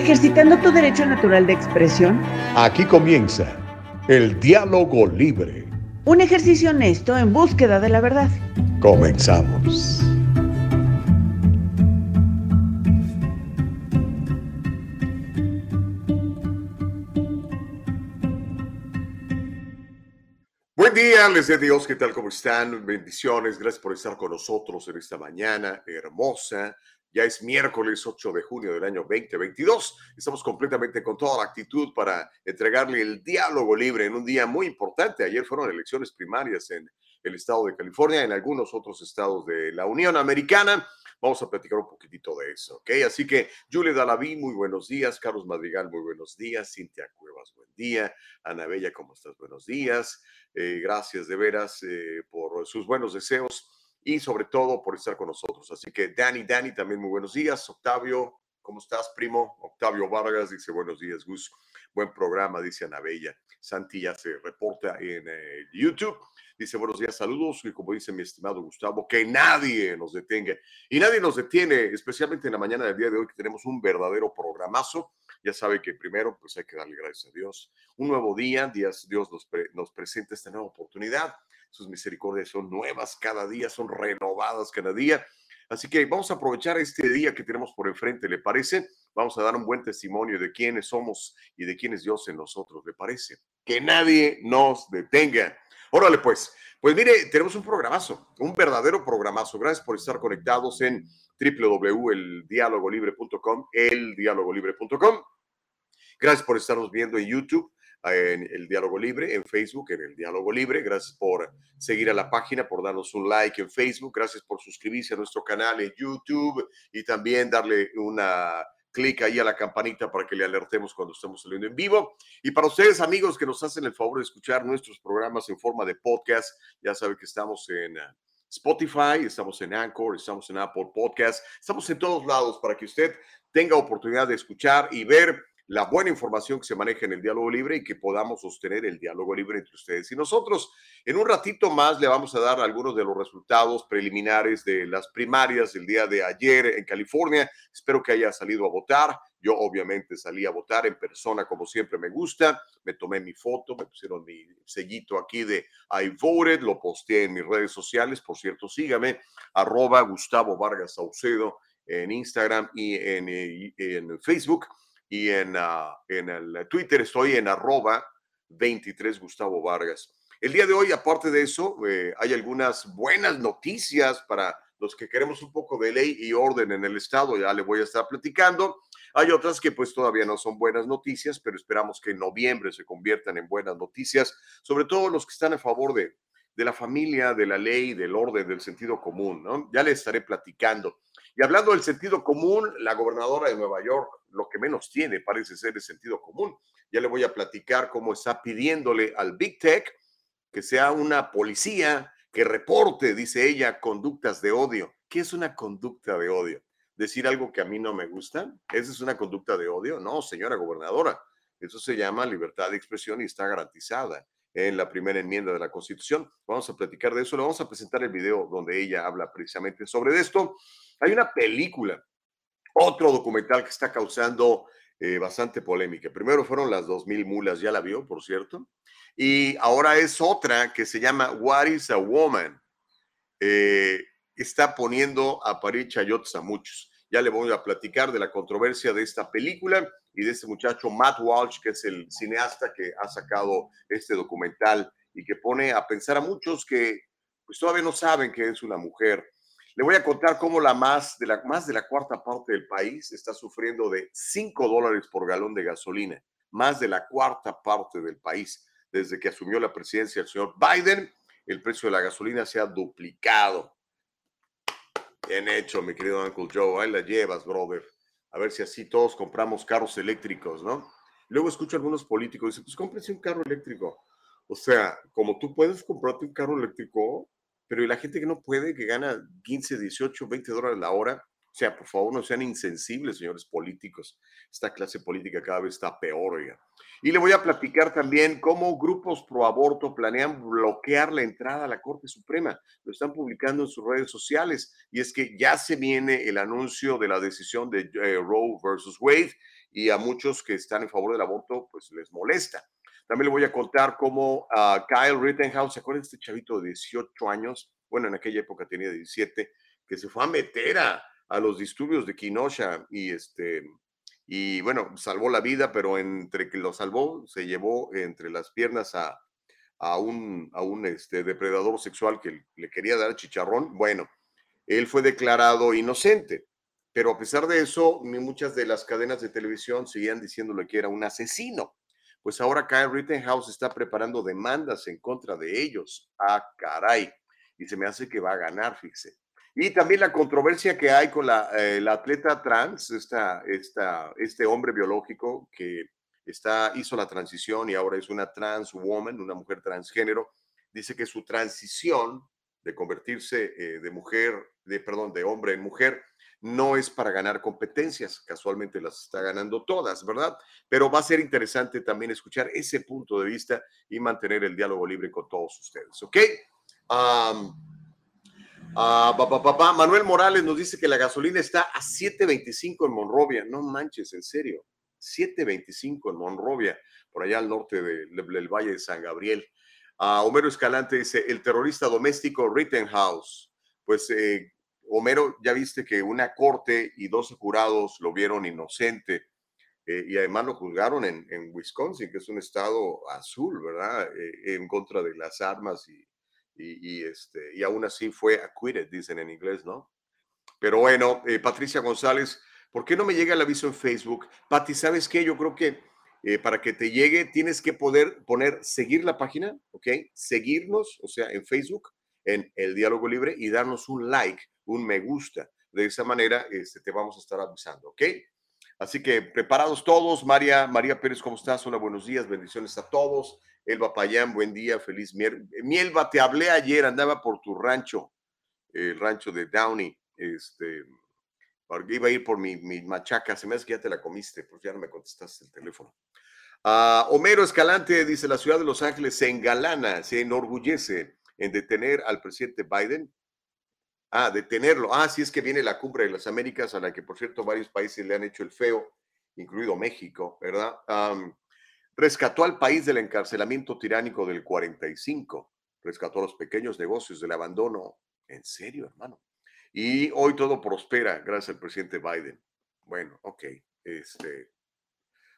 ejercitando tu derecho natural de expresión. Aquí comienza el diálogo libre. Un ejercicio honesto en búsqueda de la verdad. Comenzamos. Buen día, les de Dios, ¿qué tal? ¿Cómo están? Bendiciones, gracias por estar con nosotros en esta mañana hermosa, ya es miércoles 8 de junio del año 2022. Estamos completamente con toda la actitud para entregarle el diálogo libre en un día muy importante. Ayer fueron elecciones primarias en el estado de California, en algunos otros estados de la Unión Americana. Vamos a platicar un poquitito de eso, ¿ok? Así que Julie Dalaví, muy buenos días. Carlos Madrigal, muy buenos días. Cintia Cuevas, buen día. Ana Bella, ¿cómo estás? Buenos días. Eh, gracias de veras eh, por sus buenos deseos y sobre todo por estar con nosotros. Así que Dani, Dani, también muy buenos días. Octavio, ¿cómo estás, primo? Octavio Vargas dice buenos días, Gus. Buen programa, dice Ana Bella. Santi ya se reporta en eh, YouTube. Dice buenos días, saludos. Y como dice mi estimado Gustavo, que nadie nos detenga. Y nadie nos detiene, especialmente en la mañana del día de hoy, que tenemos un verdadero programazo. Ya sabe que primero, pues hay que darle gracias a Dios. Un nuevo día, Dios, Dios nos, nos presenta esta nueva oportunidad sus misericordias son nuevas cada día, son renovadas cada día. Así que vamos a aprovechar este día que tenemos por enfrente, ¿le parece? Vamos a dar un buen testimonio de quiénes somos y de quién es Dios en nosotros, ¿le parece? Que nadie nos detenga. Órale, pues. Pues mire, tenemos un programazo, un verdadero programazo. Gracias por estar conectados en www.eldialogolibre.com, eldialogolibre.com. Gracias por estarnos viendo en YouTube en el Diálogo Libre, en Facebook, en el Diálogo Libre. Gracias por seguir a la página, por darnos un like en Facebook. Gracias por suscribirse a nuestro canal en YouTube y también darle una clic ahí a la campanita para que le alertemos cuando estemos saliendo en vivo. Y para ustedes, amigos, que nos hacen el favor de escuchar nuestros programas en forma de podcast, ya saben que estamos en uh, Spotify, estamos en Anchor, estamos en Apple Podcast, estamos en todos lados para que usted tenga oportunidad de escuchar y ver la buena información que se maneja en el diálogo libre y que podamos sostener el diálogo libre entre ustedes y nosotros. En un ratito más le vamos a dar algunos de los resultados preliminares de las primarias el día de ayer en California. Espero que haya salido a votar. Yo obviamente salí a votar en persona como siempre me gusta. Me tomé mi foto, me pusieron mi sellito aquí de I voted, lo posteé en mis redes sociales. Por cierto, sígame, arroba Gustavo Vargas Saucedo en Instagram y en, eh, en Facebook y en, ah, en el Twitter estoy en arroba 23 Gustavo Vargas. El día de hoy, aparte de eso, eh, hay algunas buenas noticias para los que queremos un poco de ley y orden en el Estado, ya le voy a estar platicando. Hay otras que pues todavía no son buenas noticias, pero esperamos que en noviembre se conviertan en buenas noticias, sobre todo los que están a favor de, de la familia, de la ley, del orden, del sentido común, ¿no? Ya les estaré platicando. Y hablando del sentido común, la gobernadora de Nueva York lo que menos tiene parece ser el sentido común. Ya le voy a platicar cómo está pidiéndole al Big Tech que sea una policía que reporte, dice ella, conductas de odio. ¿Qué es una conducta de odio? Decir algo que a mí no me gusta. ¿Esa es una conducta de odio? No, señora gobernadora. Eso se llama libertad de expresión y está garantizada en la primera enmienda de la Constitución. Vamos a platicar de eso. Le vamos a presentar el video donde ella habla precisamente sobre esto. Hay una película, otro documental que está causando eh, bastante polémica. Primero fueron las 2000 mulas, ya la vio, por cierto. Y ahora es otra que se llama What is a Woman. Eh, está poniendo a parir chayotes a muchos. Ya le voy a platicar de la controversia de esta película y de este muchacho Matt Walsh, que es el cineasta que ha sacado este documental y que pone a pensar a muchos que pues todavía no saben que es una mujer le voy a contar cómo la más de la, más de la cuarta parte del país está sufriendo de 5 dólares por galón de gasolina. Más de la cuarta parte del país. Desde que asumió la presidencia el señor Biden, el precio de la gasolina se ha duplicado. Bien hecho, mi querido Uncle Joe. Ahí la llevas, brother. A ver si así todos compramos carros eléctricos, ¿no? Luego escucho a algunos políticos, dicen, pues cómprese un carro eléctrico. O sea, como tú puedes comprarte un carro eléctrico, pero la gente que no puede, que gana 15, 18, 20 dólares la hora, O sea, por favor, no sean insensibles, señores políticos. Esta clase política cada vez está peor, oiga. Y le voy a platicar también cómo grupos pro aborto planean bloquear la entrada a la Corte Suprema. Lo están publicando en sus redes sociales. Y es que ya se viene el anuncio de la decisión de eh, Roe versus Wade y a muchos que están en favor del aborto, pues les molesta. También le voy a contar cómo uh, Kyle Rittenhouse, ¿se acuerdan de este chavito de 18 años? Bueno, en aquella época tenía 17, que se fue a meter a, a los disturbios de Kenosha y este y bueno, salvó la vida, pero entre que lo salvó, se llevó entre las piernas a, a un, a un este, depredador sexual que le quería dar chicharrón. Bueno, él fue declarado inocente, pero a pesar de eso, muchas de las cadenas de televisión seguían diciéndole que era un asesino. Pues ahora Kyle Rittenhouse está preparando demandas en contra de ellos. Ah, caray. Y se me hace que va a ganar, fíjese. Y también la controversia que hay con la, eh, atleta trans, esta, esta, este hombre biológico que está, hizo la transición y ahora es una trans woman, una mujer transgénero, dice que su transición de convertirse eh, de mujer, de, perdón, de hombre en mujer, no es para ganar competencias, casualmente las está ganando todas, ¿verdad? Pero va a ser interesante también escuchar ese punto de vista y mantener el diálogo libre con todos ustedes, ¿ok? Ah, papá, papá, Manuel Morales nos dice que la gasolina está a 7.25 en Monrovia. No manches, en serio. 7.25 en Monrovia, por allá al norte del Valle de San Gabriel. Uh, Homero Escalante dice, el terrorista doméstico Rittenhouse. Pues eh, Homero, ya viste que una corte y 12 jurados lo vieron inocente eh, y además lo juzgaron en, Wisconsin, que es un estado azul, ¿verdad? Eh, en contra de las armas y, y, este, y aún así fue acquitted, dicen en inglés, ¿no? Pero bueno, eh, Patricia González, ¿por qué no me llega el aviso en Facebook? Pati, ¿sabes qué? Yo creo que eh, para que te llegue tienes que poder poner seguir la página, ¿ok? Seguirnos, o sea, en Facebook, en el diálogo libre y darnos un like, un me gusta. De esa manera este, te vamos a estar avisando, ¿ok? Así que preparados todos. María, María Pérez, ¿cómo estás? Hola, buenos días, bendiciones a todos. Elba Payán, buen día, feliz miércoles. Mielba, te hablé ayer, andaba por tu rancho, el rancho de Downey, este, iba a ir por mi, machaca, se me hace que ya te la comiste, pues ya no me contestaste el teléfono. Ah, Homero Escalante dice, la ciudad de Los Ángeles se engalana, se enorgullece en detener al presidente Biden. Ah, detenerlo. Ah, sí es que viene la cumbre de las Américas, a la que por cierto varios países le han hecho el feo, incluido México, ¿verdad? Rescató al país del encarcelamiento tiránico del 45. Rescató a los pequeños negocios del abandono. En serio, hermano. Y hoy todo prospera gracias al presidente Biden. Bueno, ok. Este,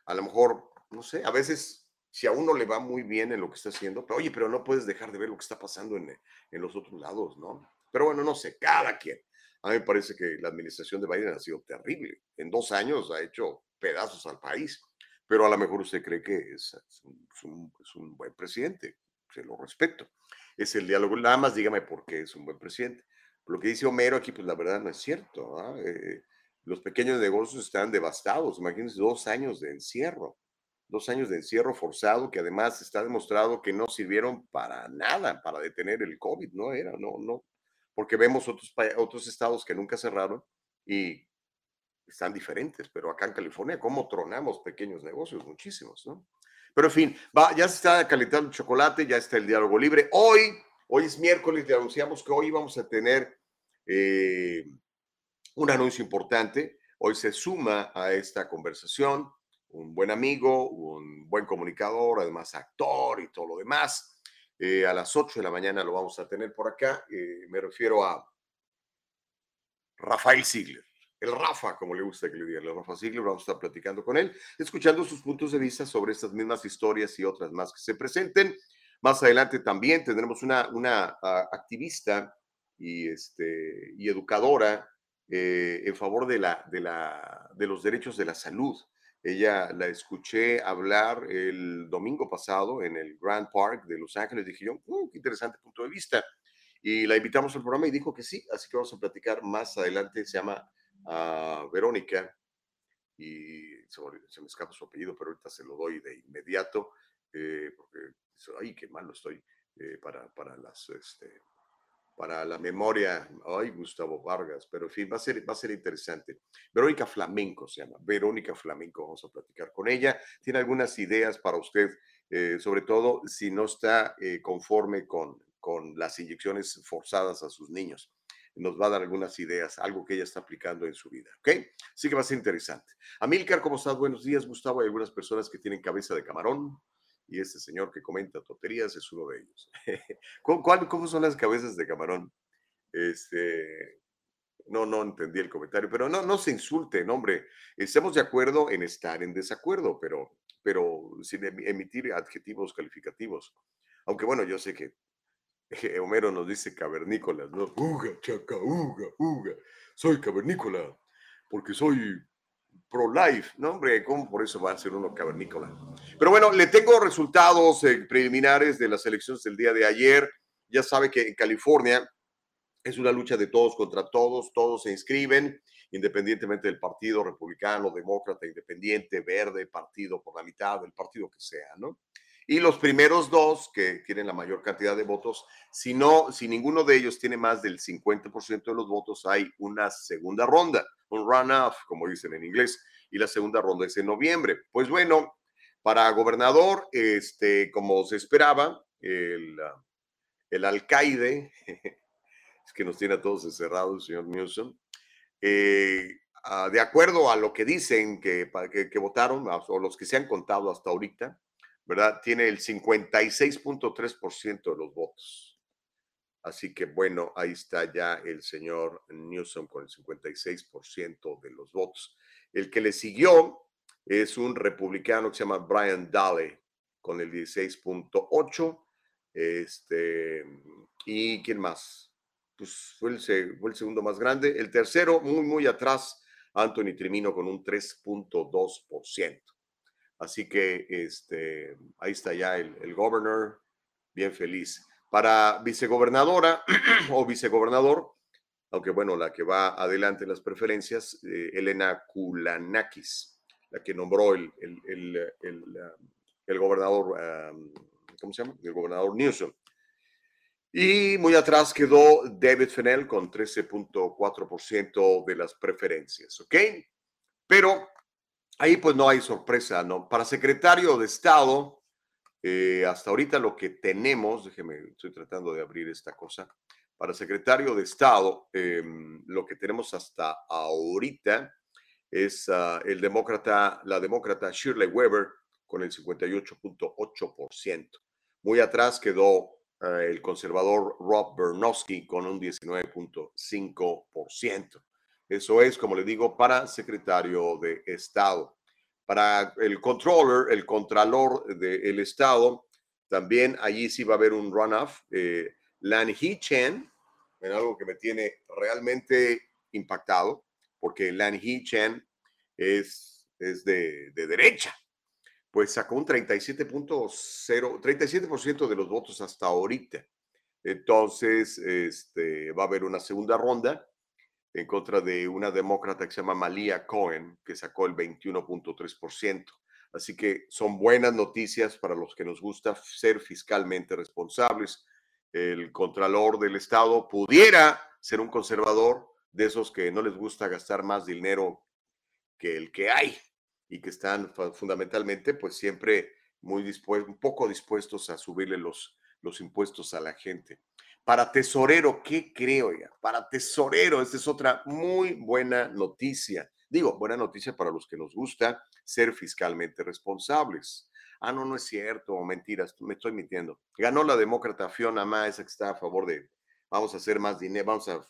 a lo mejor, no sé, a veces si a uno le va muy bien en lo que está haciendo, pero oye, pero no puedes dejar de ver lo que está pasando en, en los otros lados, ¿no? Pero bueno, no sé, cada quien. A mí me parece que la administración de Biden ha sido terrible. En dos años ha hecho pedazos al país pero a lo mejor usted cree que es, un, buen presidente, se lo respeto. Es el diálogo, nada más dígame por qué es un buen presidente. Lo que dice Homero aquí, pues la verdad no es cierto. ¿ah? Eh, los pequeños negocios están devastados, imagínense dos años de encierro, dos años de encierro forzado que además está demostrado que no sirvieron para nada para detener el COVID, no era, no, no, porque vemos otros, otros estados que nunca cerraron y están diferentes, pero acá en California, ¿cómo tronamos pequeños negocios? Muchísimos, ¿no? Pero en fin, va, ya se está calentando el chocolate, ya está el diálogo libre. Hoy, hoy es miércoles, le anunciamos que hoy vamos a tener eh, un anuncio importante. Hoy se suma a esta conversación un buen amigo, un buen comunicador, además actor y todo lo demás. Eh, a las 8 de la mañana lo vamos a tener por acá. Eh, me refiero a Rafael Ziegler el Rafa, como le gusta que le digan, el Rafa Ziegler, vamos a estar platicando con él, escuchando sus puntos de vista sobre estas mismas historias y otras más que se presenten. Más adelante también tendremos una, una ah, activista y, este, y educadora eh, en favor de, la, de, la, de los derechos de la salud. Ella la escuché hablar el domingo pasado en el Grand Park de Los Ángeles. Dije yo, mm, qué interesante punto de vista. Y la invitamos al programa y dijo que sí, así que vamos a platicar más adelante. Se llama a Verónica y se me, escapa su apellido, pero ahorita se lo doy de inmediato, eh, porque ay, qué malo estoy eh, para, para las, este, para la memoria. Ay, Gustavo Vargas, pero en fin, va a ser, va a ser interesante. Verónica Flamenco se llama, Verónica Flamenco, vamos a platicar con ella. Tiene algunas ideas para usted, eh, sobre todo si no está eh, conforme con, con las inyecciones forzadas a sus niños nos va a dar algunas ideas, algo que ella está aplicando en su vida, ¿ok? Así que va a ser interesante. Amílcar, ¿cómo estás? Buenos días, Gustavo. Hay algunas personas que tienen cabeza de camarón y este señor que comenta tonterías es uno de ellos. ¿Cómo, son las cabezas de camarón? Este, no, no entendí el comentario, pero no, no se insulten, hombre. Estamos de acuerdo en estar en desacuerdo, pero, pero sin emitir adjetivos calificativos. Aunque bueno, yo sé que Homero nos dice cavernícolas, ¿no? Uga, chaca, uga, uga. Soy cavernícola porque soy pro-life. No, hombre, ¿cómo por eso va a ser uno cavernícola? Pero bueno, le tengo resultados eh, preliminares de las elecciones del día de ayer. Ya sabe que en California es una lucha de todos contra todos, todos se inscriben, independientemente del partido republicano, demócrata, independiente, verde, partido por la mitad, el partido que sea, ¿no? Y los primeros dos, que tienen la mayor cantidad de votos, si, no, si ninguno de ellos tiene más del 50% de los votos, hay una segunda ronda, un runoff, como dicen en inglés, y la segunda ronda es en noviembre. Pues bueno, para gobernador, este, como se esperaba, el, el alcaide, es que nos tiene a todos encerrados, señor Newsom, eh, ah, de acuerdo a lo que dicen que, que votaron, o los que se han contado hasta ahorita, ¿verdad? Tiene el 56.3% de los votos. Así que bueno, ahí está ya el señor Newsom con el 56% de los votos. El que le siguió es un republicano que se llama Brian Daly con el 16.8. Este, ¿Y quién más? Pues fue el, fue el segundo más grande. El tercero, muy, muy atrás, Anthony Trimino con un 3.2%. Así que este, ahí está ya el, el governor, bien feliz. Para vicegobernadora o vicegobernador, aunque bueno, la que va adelante en las preferencias, eh, Elena Kulanakis, la que nombró el, el, el gobernador, ¿cómo se llama? El gobernador Newsom. Y muy atrás quedó David Fennell con 13.4% de las preferencias, ¿ok? Pero ahí pues no hay sorpresa, ¿no? Para secretario de Estado, eh, hasta ahorita lo que tenemos, déjeme, estoy tratando de abrir esta cosa, para secretario de Estado, em, lo que tenemos hasta ahorita es ah, el demócrata, la demócrata Shirley Weber con el 58.8%. Muy atrás quedó ah, el conservador Rob Bernowski con un 19.5%. Eso es, como le digo, para secretario de Estado. Para el controller, el contralor del Estado, también allí sí va a haber un runoff. Eh, Lan Hee Chen, en algo que me tiene realmente impactado, porque Lan Hee Chen es, es de, de derecha, pues sacó un 37.0, 37% de los votos hasta ahorita. Entonces, este, va a haber una segunda ronda en contra de una demócrata que se llama Malia Cohen, que sacó el 21.3%. Así que son buenas noticias para los que nos gusta ser fiscalmente responsables. El contralor del Estado pudiera ser un conservador de esos que no les gusta gastar más dinero que el que hay y que están fundamentalmente pues siempre muy dispuestos, un poco dispuestos a subirle los, los impuestos a la gente. Para tesorero, ¿qué creo ya? Para tesorero, esta es otra muy buena noticia. Digo, buena noticia para los que nos gusta ser fiscalmente responsables. Ah, no, no es cierto, mentiras, me estoy mintiendo. Ganó la demócrata Fiona Ma, esa que está a favor de vamos a hacer más dinero, vamos a,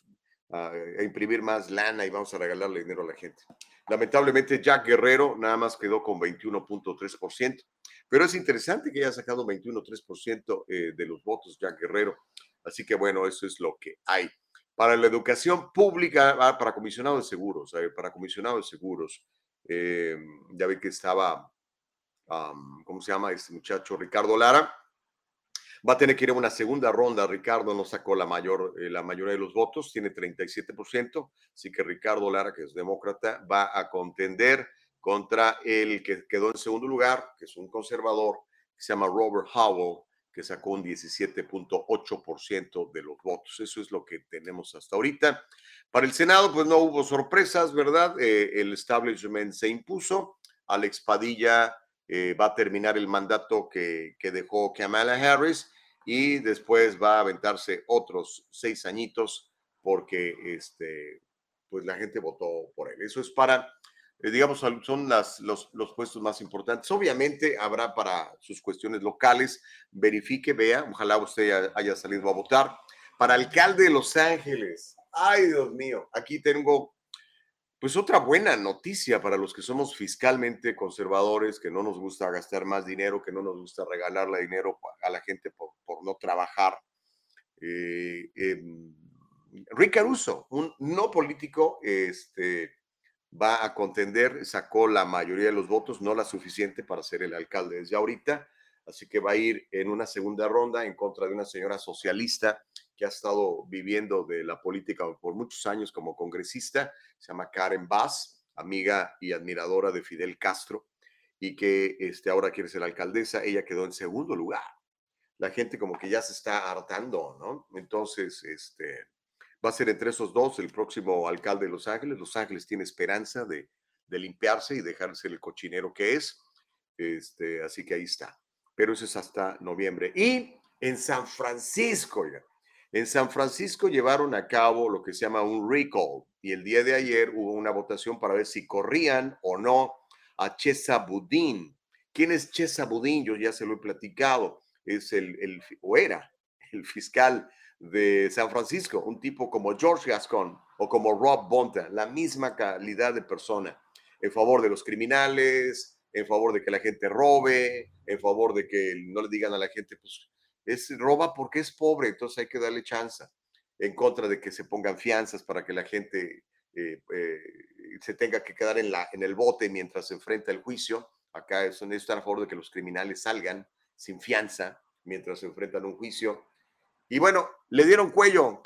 a, imprimir más lana y vamos a regalarle dinero a la gente. Lamentablemente, Jack Guerrero nada más quedó con 21.3%, pero es interesante que haya sacado 21.3% eh, de los votos Jack Guerrero. Así que bueno, eso es lo que hay. Para la educación pública, ah, para comisionado de seguros, para comisionado de seguros, eh, ya vi que estaba, ¿cómo se llama este muchacho? Ricardo Lara. Va a tener que ir a una segunda ronda. Ricardo no sacó la, mayor, eh, la mayoría de los votos, tiene 37%. Así que Ricardo Lara, que es demócrata, va a contender contra el que quedó en segundo lugar, que es un conservador, que se llama Robert Howell, que sacó un 17.8% de los votos. Eso es lo que tenemos hasta ahorita. Para el Senado, pues no hubo sorpresas, ¿verdad? Eh, el establishment se impuso. Alex Padilla eh, va a terminar el mandato que, que dejó Kamala Harris y después va a aventarse otros seis añitos porque este, pues la gente votó por él. Eso es para digamos, son las, los, los, puestos más importantes. Obviamente habrá para sus cuestiones locales, verifique, vea, ojalá usted haya, salido a votar. Para alcalde de Los Ángeles, ay Dios mío, aquí tengo pues otra buena noticia para los que somos fiscalmente conservadores, que no nos gusta gastar más dinero, que no nos gusta regalarle dinero a la gente por, por no trabajar. Eh, eh, Rick un no político, este, va a contender, sacó la mayoría de los votos, no la suficiente para ser el alcalde desde ahorita, así que va a ir en una segunda ronda en contra de una señora socialista que ha estado viviendo de la política por muchos años como congresista, se llama Karen Bass, amiga y admiradora de Fidel Castro, y que este, ahora quiere ser alcaldesa, ella quedó en segundo lugar. La gente como que ya se está hartando, ¿no? Entonces, este, va a ser entre esos dos el próximo alcalde de Los Ángeles. Los Ángeles tiene esperanza de, limpiarse y dejarse el cochinero que es. Este, así que ahí está. Pero eso es hasta noviembre. Y en San Francisco, en San Francisco llevaron a cabo lo que se llama un recall. Y el día de ayer hubo una votación para ver si corrían o no a Chesa Budín. ¿Quién es Chesa Budín? Yo ya se lo he platicado. Es el, el o era el fiscal de San Francisco, un tipo como George Gascon o como Rob Bonta, la misma calidad de persona, en favor de los criminales, en favor de que la gente robe, en favor de que no le digan a la gente, pues es roba porque es pobre, entonces hay que darle chance, en contra de que se pongan fianzas para que la gente eh, eh, se tenga que quedar en, la, en el bote mientras se enfrenta el juicio. Acá están a favor de que los criminales salgan sin fianza mientras se enfrentan un juicio y bueno, le dieron cuello.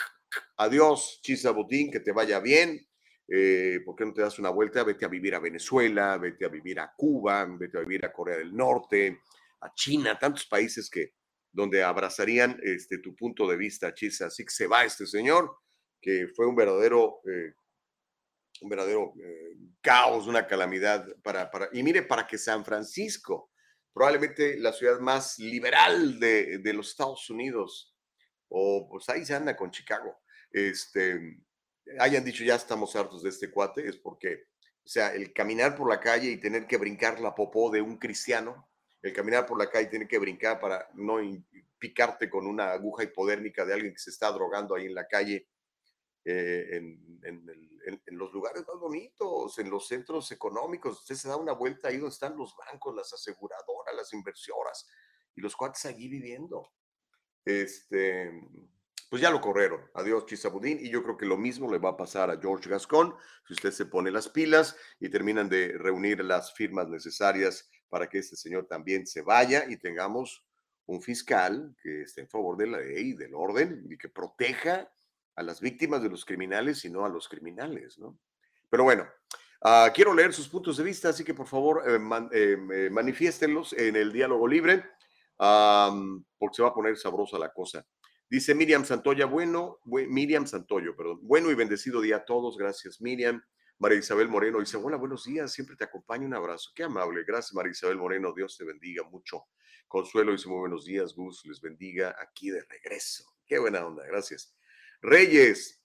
Adiós, Chisabotín, que te vaya bien. Eh, ¿Por qué no te das una vuelta? Vete a vivir a Venezuela, vete a vivir a Cuba, vete a vivir a Corea del Norte, a China, tantos países que donde abrazarían este, tu punto de vista, Chisa. Así que se va este señor, que fue un verdadero, eh, un verdadero eh, caos, una calamidad para, para, y mire, para que San Francisco, probablemente la ciudad más liberal de, de los Estados Unidos, o pues ahí se anda con Chicago, este, hayan dicho ya estamos hartos de este cuate, es porque, o sea, el caminar por la calle y tener que brincar la popó de un cristiano, el caminar por la calle y tener que brincar para no picarte con una aguja hipodérmica de alguien que se está drogando ahí en la calle, eh, en, en, los lugares más bonitos, en los centros económicos. Usted se da una vuelta ahí donde están los bancos, las aseguradoras, las inversioras, y los cuates allí viviendo este, pues ya lo corrieron. Adiós, Chisabudín. Y yo creo que lo mismo le va a pasar a George Gascon si usted se pone las pilas y terminan de reunir las firmas necesarias para que este señor también se vaya y tengamos un fiscal que esté en favor de la ley, del orden y que proteja a las víctimas de los criminales y no a los criminales. Pero bueno, uh, quiero leer sus puntos de vista, así que por favor eh, eh, manifiéstenlos en el diálogo libre porque se va a poner sabrosa la cosa. Dice Miriam Santoya, bueno, Miriam Santoyo, perdón, bueno y bendecido día a todos, gracias Miriam. María Isabel Moreno dice, hola, buenos días, siempre te acompaño, un abrazo, qué amable, gracias María Isabel Moreno, Dios te bendiga mucho. Consuelo dice, muy buenos días, Gus, les bendiga aquí de regreso, qué buena onda, gracias. Reyes,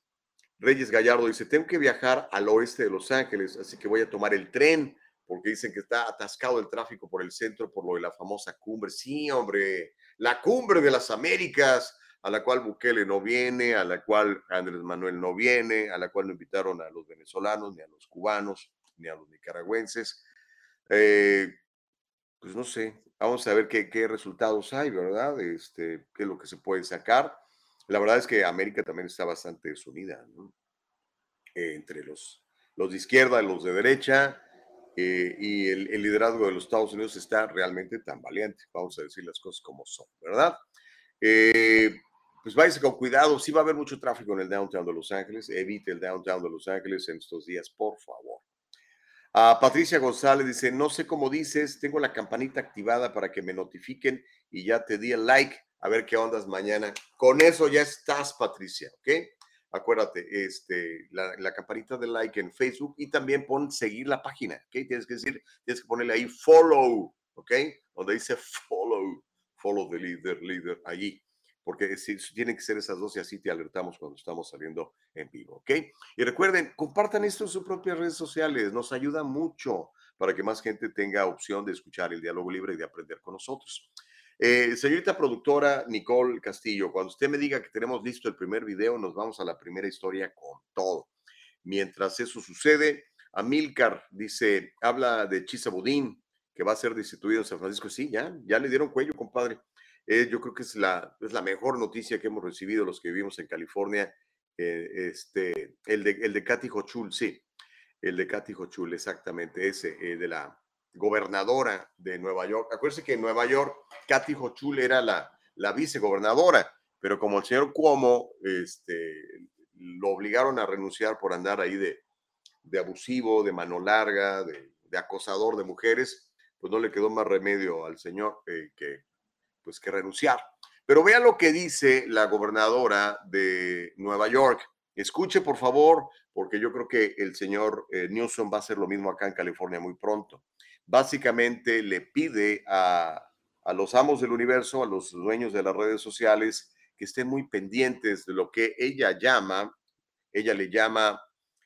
Reyes Gallardo dice, tengo que viajar al oeste de Los Ángeles, así que voy a tomar el tren porque dicen que está atascado el tráfico por el centro por lo de la famosa cumbre. Sí, hombre, la cumbre de las Américas, a la cual Bukele no viene, a la cual Andrés Manuel no viene, a la cual no invitaron a los venezolanos, ni a los cubanos, ni a los nicaragüenses. Eh, pues no sé, vamos a ver qué, qué, resultados hay, ¿verdad? Este, qué es lo que se puede sacar. La verdad es que América también está bastante desunida, ¿no? Eh, entre los, los de izquierda y los de derecha, eh, y el, liderazgo de los Estados Unidos está realmente tan valiente, vamos a decir las cosas como son, ¿verdad? Eh, pues váyase con cuidado, sí va a haber mucho tráfico en el downtown de Los Ángeles, evite el downtown de Los Ángeles en estos días, por favor. A Patricia González dice, no sé cómo dices, tengo la campanita activada para que me notifiquen y ya te di el like. A ver qué ondas mañana. Con eso ya estás, Patricia, ¿ok? Acuérdate, este, la, la campanita de like en Facebook y también pon seguir la página, ¿ok? Tienes que decir, tienes que ponerle ahí follow, ¿ok? Donde dice follow, follow the leader, leader, allí porque si, tienen que ser esas dos y así te alertamos cuando estamos saliendo en vivo, ¿ok? Y recuerden, compartan esto en sus propias redes sociales, nos ayuda mucho para que más gente tenga opción de escuchar el diálogo libre y de aprender con nosotros. Eh, señorita productora Nicole Castillo, cuando usted me diga que tenemos listo el primer video, nos vamos a la primera historia con todo. Mientras eso sucede, Amilcar dice, habla de Chisabudín, que va a ser destituido en San Francisco. Sí, ya, ya le dieron cuello, compadre. Eh, yo creo que es la, es la mejor noticia que hemos recibido los que vivimos en California. Eh, este, el, de, el de Katy Hochul, sí, el de Katy Hochul, exactamente, ese, eh, de la gobernadora de Nueva York. Acuérdense que en Nueva York, Katy Hochul era la, la vicegobernadora, pero como el señor Cuomo este, lo obligaron a renunciar por andar ahí de, de abusivo, de mano larga, de, acosador de mujeres, pues no le quedó más remedio al señor que pues que renunciar. Pero vea lo que dice la gobernadora de Nueva York. Escuche, por favor, porque yo creo que el señor eh, Newsom va a hacer lo mismo acá en California muy pronto. Básicamente le pide a, a los amos del universo, a los dueños de las redes sociales, que estén muy pendientes de lo que ella llama, ella le llama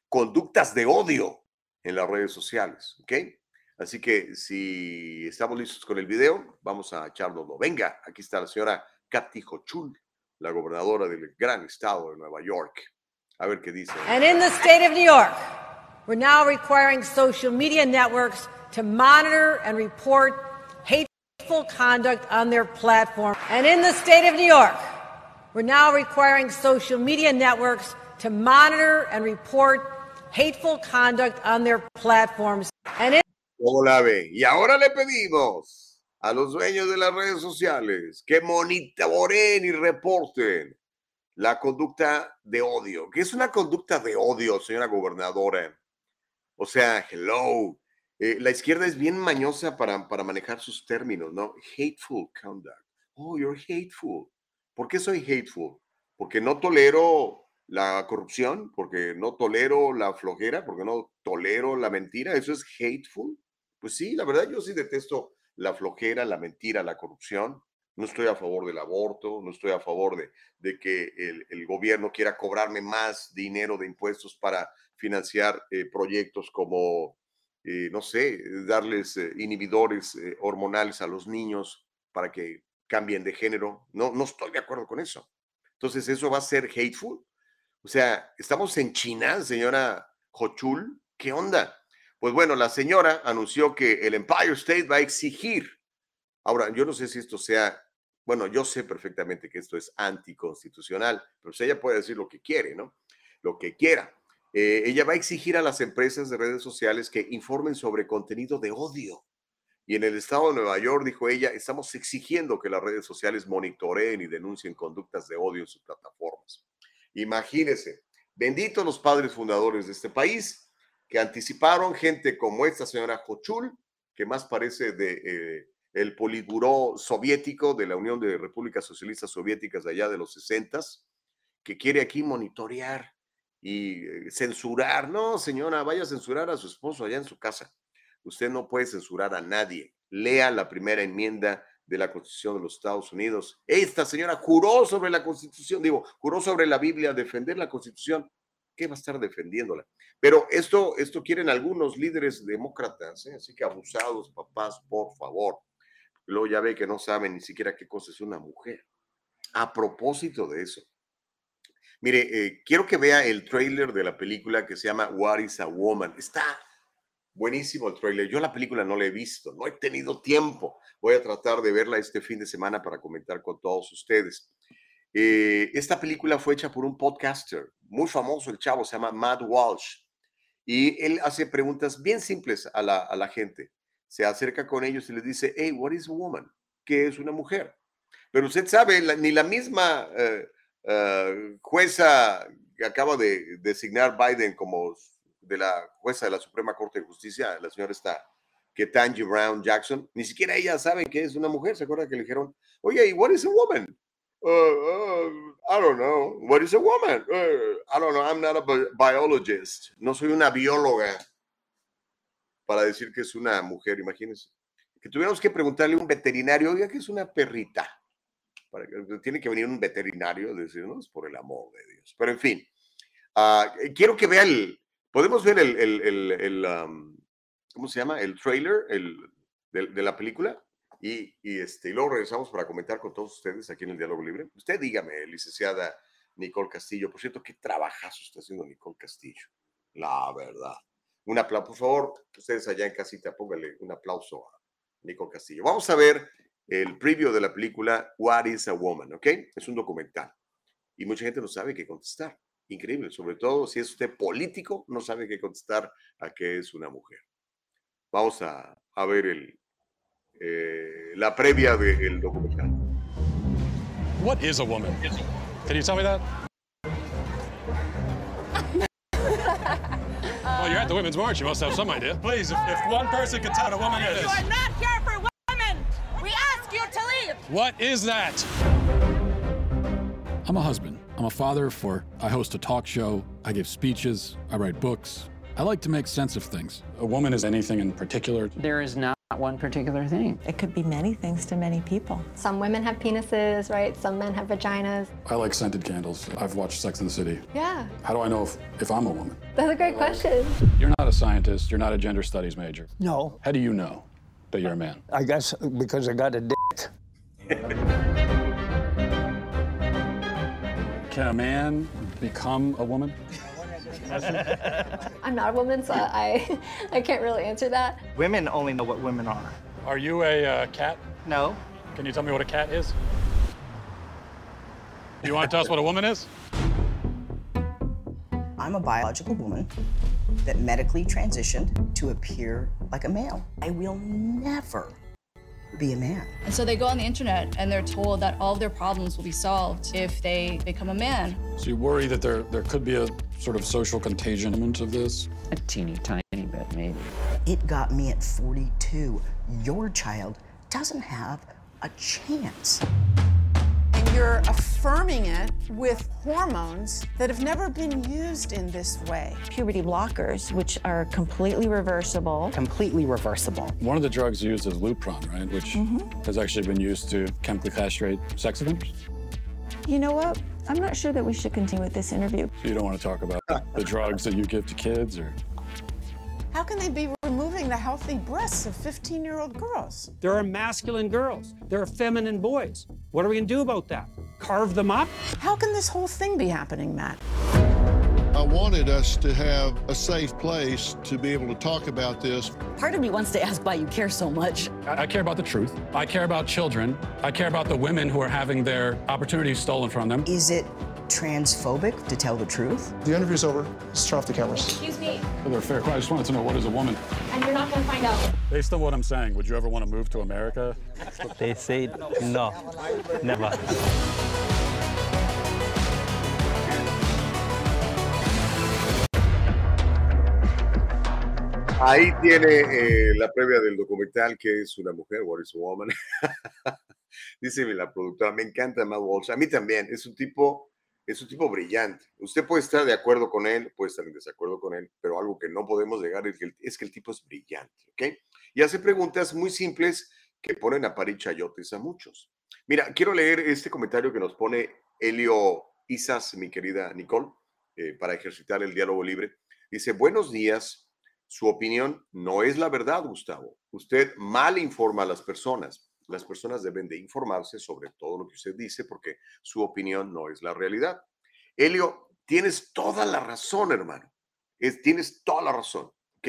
conductas de odio en las redes sociales, ¿ok? Así que si estamos listos con el video, vamos a echarlo. Venga, aquí está la señora Kathy Hochul, la gobernadora del gran estado de Nueva York. A ver qué dice. And in the state of New York, we're now requiring social media networks to monitor and report hateful conduct on their platform. And in the state of New York, we're now requiring social media networks to monitor and report hateful conduct on their platforms. And in ¿Cómo la ve? Y ahora le pedimos a los dueños de las redes sociales que monitoren y reporten la conducta de odio. ¿Qué es una conducta de odio, señora gobernadora? O sea, hello. Eh, la izquierda es bien mañosa para, para manejar sus términos, ¿no? Hateful conduct. Oh, you're hateful. ¿Por qué soy hateful? Porque no tolero la corrupción, porque no tolero la flojera, porque no tolero la mentira. Eso es hateful. Pues sí, la verdad yo sí detesto la flojera, la mentira, la corrupción. No estoy a favor del aborto, no estoy a favor de, de que el, el, gobierno quiera cobrarme más dinero de impuestos para financiar eh, proyectos como, eh, no sé, darles eh, inhibidores eh, hormonales a los niños para que cambien de género. No, no estoy de acuerdo con eso. Entonces, ¿eso va a ser hateful? O sea, ¿estamos en China, señora Hochul? ¿Qué onda? Pues bueno, la señora anunció que el Empire State va a exigir. Ahora, yo no sé si esto sea, bueno, yo sé perfectamente que esto es anticonstitucional, pero si ella puede decir lo que quiere, ¿no? Lo que quiera. Eh, ella va a exigir a las empresas de redes sociales que informen sobre contenido de odio. Y en el estado de Nueva York, dijo ella, estamos exigiendo que las redes sociales monitoreen y denuncien conductas de odio en sus plataformas. Imagínense, benditos los padres fundadores de este país que anticiparon gente como esta señora Hochul, que más parece de eh, el Politburó soviético de la Unión de Repúblicas Socialistas Soviéticas de allá de los 60, que quiere aquí monitorear y eh, censurar. No, señora, vaya a censurar a su esposo allá en su casa. Usted no puede censurar a nadie. Lea la primera enmienda de la Constitución de los Estados Unidos. Esta señora juró sobre la Constitución, digo, juró sobre la Biblia defender la Constitución. ¿Qué va a estar defendiéndola? Pero esto, esto quieren algunos líderes demócratas, ¿eh? así que abusados, papás, por favor. Luego ya ve que no saben ni siquiera qué cosa es una mujer. A propósito de eso, mire, eh, quiero que vea el trailer de la película que se llama What is a Woman. Está buenísimo el trailer. Yo la película no la he visto, no he tenido tiempo. Voy a tratar de verla este fin de semana para comentar con todos ustedes. Eh, esta película fue hecha por un podcaster muy famoso, el chavo, se llama Matt Walsh. Y él hace preguntas bien simples a la, a la gente. Se acerca con ellos y les dice, hey, what is a woman? ¿Qué es una mujer? Pero usted sabe, la, ni la misma uh, uh, jueza que acaba de designar Biden como de la jueza de la Suprema Corte de Justicia, la señora está, que Tangy Brown Jackson, ni siquiera ella sabe que es una mujer. ¿Se acuerda que le dijeron, oye, ¿y what is a woman? uh, uh, I don't know. What is a woman? Uh, I don't know. I'm not a bi- biologist. No soy una bióloga para decir que es una mujer, imagínense. Que tuviéramos que preguntarle a un veterinario, oiga, que es una perrita. Que- tiene que venir un veterinario a decirnos por el amor de Dios. Pero en fin, ah, eh, quiero que vean el, podemos ver el, ¿cómo se llama? El trailer de, de la película. Y, y, este, y luego regresamos para comentar con todos ustedes aquí en el Diálogo Libre. Usted dígame, licenciada Nicole Castillo. Por cierto, qué trabajazo está haciendo Nicole Castillo. La verdad. Un aplauso, por favor, ustedes allá en casita, pónganle un aplauso a Nicole Castillo. Vamos a ver el preview de la película What is a Woman, ¿ok? Es un documental. Y mucha gente no sabe qué contestar. Increíble, sobre todo si es usted político, no sabe qué contestar a qué es una mujer. Vamos a, a ver el, eh, la previa del documental. What is a woman? Can you tell me that? well, you're at the Women's March. You must have some idea. Please, if, if one person could tell what a woman is. You are not here for What is that? I'm a husband. I'm a father for. I host a talk show. I give speeches. I write books. I like to make sense of things. A woman is anything in particular. There is not one particular thing. It could be many things to many people. Some women have penises, right? Some men have vaginas. I like scented candles. I've watched Sex and the City. Yeah, How do I know if, if I'm a woman? that's a great question. You're not a scientist. You're not a gender studies major. No, How do you know that you're a man? I guess because I got a dick. Can a man become a woman? I'm not a woman, so I, I can't really answer that. Women only know what women are. Are you a uh, cat? No. Can you tell me what a cat is? You want to tell us what a woman is? I'm a biological woman that medically transitioned to appear like a male. I will never be a man. And so they go on the internet and they're told that all of their problems will be solved if they become a man. So you worry that there, there could be a sort of social contagion element of this? A teeny tiny bit, maybe. It got me at 42. Your child doesn't have a chance. And you're affirming it with hormones that have never been used in this way. Puberty blockers, which are completely reversible. Completely reversible. One of the drugs used is Lupron, right? Which mm-hmm. has actually been used to chemically castrate sex offenders. You know what? I'm not sure that we should continue with this interview. So you don't want to talk about the drugs that you give to kids or How can they be removing the healthy breasts of 15 year old girls? There are masculine girls. There are feminine boys. What are we gonna do about that? Carve them up? How can this whole thing be happening, Matt? I wanted us to have a safe place to be able to talk about this. Part of me wants to ask why you care so much. I I care about the truth. I care about children. I care about the women who are having their opportunities stolen from them. Is it transphobic to tell the truth? The interview's over. Let's turn off the cameras. Excuse me, They're fair. I just wanted to know what is a woman. and you're not gonna find out. Based on what I'm saying, would you ever want to move to America? They say no. Never. Ahí tiene eh, la previa del documental que es una mujer, What is a Woman. Dice la productora, me encanta Matt Walsh. A mí también, es un tipo, es un tipo brillante. Usted puede estar de acuerdo con él, puede estar en desacuerdo con él, pero algo que no podemos negar es que el, tipo es brillante, ¿ok? Y hace preguntas muy simples que ponen a parir chayotes a muchos. Mira, quiero leer este comentario que nos pone Helio Isas, mi querida Nicole, eh, para ejercitar el diálogo libre. Dice, buenos días. Su opinión no es la verdad, Gustavo. Usted mal informa a las personas. Las personas deben de informarse sobre todo lo que usted dice porque su opinión no es la realidad. Helio, tienes toda la razón, hermano. Es, tienes toda la razón, ¿ok?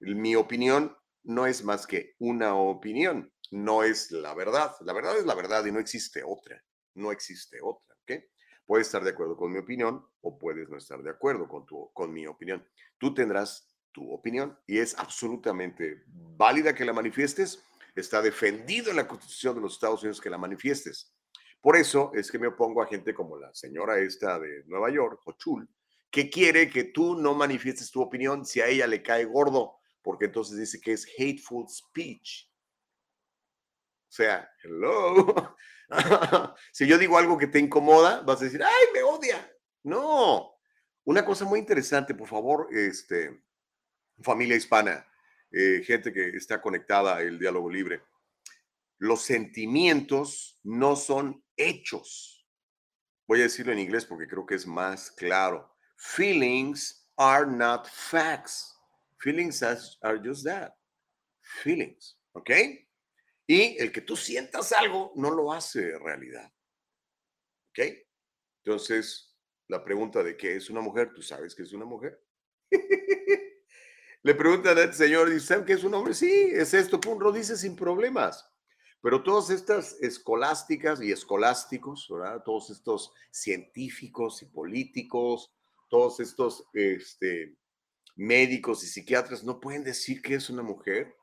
Mi opinión no es más que una opinión, no es la verdad. La verdad es la verdad y no existe otra. No existe otra, ¿ok? Puedes estar de acuerdo con mi opinión o puedes no estar de acuerdo con, tu, con mi opinión. Tú tendrás tu opinión y es absolutamente válida que la manifiestes. Está defendido en la Constitución de los Estados Unidos que la manifiestes. Por eso es que me opongo a gente como la señora esta de Nueva York, Hochul, que quiere que tú no manifiestes tu opinión si a ella le cae gordo, porque entonces dice que es hateful speech. sea, hello. si yo digo algo que te incomoda, vas a decir, ay, me odia. No. Una cosa muy interesante, por favor, este, familia hispana, eh, gente que está conectada al diálogo libre. Los sentimientos no son hechos. Voy a decirlo en inglés porque creo que es más claro. Feelings are not facts. Feelings are just that. Feelings. ¿Ok? Y el que tú sientas algo no lo hace realidad. ¿Ok? Entonces, la pregunta de qué es una mujer, ¿tú sabes que es una mujer? Le preguntan al señor, ¿y saben qué es un hombre? Sí, es esto, pum, lo dice sin problemas. Pero todas estas escolásticas y escolásticos, ¿verdad? Todos estos científicos y políticos, todos estos este, médicos y psiquiatras no pueden decir que es una mujer.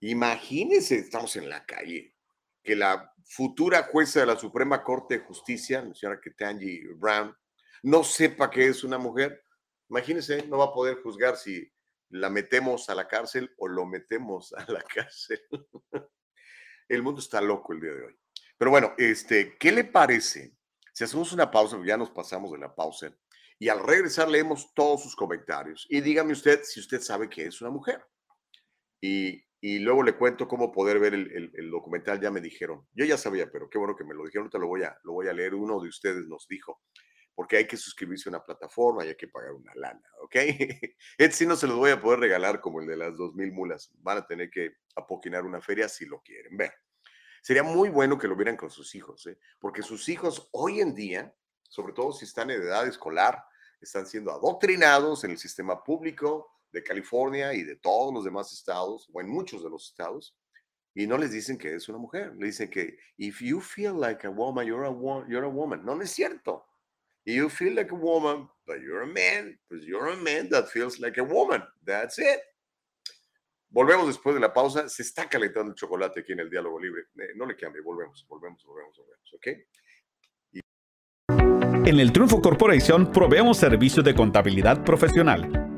Imagínense, estamos en la calle, que la futura jueza de la Suprema Corte de Justicia, la señora Ketanji Brown, no sepa que es una mujer. Imagínense, no va a poder juzgar si la metemos a la cárcel o lo metemos a la cárcel. El mundo está loco el día de hoy. Pero bueno, este, ¿qué le parece si hacemos una pausa? Ya nos pasamos de la pausa. Y al regresar leemos todos sus comentarios. Y dígame usted si usted sabe que es una mujer. Y, y luego le cuento cómo poder ver el, el, documental. Ya me dijeron. Yo ya sabía, pero qué bueno que me lo dijeron. Ahorita lo voy a, lo voy a leer. Uno de ustedes nos dijo porque hay que suscribirse a una plataforma y hay que pagar una lana, ¿ok? Este sí no se los voy a poder regalar como el de las 2.000 mulas. Van a tener que apoquinar una feria si lo quieren ver. Sería muy bueno que lo vieran con sus hijos, ¿eh? porque sus hijos hoy en día, sobre todo si están en edad escolar, están siendo adoctrinados en el sistema público de California y de todos los demás estados, o en muchos de los estados, y no les dicen que es una mujer. Le dicen que, if you feel like a woman, you're a, you're a woman. No, no es cierto you feel like a woman, but you're a man, pues you're a man that feels like a woman. That's it. Volvemos después de la pausa. Se está calentando el chocolate aquí en el diálogo libre. Eh, no le cambie, volvemos, volvemos, volvemos, volvemos, ¿ok? En el Triunfo Corporation proveemos servicios de contabilidad profesional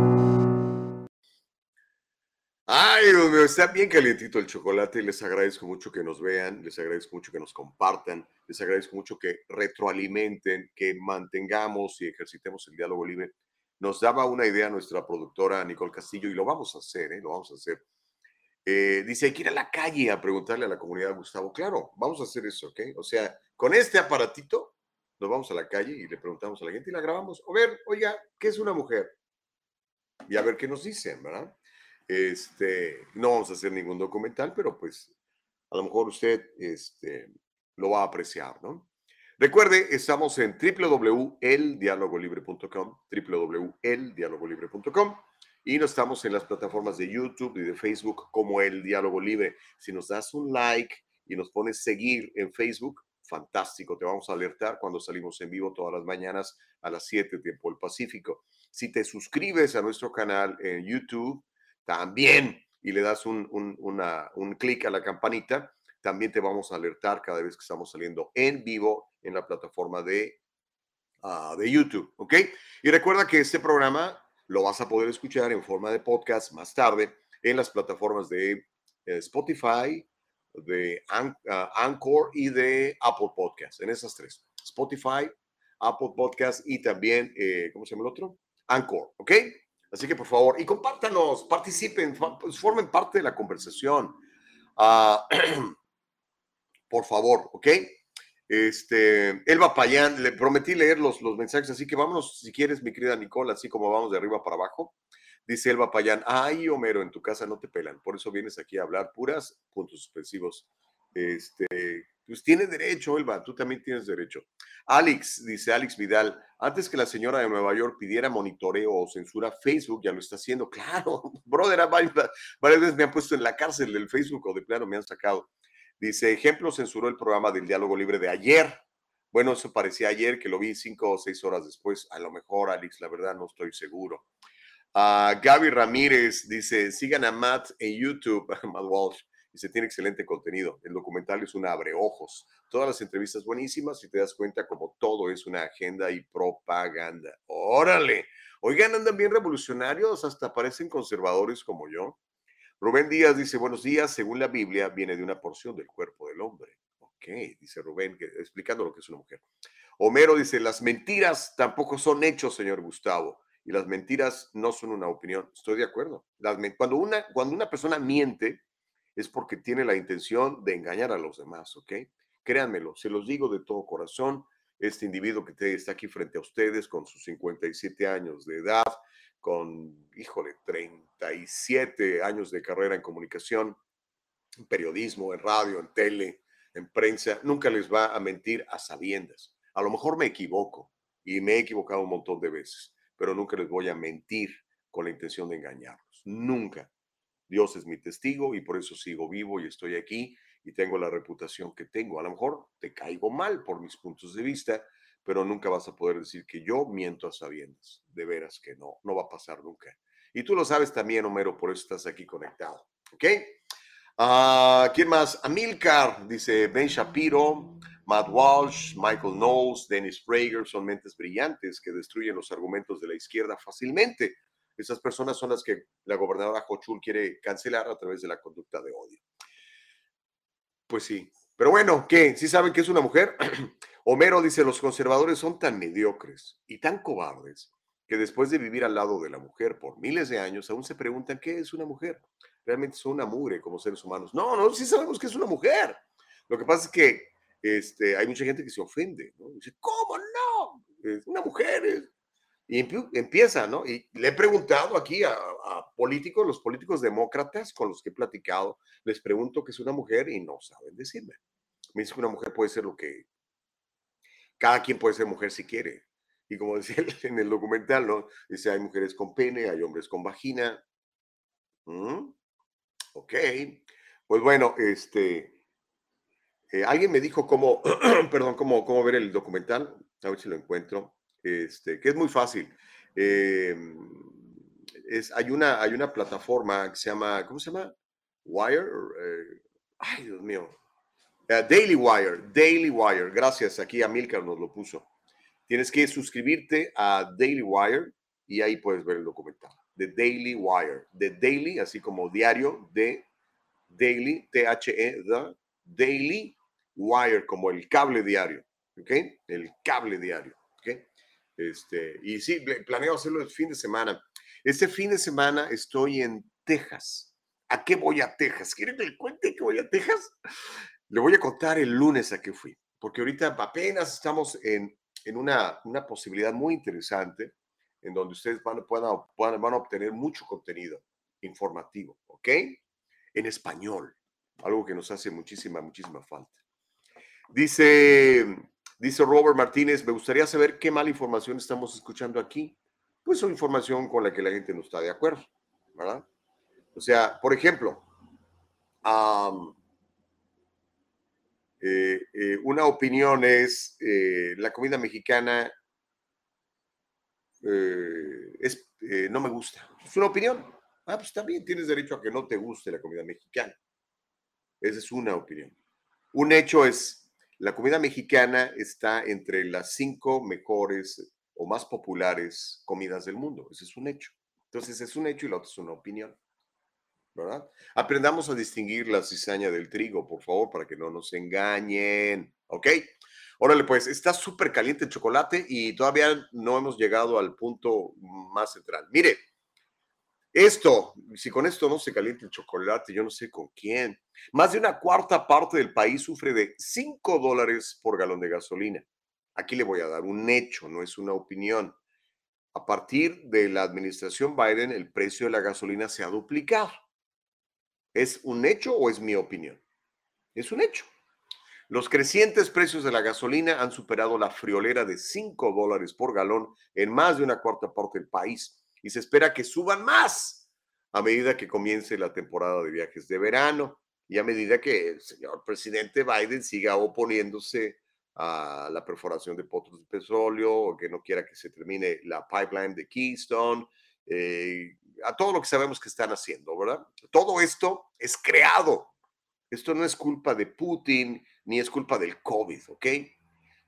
Ay, Dios mío, está bien calientito el chocolate les agradezco mucho que nos vean, les agradezco mucho que nos compartan, les agradezco mucho que retroalimenten, que mantengamos y ejercitemos el diálogo libre. Nos daba una idea nuestra productora Nicole Castillo y lo vamos a hacer, ¿eh? lo vamos a hacer. Eh, dice, hay que ir a la calle a preguntarle a la comunidad, Gustavo. Claro, vamos a hacer eso, ¿ok? O sea, con este aparatito nos vamos a la calle y le preguntamos a la gente y la grabamos. O ver, oiga, ¿qué es una mujer? Y a ver qué nos dicen, ¿verdad? Este, no vamos a hacer ningún documental, pero pues a lo mejor usted este, lo va a apreciar, ¿no? Recuerde, estamos en www.eldialogolibre.com, www.eldialogolibre.com y nos estamos en las plataformas de YouTube y de Facebook como El Diálogo Libre. Si nos das un like y nos pones seguir en Facebook, fantástico, te vamos a alertar cuando salimos en vivo todas las mañanas a las 7 tiempo del Pacífico. Si te suscribes a nuestro canal en YouTube, también, y le das un, un, clic a la campanita, también te vamos a alertar cada vez que estamos saliendo en vivo en la plataforma de, ah, de YouTube, ¿ok? Y recuerda que este programa lo vas a poder escuchar en forma de podcast más tarde en las plataformas de eh, Spotify, de ah, Anchor y de Apple Podcast, en esas tres. Spotify, Apple Podcast y también, eh, ¿cómo se llama el otro? Anchor, ¿ok? Así que por favor, y compártanos, participen, pues, formen parte de la conversación. Ah, por favor, ¿ok? Este, Elba Payán, le prometí leer los, los mensajes, así que vámonos, si quieres, mi querida Nicole, así como vamos de arriba para abajo. Dice Elba Payán, ay, Homero, en tu casa no te pelan, por eso vienes aquí a hablar puras puntos suspensivos. Este, pues tiene derecho, Elba, tú también tienes derecho. Alex, dice Alex Vidal, antes que la señora de Nueva York pidiera monitoreo o censura, Facebook ya lo está haciendo. Claro, brother, varias, veces me han puesto en la cárcel del Facebook o de plano me han sacado. Dice, ejemplo, censuró el programa del diálogo libre de ayer. Bueno, eso parecía ayer, que lo vi cinco o seis horas después. A lo mejor, Alex, la verdad no estoy seguro. Uh, Gaby Ramírez dice, sigan a Matt en YouTube, Matt Walsh. Dice, tiene excelente contenido. El documental es un ojos. Todas las entrevistas buenísimas y te das cuenta como todo es una agenda y propaganda. Órale. Oigan, andan bien revolucionarios, hasta parecen conservadores como yo. Rubén Díaz dice, buenos días, según la Biblia, viene de una porción del cuerpo del hombre. Ok, dice Rubén, explicando lo que es una mujer. Homero dice, las mentiras tampoco son hechos, señor Gustavo, y las mentiras no son una opinión. Estoy de acuerdo. cuando, una, cuando una persona miente, es porque tiene la intención de engañar a los demás, ¿ok? Créanmelo, se los digo de todo corazón, este individuo que está aquí frente a ustedes con sus 57 años de edad, con, híjole, 37 años de carrera en comunicación, en periodismo, en radio, en tele, en prensa, nunca les va a mentir a sabiendas. A lo mejor me equivoco y me he equivocado un montón de veces, pero nunca les voy a mentir con la intención de engañarlos. Nunca. Dios es mi testigo y por eso sigo vivo y estoy aquí y tengo la reputación que tengo. A lo mejor te caigo mal por mis puntos de vista, pero nunca vas a poder decir que yo miento a sabiendas. De veras que no, no va a pasar nunca. Y tú lo sabes también, Homero, por eso estás aquí conectado. ¿Ok? Uh, ¿Quién más? Amilcar, dice Ben Shapiro, Matt Walsh, Michael Knowles, Dennis Prager, son mentes brillantes que destruyen los argumentos de la izquierda fácilmente. Esas personas son las que la gobernadora Hochul quiere cancelar a través de la conducta de odio. Pues sí. Pero bueno, ¿qué? ¿Sí saben que es una mujer? Homero dice, los conservadores son tan mediocres y tan cobardes que después de vivir al lado de la mujer por miles de años, aún se preguntan qué es una mujer. Realmente son una mugre como seres humanos. No, no, sí sabemos que es una mujer. Lo que pasa es que este, hay mucha gente que se ofende. ¿cómo no? Es una mujer. Y empieza, ¿no? Y le he preguntado aquí a, políticos, los políticos demócratas con los que he platicado, les pregunto qué es una mujer y no saben decirme. Me dice que una mujer puede ser lo que cada quien puede ser mujer si quiere. Y como decía en el documental, ¿no? Dice, hay mujeres con pene, hay hombres con vagina. ¿Mm? Ok. Pues bueno, este, eh, alguien me dijo cómo, perdón, cómo, cómo ver el documental. A ver si lo encuentro. Este, que es muy fácil. Em, es, hay, una, hay una plataforma que se llama, ¿cómo se llama? Wire. Eh, ay, Dios mío. Uh, Daily Wire, Daily Wire, gracias, aquí Amilcar nos lo puso. Tienes que suscribirte a Daily Wire y ahí puedes ver el documental. The Daily Wire, de Daily, así como diario, de Daily, T-H-E, The Daily Wire, como el cable diario, ¿ok? El cable diario, ¿ok? Este, y sí, planeo hacerlo el fin de semana. Este fin de semana estoy en Texas. ¿A qué voy a Texas? ¿Quieren que le cuente que voy a Texas? Le voy a contar el lunes a qué fui, porque ahorita apenas estamos en, en una, una posibilidad muy interesante en donde ustedes van, puedan, van a obtener mucho contenido informativo, ¿ok? En español, algo que nos hace muchísima, muchísima falta. Dice, dice Robert Martínez, me gustaría saber qué mala información estamos escuchando aquí. Pues son información con la que la gente no está de acuerdo, ¿verdad? O sea, por ejemplo, eh, eh, una opinión es eh, la comida mexicana es, no me gusta. Es una opinión. Ah, pues también tienes derecho a que no te guste la comida mexicana. Esa es una opinión. Un hecho es, la comida mexicana está entre las cinco mejores o más populares comidas del mundo. Ese es un hecho. Entonces es un hecho y la otra es una opinión. ¿verdad? Aprendamos a distinguir la cizaña del trigo, por favor, para que no nos engañen, ¿ok? Órale, pues está súper caliente el chocolate y todavía no hemos llegado al punto más central. Mire, Esto, si con esto no se calienta el chocolate, yo no sé con quién. Más de una cuarta parte del país sufre de 5 dólares por galón de gasolina. Aquí le voy a dar un hecho, no es una opinión. A partir de la administración Biden, el precio de la gasolina se ha duplicado. ¿Es un hecho o es mi opinión? Es un hecho. Los crecientes precios de la gasolina han superado la friolera de 5 dólares por galón en más de una cuarta parte del país y se espera que suban más a medida que comience la temporada de viajes de verano y a medida que el señor presidente Biden siga oponiéndose a la perforación de potros de petróleo o que no quiera que se termine la pipeline de Keystone, eh, a todo lo que sabemos que están haciendo, ¿verdad? Todo esto es creado. Esto no es culpa de Putin ni es culpa del COVID, ¿ok?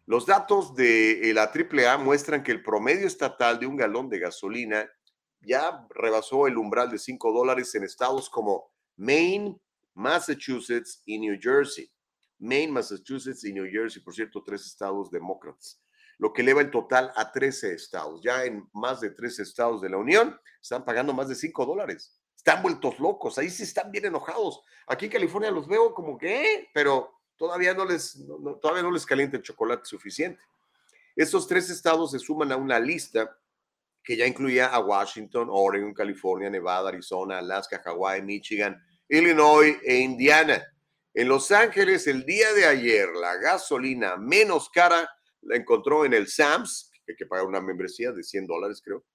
Los datos de la AAA muestran que el promedio estatal de un galón de gasolina ya rebasó el umbral de 5 dólares en estados como Maine, Massachusetts y New Jersey. Maine, Massachusetts y New Jersey, por cierto, tres estados demócratas, lo que eleva el total a 13 estados. Ya en más de 13 estados de la Unión están pagando más de 5 dólares. Están vueltos locos, ahí sí están bien enojados. Aquí en California los veo como que, pero todavía no les, todavía no les calienta el chocolate suficiente. Estos tres estados se suman a una lista que ya incluía a Washington, Oregon, California, Nevada, Arizona, Alaska, Hawái, Michigan, Illinois e Indiana. En Los Ángeles, el día de ayer, la gasolina menos cara la encontró en el Sams, que hay que pagar una membresía de 100 dólares, creo.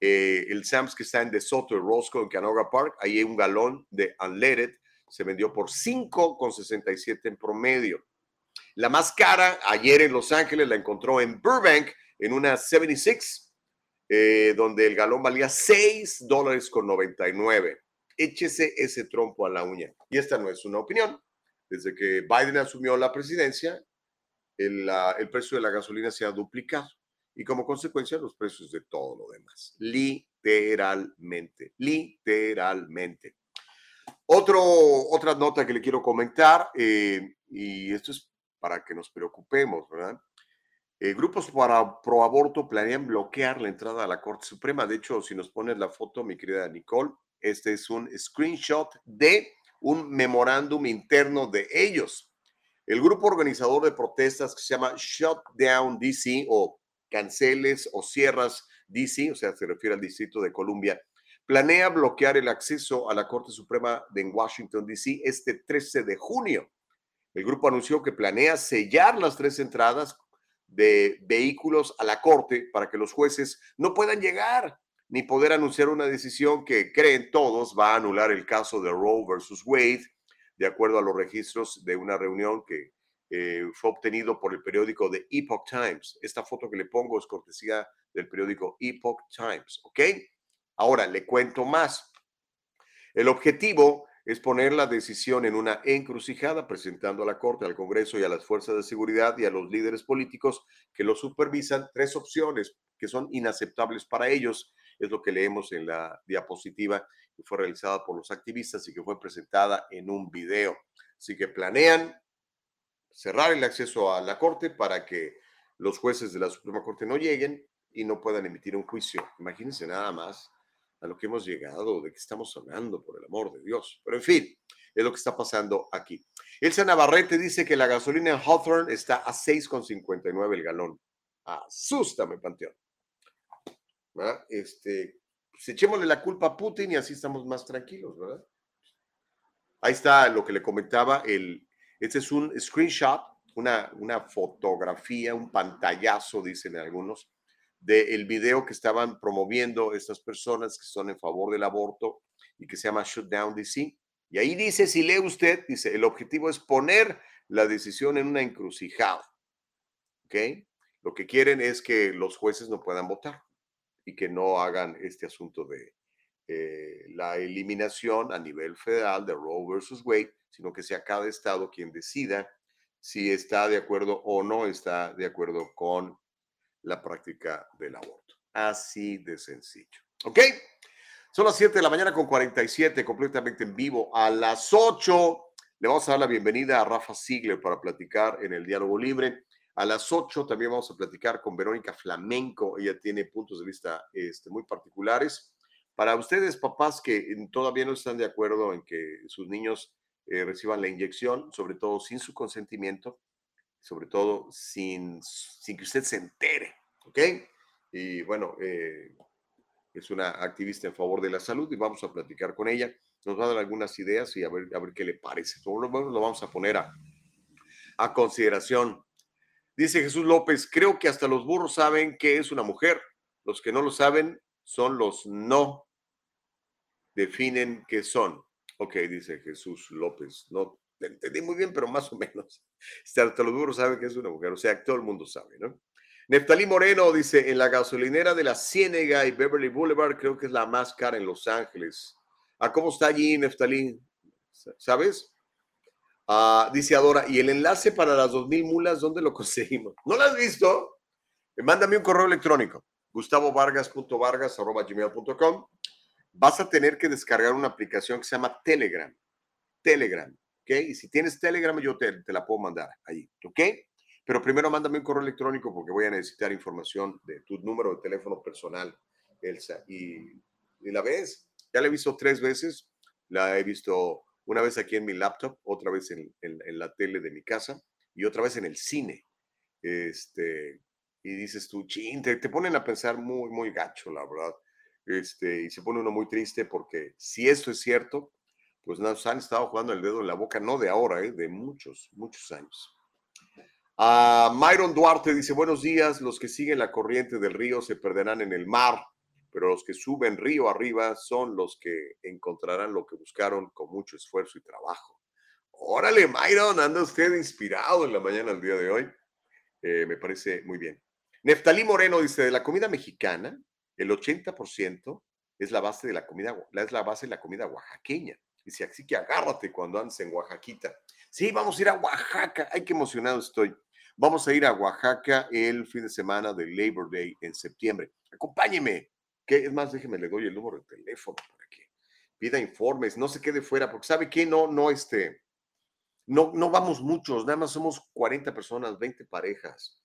Eh, el Sams que está en DeSoto y Roscoe, en Canoga Park, ahí hay un galón de unleaded, se vendió por 5,67 en promedio. La más cara, ayer en Los Ángeles, la encontró en Burbank, en una 76, eh, donde el galón valía 6 dólares con 99. Échese ese trompo a la uña. Y esta no es una opinión. Desde que Biden asumió la presidencia, el, el precio de la gasolina se ha duplicado y como consecuencia los precios de todo lo demás. Literalmente, literalmente. Otro, otra nota que le quiero comentar, eh, y esto es para que nos preocupemos, ¿verdad? Eh, grupos para pro aborto planean bloquear la entrada a la Corte Suprema. De hecho, si nos pones la foto, mi querida Nicole, este es un screenshot de un memorándum interno de ellos. El grupo organizador de protestas que se llama Shutdown DC o Canceles o Cierras DC, o sea, se refiere al Distrito de Columbia, planea bloquear el acceso a la Corte Suprema de Washington DC este 13 de junio. El grupo anunció que planea sellar las tres entradas de vehículos a la Corte para que los jueces no puedan llegar ni poder anunciar una decisión que creen todos va a anular el caso de Roe versus Wade, de acuerdo a los registros de una reunión que eh, fue obtenido por el periódico The Epoch Times. Esta foto que le pongo es cortesía del periódico Epoch Times, ¿ok? Ahora, le cuento más. El objetivo es poner la decisión en una encrucijada, presentando a la Corte, al Congreso y a las fuerzas de seguridad y a los líderes políticos que lo supervisan tres opciones que son inaceptables para ellos es lo que leemos en la diapositiva que fue realizada por los activistas y que fue presentada en un video. Así que planean cerrar el acceso a la Corte para que los jueces de la Suprema Corte no lleguen y no puedan emitir un juicio. Imagínense nada más a lo que hemos llegado, de que estamos hablando, por el amor de Dios. Pero en fin, es lo que está pasando aquí. Elsa Navarrete dice que la gasolina en Hawthorne está a 6,59 el galón. Asústame, Panteón. Este, pues la culpa a Putin y así estamos más tranquilos, ¿verdad? Ahí está lo que le comentaba. El, este es un screenshot, una, una fotografía, un pantallazo, dicen algunos, del video que estaban promoviendo estas personas que son en favor del aborto y que se llama Shutdown DC. Y ahí dice, si lee usted, dice, el objetivo es poner la decisión en una encrucijada. ¿Ok? Lo que quieren es que los jueces no puedan votar y que no hagan este asunto de eh, la eliminación a nivel federal de Roe versus Wade, sino que sea cada estado quien decida si está de acuerdo o no está de acuerdo con la práctica del aborto. Así de sencillo. ¿Ok? Son las 7 de la mañana con 47, completamente en vivo. A las 8 le vamos a dar la bienvenida a Rafa Ziegler para platicar en el Diálogo Libre. A las 8 también vamos a platicar con Verónica Flamenco. Ella tiene puntos de vista este, muy particulares Para ustedes, papás que todavía no están de acuerdo en que sus niños eh, reciban la inyección, sobre todo sin su consentimiento, sobre todo sin, sin que usted se entere, ¿ok? Y bueno, eh, es una activista en favor de la salud y vamos a platicar con ella. Nos va a dar algunas ideas y a ver, a ver qué le parece. Lo, lo vamos a poner a, a consideración. Dice Jesús López, creo que hasta los burros saben que es una mujer. Los que no lo saben son los no definen qué son. Ok, dice Jesús López. No entendí muy bien, pero más o menos. Hasta los burros saben que es una mujer. O sea, todo el mundo sabe, ¿no? Neftalí Moreno dice, en la gasolinera de la Ciénega y Beverly Boulevard, creo que es la más cara en Los Ángeles. ¿A cómo está allí, Neftalí? ¿Sabes? Ah, dice Adora, ¿y el enlace para las 2000 mulas, dónde lo conseguimos? ¿No lo has visto? Mándame un correo electrónico, gustavovargas.vargas.gmail.com. Vas a tener que descargar una aplicación que se llama Telegram. Telegram, ¿ok? Y si tienes Telegram, yo te, te la puedo mandar ahí, ¿ok? Pero primero mándame un correo electrónico porque voy a necesitar información de tu número de teléfono personal, Elsa. Y, y la ves, ya la he visto tres veces, la he visto una vez aquí en mi laptop, otra vez en, en, en, la tele de mi casa y otra vez en el cine. Este, y dices tú, chin, te, te, ponen a pensar muy, muy gacho, la verdad. Este, y se pone uno muy triste porque si esto es cierto, pues nos han estado jugando el dedo en la boca, no de ahora, ¿eh? de muchos, muchos años. Uh, Myron Duarte dice, buenos días, los que siguen la corriente del río se perderán en el mar, pero los que suben río arriba son los que encontrarán lo que buscaron con mucho esfuerzo y trabajo. Órale, Myron, anda usted inspirado en la mañana del día de hoy. Eh, me parece muy bien. Neftalí Moreno dice, de la comida mexicana, el 80% es la base de la comida, es la base de la comida oaxaqueña. Dice, así que agárrate cuando andes en Oaxaquita. Sí, vamos a ir a Oaxaca. Ay, qué emocionado estoy. Vamos a ir a Oaxaca el fin de semana de Labor Day en septiembre. Acompáñeme. ¿Qué? Es más, déjeme, le doy el número de teléfono para que pida informes, no se quede fuera, porque ¿sabe qué? No, no, este, no, no vamos muchos, nada más somos 40 personas, 20 parejas.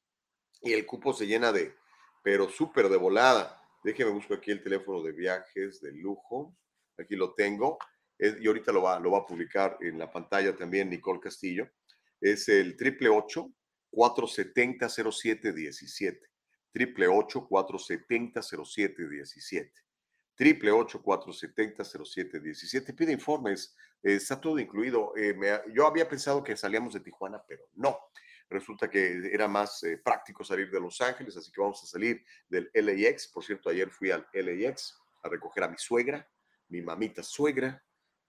Y el cupo se llena de, pero súper de volada. Déjeme busco aquí el teléfono de viajes de lujo. Aquí lo tengo. Y ahorita lo va, lo va a publicar en la pantalla también Nicole Castillo. Es el triple 470 0717 triple 470 0717 triple 470 0717 Pide informes, eh, está todo incluido. Eh, yo había pensado que salíamos de Tijuana, pero no. Resulta que era más eh, práctico salir de Los Ángeles, así que vamos a salir del LAX. Por cierto, ayer fui al LAX a recoger a mi suegra, mi mamita suegra,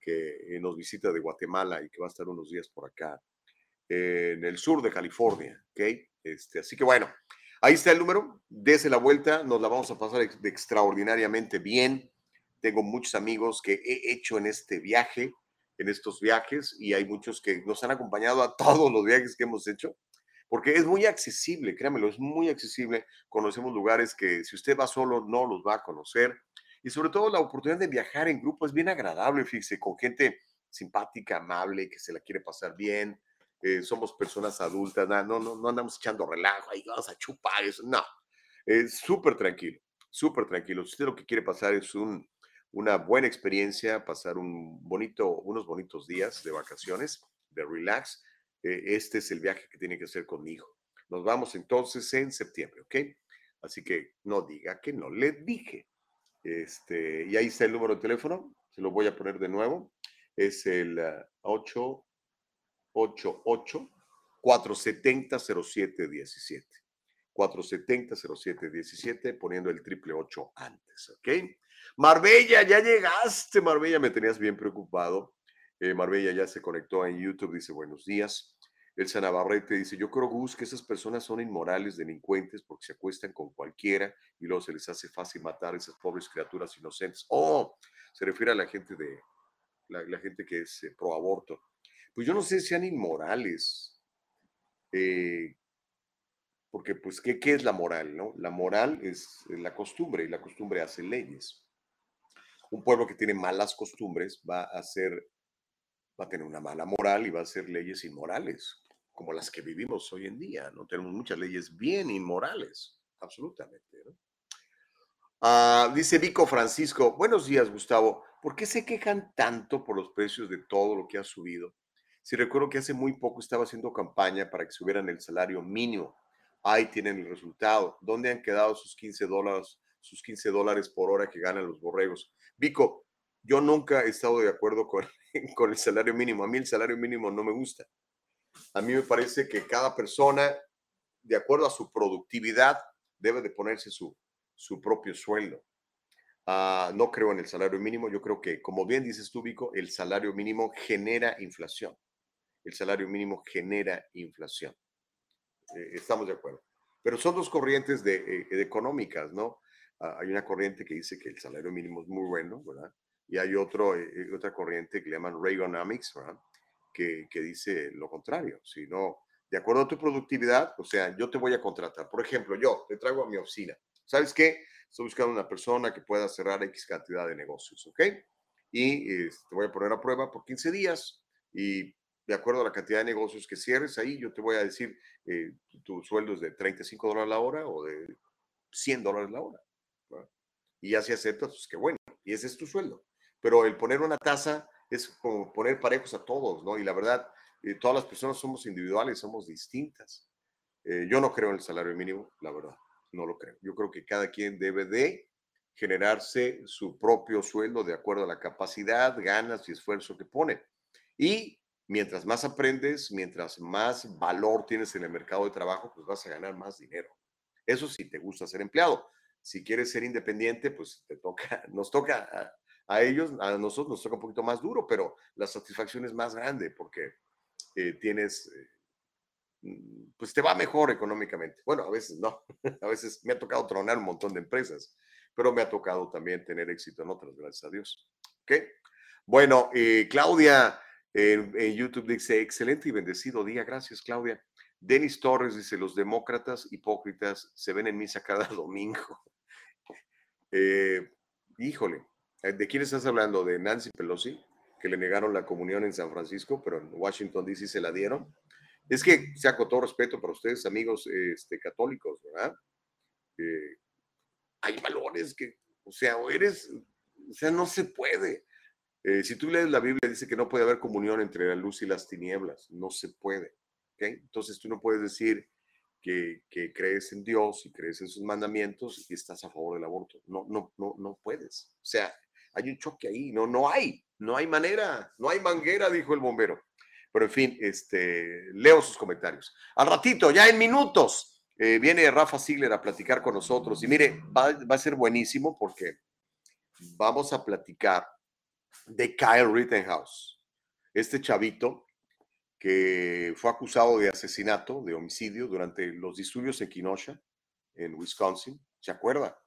que nos visita de Guatemala y que va a estar unos días por acá en el sur de California. ¿ok? Este, así que bueno, ahí está el número. Dese la vuelta, nos la vamos a pasar ex extraordinariamente bien. Tengo muchos amigos que he hecho en este viaje, en estos viajes, y hay muchos que nos han acompañado a todos los viajes que hemos hecho, porque es muy accesible, créanmelo, es muy accesible. Conocemos lugares que si usted va solo no los va a conocer. Y sobre todo la oportunidad de viajar en grupo es bien agradable, fíjese, con gente simpática, amable, que se la quiere pasar bien, eh, somos personas adultas, no, no, no andamos echando relajo, ahí vamos a chupar eso, no, es súper tranquilo, súper tranquilo. Si usted lo que quiere pasar es un, una buena experiencia, pasar un bonito, unos bonitos días de vacaciones, de relax, eh, este es el viaje que tiene que hacer conmigo. Nos vamos entonces en septiembre, ¿ok? Así que no diga que no le dije. Este, y ahí está el número de teléfono, se lo voy a poner de nuevo. Es el uh, 8 88 470 0717. 470 0717 poniendo el triple 8 antes, ¿ok? Marbella, ya llegaste, Marbella, me tenías bien preocupado. Eh, Marbella ya se conectó en YouTube, dice buenos días. Elsa Navarrete dice, yo creo, Gus, que esas personas son inmorales, delincuentes, porque se acuestan con cualquiera y luego se les hace fácil matar a esas pobres criaturas inocentes. Oh, se refiere a la gente de, la, gente que es eh, pro aborto pues yo no sé si sean inmorales. Eh, porque, pues, ¿qué, ¿qué, es la moral? No? La moral es la costumbre y la costumbre hace leyes. Un pueblo que tiene malas costumbres va a hacer, va a tener una mala moral y va a hacer leyes inmorales, como las que vivimos hoy en día. No tenemos muchas leyes bien inmorales, absolutamente. ¿no? Ah, dice Vico Francisco, buenos días Gustavo, ¿por qué se quejan tanto por los precios de todo lo que ha subido? Si recuerdo que hace muy poco estaba haciendo campaña para que subieran el salario mínimo. Ahí tienen el resultado. ¿Dónde han quedado sus 15 dólares, sus 15 dólares por hora que ganan los borregos? Vico, yo nunca he estado de acuerdo con, con el salario mínimo. A mí el salario mínimo no me gusta. A mí me parece que cada persona, de acuerdo a su productividad, debe de ponerse su, su propio sueldo. Ah, no creo en el salario mínimo. Yo creo que, como bien dices tú, Vico, el salario mínimo genera inflación. El salario mínimo genera inflación. Eh, estamos de acuerdo. Pero son dos corrientes de, de económicas, ¿no? Ah, hay una corriente que dice que el salario mínimo es muy bueno, ¿verdad? Y hay otro, eh, otra corriente que le llaman Reaganomics, ¿verdad? Que, que dice lo contrario. Si no, de acuerdo a tu productividad, o sea, yo te voy a contratar. Por ejemplo, yo te traigo a mi oficina. ¿Sabes qué? Estoy buscando una persona que pueda cerrar X cantidad de negocios, ¿ok? Y este, te voy a poner a prueba por 15 días y de acuerdo a la cantidad de negocios que cierres ahí, yo te voy a decir, eh, tu sueldo es de 35 dólares la hora o de 100 dólares la hora. ¿verdad? Y ya si aceptas, pues qué bueno, y ese es tu sueldo. Pero el poner una tasa es como poner parejos a todos, ¿no? Y la verdad, eh, todas las personas somos individuales, somos distintas. Eh, yo no creo en el salario mínimo, la verdad, no lo creo. Yo creo que cada quien debe de generarse su propio sueldo de acuerdo a la capacidad, ganas y esfuerzo que pone. Y mientras más aprendes, mientras más valor tienes en el mercado de trabajo, pues vas a ganar más dinero. Eso sí te gusta ser empleado. Si quieres ser independiente, pues te toca, nos toca a, ellos, a nosotros nos toca un poquito más duro, pero la satisfacción es más grande porque eh, tienes, eh, mm, pues te va mejor económicamente. Bueno, a veces no, a veces me ha tocado tronar un montón de empresas, pero me ha tocado también tener éxito en otras, gracias a Dios. ¿Ok? Bueno, eh, Claudia en, YouTube dice, excelente y bendecido día, gracias Claudia. Denis Torres dice, los demócratas hipócritas se ven en misa cada domingo. Eh, híjole, ¿de quién estás hablando? ¿De Nancy Pelosi? Que le negaron la comunión en San Francisco, pero en Washington DC se la dieron. Es que, sea con todo respeto para ustedes, amigos este, católicos, ¿verdad? Eh, hay valores que, o sea, o eres, o sea, no se puede. Eh, si tú lees la Biblia, dice que no puede haber comunión entre la luz y las tinieblas. No se puede. Entonces tú no puedes decir que, que, crees en Dios y crees en sus mandamientos y estás a favor del aborto. No, no, no, no puedes. O sea, hay un choque ahí. No, no hay. No hay manera. No hay manguera, dijo el bombero. Pero en fin, este, leo sus comentarios. Al ratito, ya en minutos, eh, viene Rafa Ziegler a platicar con nosotros. Y mire, va, va a ser buenísimo porque vamos a platicar de Kyle Rittenhouse, este chavito que fue acusado de asesinato, de homicidio durante los disturbios en Kenosha, en Wisconsin. ¿Se acuerda?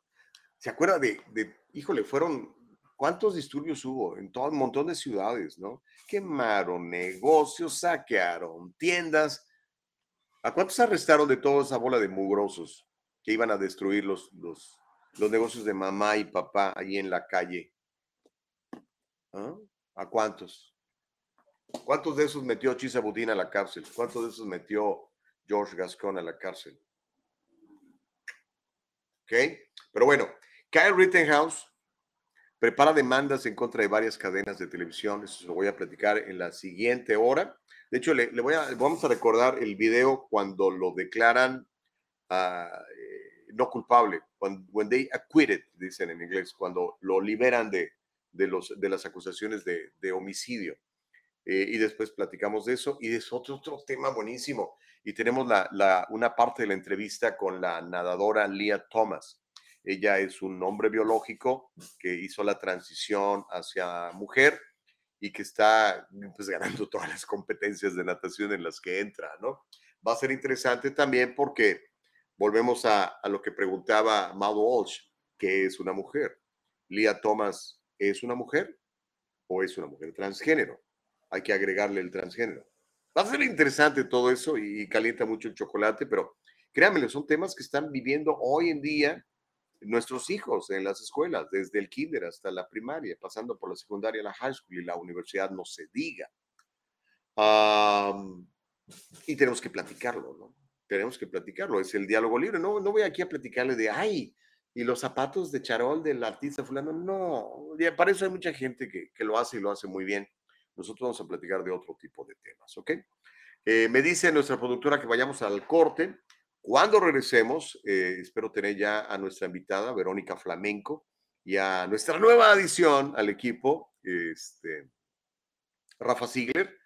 ¿Se acuerda de, de, híjole, fueron, ¿cuántos disturbios hubo en todo un montón de ciudades, no? Quemaron negocios, saquearon tiendas. ¿A cuántos arrestaron de toda esa bola de mugrosos que iban a destruir los, los, los negocios de mamá y papá ahí en la calle? ¿Ah? ¿A cuántos? ¿Cuántos de esos metió Chisa Budín a la cárcel? ¿Cuántos de esos metió George Gascon a la cárcel? ¿Ok? Pero bueno, Kyle Rittenhouse prepara demandas en contra de varias cadenas de televisión. Eso se lo voy a platicar en la siguiente hora. De hecho, le, vamos a recordar el video cuando lo declaran uh, no culpable, when, when they acquitted, dicen en inglés, cuando lo liberan de, de, las acusaciones de, homicidio. Eh, y después platicamos de eso. Y es otro, tema buenísimo. Y tenemos la, una parte de la entrevista con la nadadora Leah Thomas. Ella es un hombre biológico que hizo la transición hacia mujer y que está pues, ganando todas las competencias de natación en las que entra, ¿no? Va a ser interesante también porque volvemos a, lo que preguntaba Maud Walsh, que es una mujer. Leah Thomas ¿Es una mujer o es una mujer transgénero? Hay que agregarle el transgénero. Va a ser interesante todo eso y calienta mucho el chocolate, pero créanmelo, son temas que están viviendo hoy en día nuestros hijos en las escuelas, desde el kinder hasta la primaria, pasando por la secundaria, la high school y la universidad, no se diga. Y tenemos que platicarlo, ¿no? Tenemos que platicarlo, es el diálogo libre. No, no voy aquí a platicarle de, ay, y los zapatos de charol del artista fulano, no, para eso hay mucha gente que, que lo hace y lo hace muy bien. Nosotros vamos a platicar de otro tipo de temas, ¿ok? Eh, me dice nuestra productora que vayamos al corte. Cuando regresemos, eh, espero tener ya a nuestra invitada, Verónica Flamenco, y a nuestra nueva adición al equipo, este, Rafa Ziegler,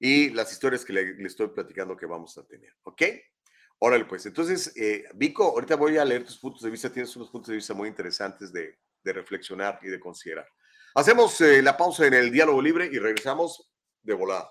y las historias que le, le estoy platicando que vamos a tener, ¿ok? Órale, pues. Entonces, eh, Vico, ahorita voy a leer tus puntos de vista. Tienes unos puntos de vista muy interesantes de, de reflexionar y de considerar. Hacemos eh, la pausa en el diálogo libre y regresamos de volada.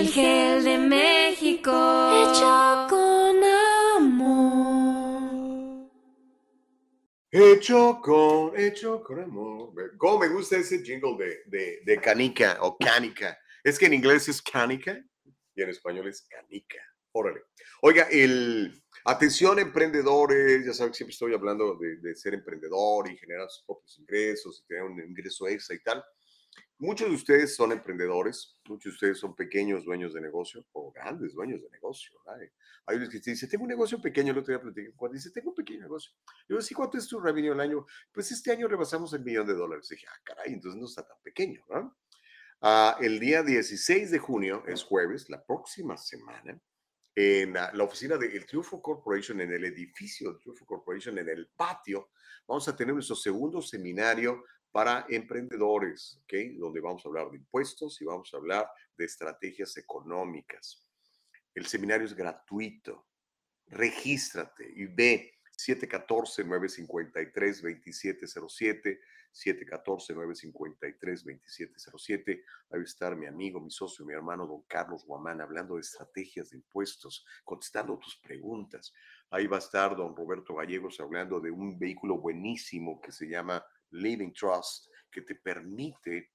El gel de México. Hecho con amor. Hecho con, hecho con amor. ¿Cómo me gusta ese jingle de, de, de canica o canica? Es que en inglés es canica y en español es canica. Órale. Oiga, el, atención emprendedores, ya saben que siempre estoy hablando de, de ser emprendedor y generar sus propios ingresos y tener un ingreso extra y tal. Muchos de ustedes son emprendedores, muchos de ustedes son pequeños dueños de negocio o grandes dueños de negocio. ¿verdad? Hay unos que te dicen, tengo un negocio pequeño, el otro día platiqué, cuando dice, tengo un pequeño negocio. Yo digo, sí, ¿cuánto es tu revenue al año? Pues este año rebasamos el millón de dólares. dije, ah, caray, entonces no está tan pequeño, ¿no? Ah, el día 16 de junio, es jueves, la próxima semana, en ah, la oficina del Triunfo Corporation, en el edificio del Triunfo Corporation, en el patio, vamos a tener nuestro segundo seminario para emprendedores, ¿ok? Donde vamos a hablar de impuestos y vamos a hablar de estrategias económicas. El seminario es gratuito. Regístrate y ve 714-953-2707, 714-953-2707. Ahí estar mi amigo, mi socio, mi hermano, don Carlos Guamán, hablando de estrategias de impuestos, contestando tus preguntas. Ahí va a estar don Roberto Gallegos hablando de un vehículo buenísimo que se llama Living Trust, que te permite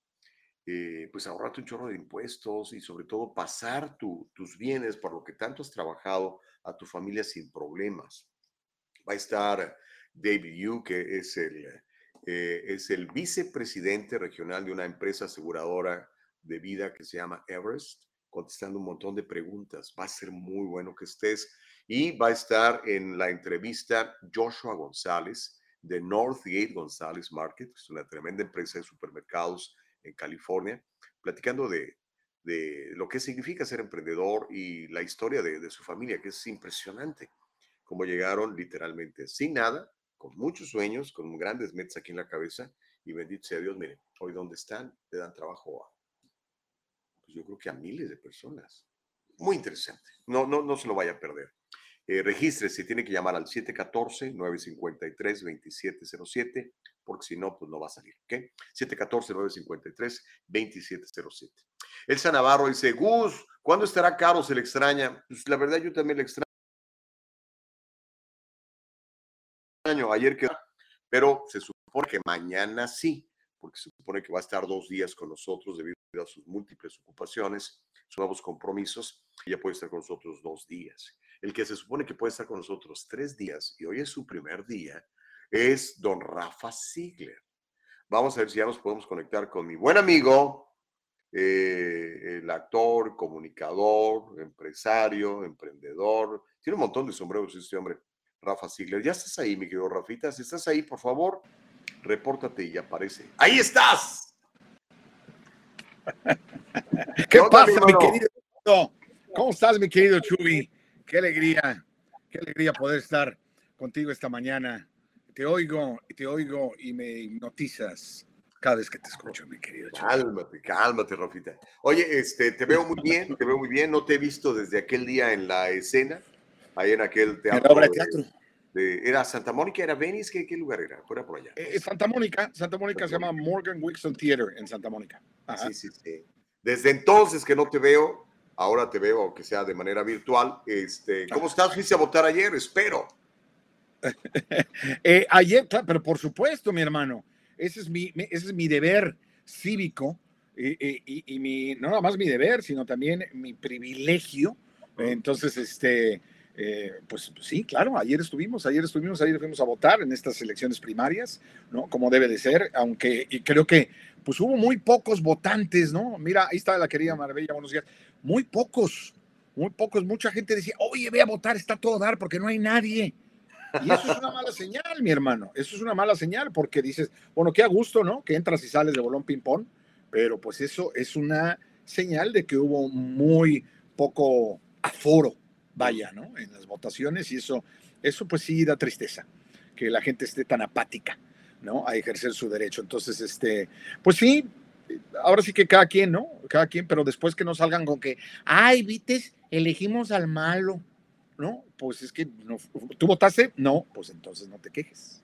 eh, pues ahorrarte un chorro de impuestos y sobre todo pasar tu- tus bienes por lo que tanto has trabajado a tu familia sin problemas. Va a estar David Yu, que es el, eh, es el vicepresidente regional de una empresa aseguradora de vida que se llama Everest, contestando un montón de preguntas. Va a ser muy bueno que estés. Y va a estar en la entrevista Joshua González de Northgate González Market, que es una tremenda empresa de supermercados en California, platicando de, de lo que significa ser emprendedor y la historia de, de su familia, que es impresionante. Cómo llegaron literalmente sin nada, con muchos sueños, con grandes metas aquí en la cabeza, y bendito sea Dios, miren, hoy donde están, le dan trabajo a, pues yo creo que a miles de personas. Muy interesante. No, no, no se lo vaya a perder. Eh, regístrese, tiene que llamar al 714-953-2707, porque si no, pues no va a salir, ¿ok? 714-953-2707. Elsa Navarro dice, Gus, ¿cuándo estará caro? Se le extraña. Pues la verdad yo también le extraño. Ayer que... Pero se supone que mañana sí, porque se supone que va a estar dos días con nosotros debido a sus múltiples ocupaciones, sus nuevos compromisos. Ella puede estar con nosotros dos días. El que se supone que puede estar con nosotros tres días, y hoy es su primer día, es don Rafa Ziegler. Vamos a ver si ya nos podemos conectar con mi buen amigo, eh, el actor, comunicador, empresario, emprendedor. Tiene un montón de sombreros este hombre, Rafa Ziegler. Ya estás ahí, mi querido Rafita. Si estás ahí, por favor, repórtate y aparece. ¡Ahí estás! ¿Qué pasa, mi querido? ¿Cómo estás, mi querido Chubi? Qué alegría, Qué alegría poder estar contigo esta mañana. Te oigo, te oigo y me hipnotizas cada vez que te escucho, mi querido. Cálmate, cálmate, Rafita. Oye, este, te veo muy bien, te veo muy bien. No te he visto desde aquel día en la escena, ahí en aquel teatro. En la obra de teatro. de- ¿Era Santa Mónica? ¿Era Venice? ¿Qué, qué lugar era? Fuera por allá. Eh, Santa Mónica, Santa Mónica se llama Morgan Wixon Theater en Santa Mónica. Ajá. Sí, sí, sí. Desde entonces que no te veo, ahora te veo, aunque sea de manera virtual. Este, ¿Cómo estás? ¿Fuiste a votar ayer? Espero. Eh, ayer, pero por supuesto, mi hermano, ese es mi, ese es mi deber cívico y, y- y- y mi, no nada más mi deber, sino también mi privilegio. Entonces, este, eh, pues sí, claro, ayer estuvimos, ayer estuvimos, ayer fuimos a votar en estas elecciones primarias, ¿no? Como debe de ser, aunque y creo que pues hubo muy pocos votantes, ¿no? Mira, ahí está la querida Marbella, buenos días. Muy pocos, muy pocos, mucha gente decía, oye, ve a votar, está todo dar porque no hay nadie. Y eso es una mala señal, mi hermano. Eso es una mala señal porque dices, bueno, qué a gusto, ¿no? Que entras y sales de bolón ping-pong, pero pues eso es una señal de que hubo muy poco aforo, vaya, ¿no? En las votaciones y eso, eso pues sí da tristeza, que la gente esté tan apática, ¿no? A ejercer su derecho. Entonces, este, pues sí, ahora sí que cada quien, ¿no? Cada quien, pero después que no salgan con que, ay, vites, elegimos al malo, ¿no? Pues es que no, tú votaste, no, pues entonces no te quejes.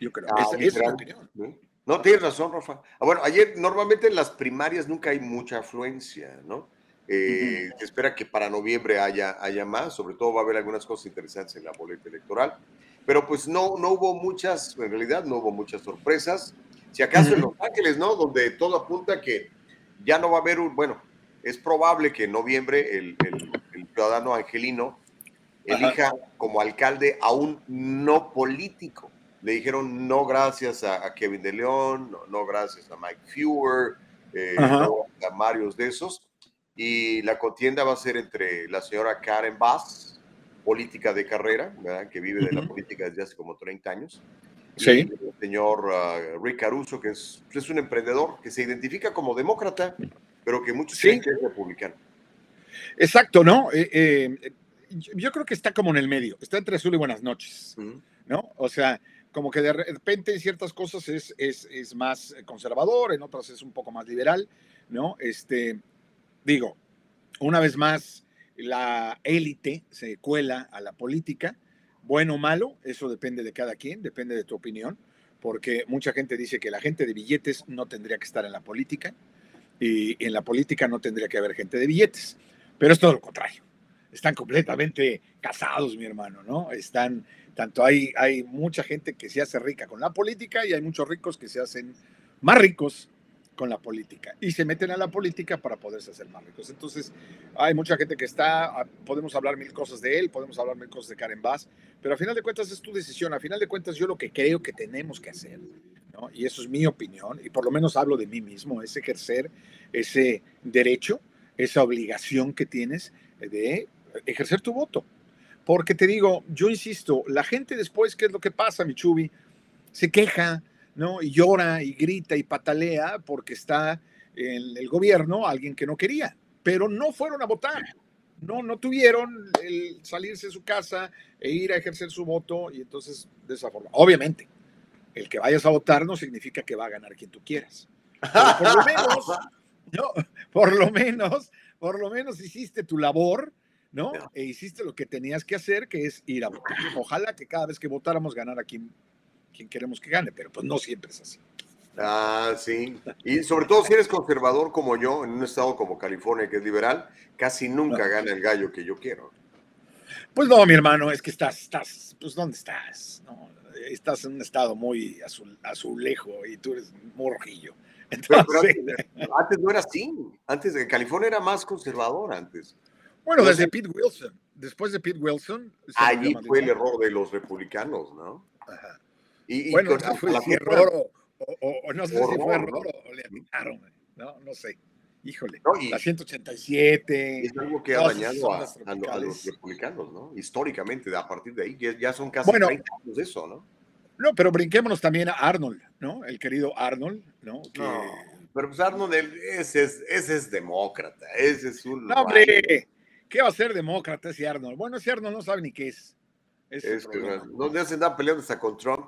Yo creo, Ah, esa- es mi opinión. ¿no? No, tienes razón, Rafa. Ah, bueno, ayer normalmente en las primarias nunca hay mucha afluencia, ¿no? Eh, Se espera que para noviembre haya, haya más, sobre todo va a haber algunas cosas interesantes en la boleta electoral, pero pues no, no hubo muchas, en realidad no hubo muchas sorpresas. Si acaso en Los Ángeles, ¿no? Donde todo apunta que ya no va a haber un, bueno, es probable que en noviembre el, el- el ciudadano angelino elija como alcalde a un no político. Le dijeron no gracias a, a Kevin de León, no, no gracias a Mike Fewer, eh, Ajá. no a varios de esos. Y la contienda va a ser entre la señora Karen Bass, política de carrera, ¿verdad? que vive de la política desde hace como 30 años. Sí. Y el señor ah, Rick Caruso, que es, es un emprendedor que se identifica como demócrata, pero que muchos Sí. creen que es republicano. Exacto, ¿no? Eh, eh, yo, yo creo que está como en el medio, está entre azul y buenas noches, ¿no? O sea, como que de repente en ciertas cosas es, es, es más conservador, en otras es un poco más liberal, ¿no? Este, digo, una vez más, la élite se cuela a la política, bueno o malo, eso depende de cada quien, depende de tu opinión, porque mucha gente dice que la gente de billetes no tendría que estar en la política y en la política no tendría que haber gente de billetes, pero es todo lo contrario. Están completamente casados, mi hermano, ¿no? Están, tanto hay, hay mucha gente que se hace rica con la política y hay muchos ricos que se hacen más ricos con la política y se meten a la política para poderse hacer más ricos. Entonces, hay mucha gente que está, ah, podemos hablar mil cosas de él, podemos hablar mil cosas de Karen Bass, pero a final de cuentas es tu decisión, a final de cuentas yo lo que creo que tenemos que hacer, ¿no? y eso es mi opinión, y por lo menos hablo de mí mismo, es ejercer ese derecho, esa obligación que tienes de ejercer tu voto. Porque te digo, yo insisto, la gente después, ¿qué es lo que pasa, mi chubi? Se queja, ¿no? Y llora y grita y patalea porque está en el gobierno alguien que no quería, pero no fueron a votar. No, no tuvieron el salirse de su casa e ir a ejercer su voto y entonces de esa forma. Obviamente, el que vayas a votar no significa que va a ganar quien tú quieras. Pero por lo menos, no, por lo menos, por lo menos hiciste tu labor, ¿no? E hiciste lo que tenías que hacer, que es ir a votar. Ojalá que cada vez que votáramos ganara quien, quien queremos que gane, pero pues no siempre es así. Ah, sí. Y sobre todo si eres conservador como yo, en un estado como California, que es liberal, casi nunca gana el gallo que yo quiero. Pues no, mi hermano, es que estás, estás, pues ¿dónde estás? No, estás en un estado muy azul, azulejo y tú eres muy rojillo. Pero- pero Entonces, antes, no era así. Antes de California era más conservador antes. bueno, No desde Pete Wilson, después de Pete Wilson, allí fue el error de los republicanos, ¿no? Y, y Bueno, no sé fue si error o, o- o- o no sé si fue ¿no? o le atinaron, no, no sé. Híjole, No, y- la 187. Es algo que ha dañado a, los republicanos, ¿no? Históricamente, a partir de ahí, ya, ya son casi Bueno. 30 años de eso, ¿no? No, pero brinquémonos también a Arnold, ¿no? El querido Arnold, ¿no? Que- No, pero pues Arnold, ese es, ese es demócrata, ese es un... No, hombre, ¿Qué va a ser demócrata ese Arnold? Bueno, ese Arnold no sabe ni qué es. Es es que, problema. ¿Dónde se andan peleando hasta con Trump?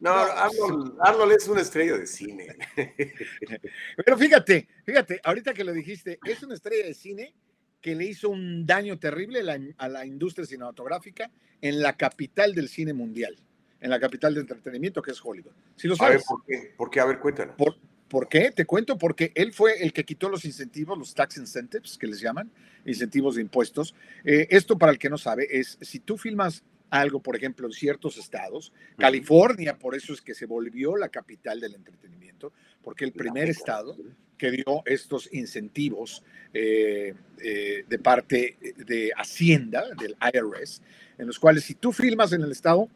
No, No, Arnold, Arnold es una estrella de cine. Pero fíjate, fíjate, ahorita que lo dijiste, es una estrella de cine que le hizo un daño terrible a la, industria cinematográfica en la capital del cine mundial, en la capital de entretenimiento que es Hollywood. Si lo A ver, sabes. ¿por qué? ¿Por qué? A ver, cuéntanos. ¿Por, por qué? Te cuento, porque él fue el que quitó los incentivos, los tax incentives, que les llaman, incentivos de impuestos. Eh, esto, para el que no sabe, es si tú filmas algo, por ejemplo, en ciertos estados, California, por eso es que se volvió la capital del entretenimiento, porque el primer estado que dio estos incentivos eh, eh, de parte de Hacienda, del IRS, en los cuales si tú filmas en el estado,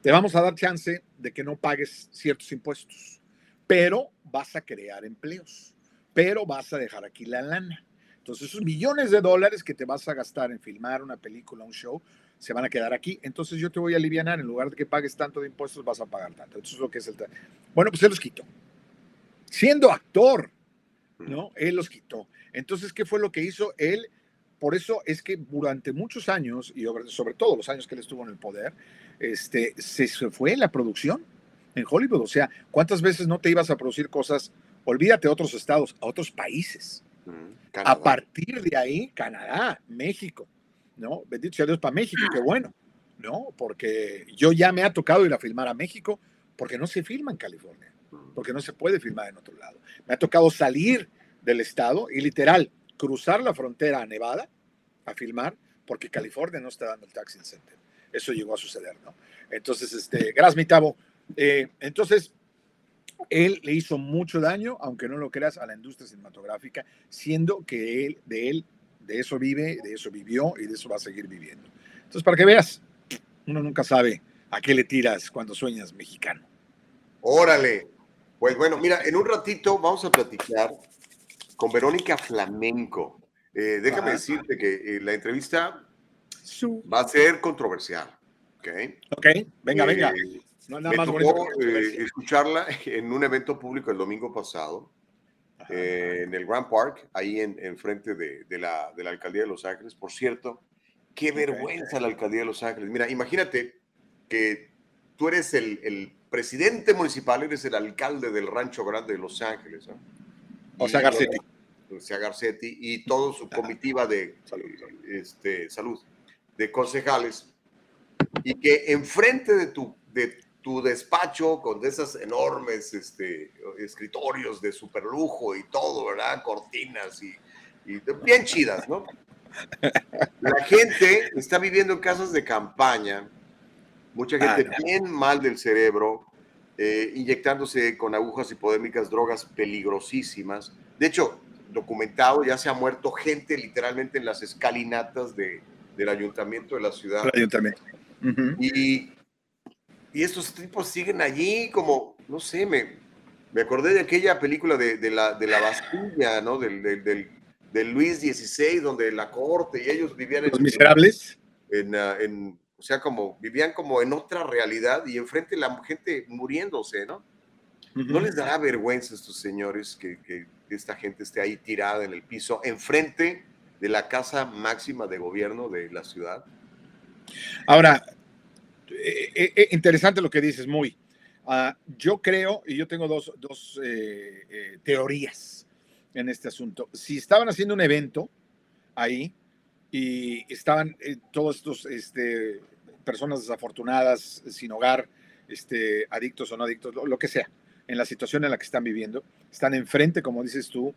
te vamos a dar chance de que no pagues ciertos impuestos, pero vas a crear empleos, pero vas a dejar aquí la lana. Entonces, esos millones de dólares que te vas a gastar en filmar una película, un show, se van a quedar aquí. Entonces, yo te voy a aliviar, en lugar de que pagues tanto de impuestos, vas a pagar tanto. Eso es lo que es el... Bueno, pues él los quitó. Siendo actor, ¿no? Él los quitó. Entonces, ¿qué fue lo que hizo? Él, por eso es que durante muchos años, y sobre- todo los años que él estuvo en el poder, este, se se fue la producción en Hollywood. O sea, ¿cuántas veces no te ibas a producir cosas? Olvídate a otros estados, a otros países. A partir de ahí, Canadá, México, ¿no? Bendito sea Dios para México, qué bueno, ¿no? Porque yo ya me ha tocado ir a filmar a México porque no se filma en California, porque no se puede filmar en otro lado. Me ha tocado salir del estado y literal cruzar la frontera a Nevada a filmar porque California no está dando el tax incentive. Eso llegó a suceder, ¿no? Entonces, este, gracias, mi Tavo. Eh, entonces, él le hizo mucho daño, aunque no lo creas, a la industria cinematográfica, siendo que él, de él, de eso vive, de eso vivió y de eso va a seguir viviendo. Entonces, para que veas, uno nunca sabe a qué le tiras cuando sueñas mexicano. Órale. Pues bueno, mira, en un ratito vamos a platicar con Verónica Flamenco. Eh, déjame decirte que eh, la entrevista va a ser controversial. ¿ok? Ok, venga, Eh, venga. No nada me más tocó, eh, escucharla en un evento público el domingo pasado, eh, en el Grand Park, ahí en, en frente de, de la, de la alcaldía de Los Ángeles. Por cierto, qué vergüenza la alcaldía de Los Ángeles. Mira, imagínate que tú eres el, el presidente municipal, eres el alcalde del Rancho Grande de Los Ángeles. ¿no? O sea, Garcetti. O sea, Garcetti y todo su comitiva de este, salud, de concejales, y que enfrente de tu, de tu despacho, con de esas enormes este, escritorios de superlujo y todo, ¿verdad? Cortinas y, y bien chidas, ¿no? La gente está viviendo en casas de campaña, mucha gente Ah, bien mal del cerebro, eh, inyectándose con agujas hipodérmicas drogas peligrosísimas. De hecho, documentado, ya se ha muerto gente literalmente en las escalinatas de, del ayuntamiento de la ciudad. El ayuntamiento. Ujú. Y, y estos tipos siguen allí como, no sé, me, me acordé de aquella película de, de la, de la Bastilla, ¿no? Del, del, del- del Luis XVI, donde la corte y ellos vivían en... Los miserables. En, ah, en- o sea, como vivían como en otra realidad y enfrente la gente muriéndose, ¿no? ¿No les dará vergüenza a estos señores que, que esta gente esté ahí tirada en el piso, enfrente de la casa máxima de gobierno de la ciudad? Ahora, eh, eh, eh, interesante lo que dices, muy. Ah, yo creo, y yo tengo dos, dos, eh, eh, teorías en este asunto. Si estaban haciendo un evento ahí y estaban eh, todos estos este, personas desafortunadas, sin hogar, este, adictos o no adictos, lo, lo que sea, en la situación en la que están viviendo, están enfrente, como dices tú,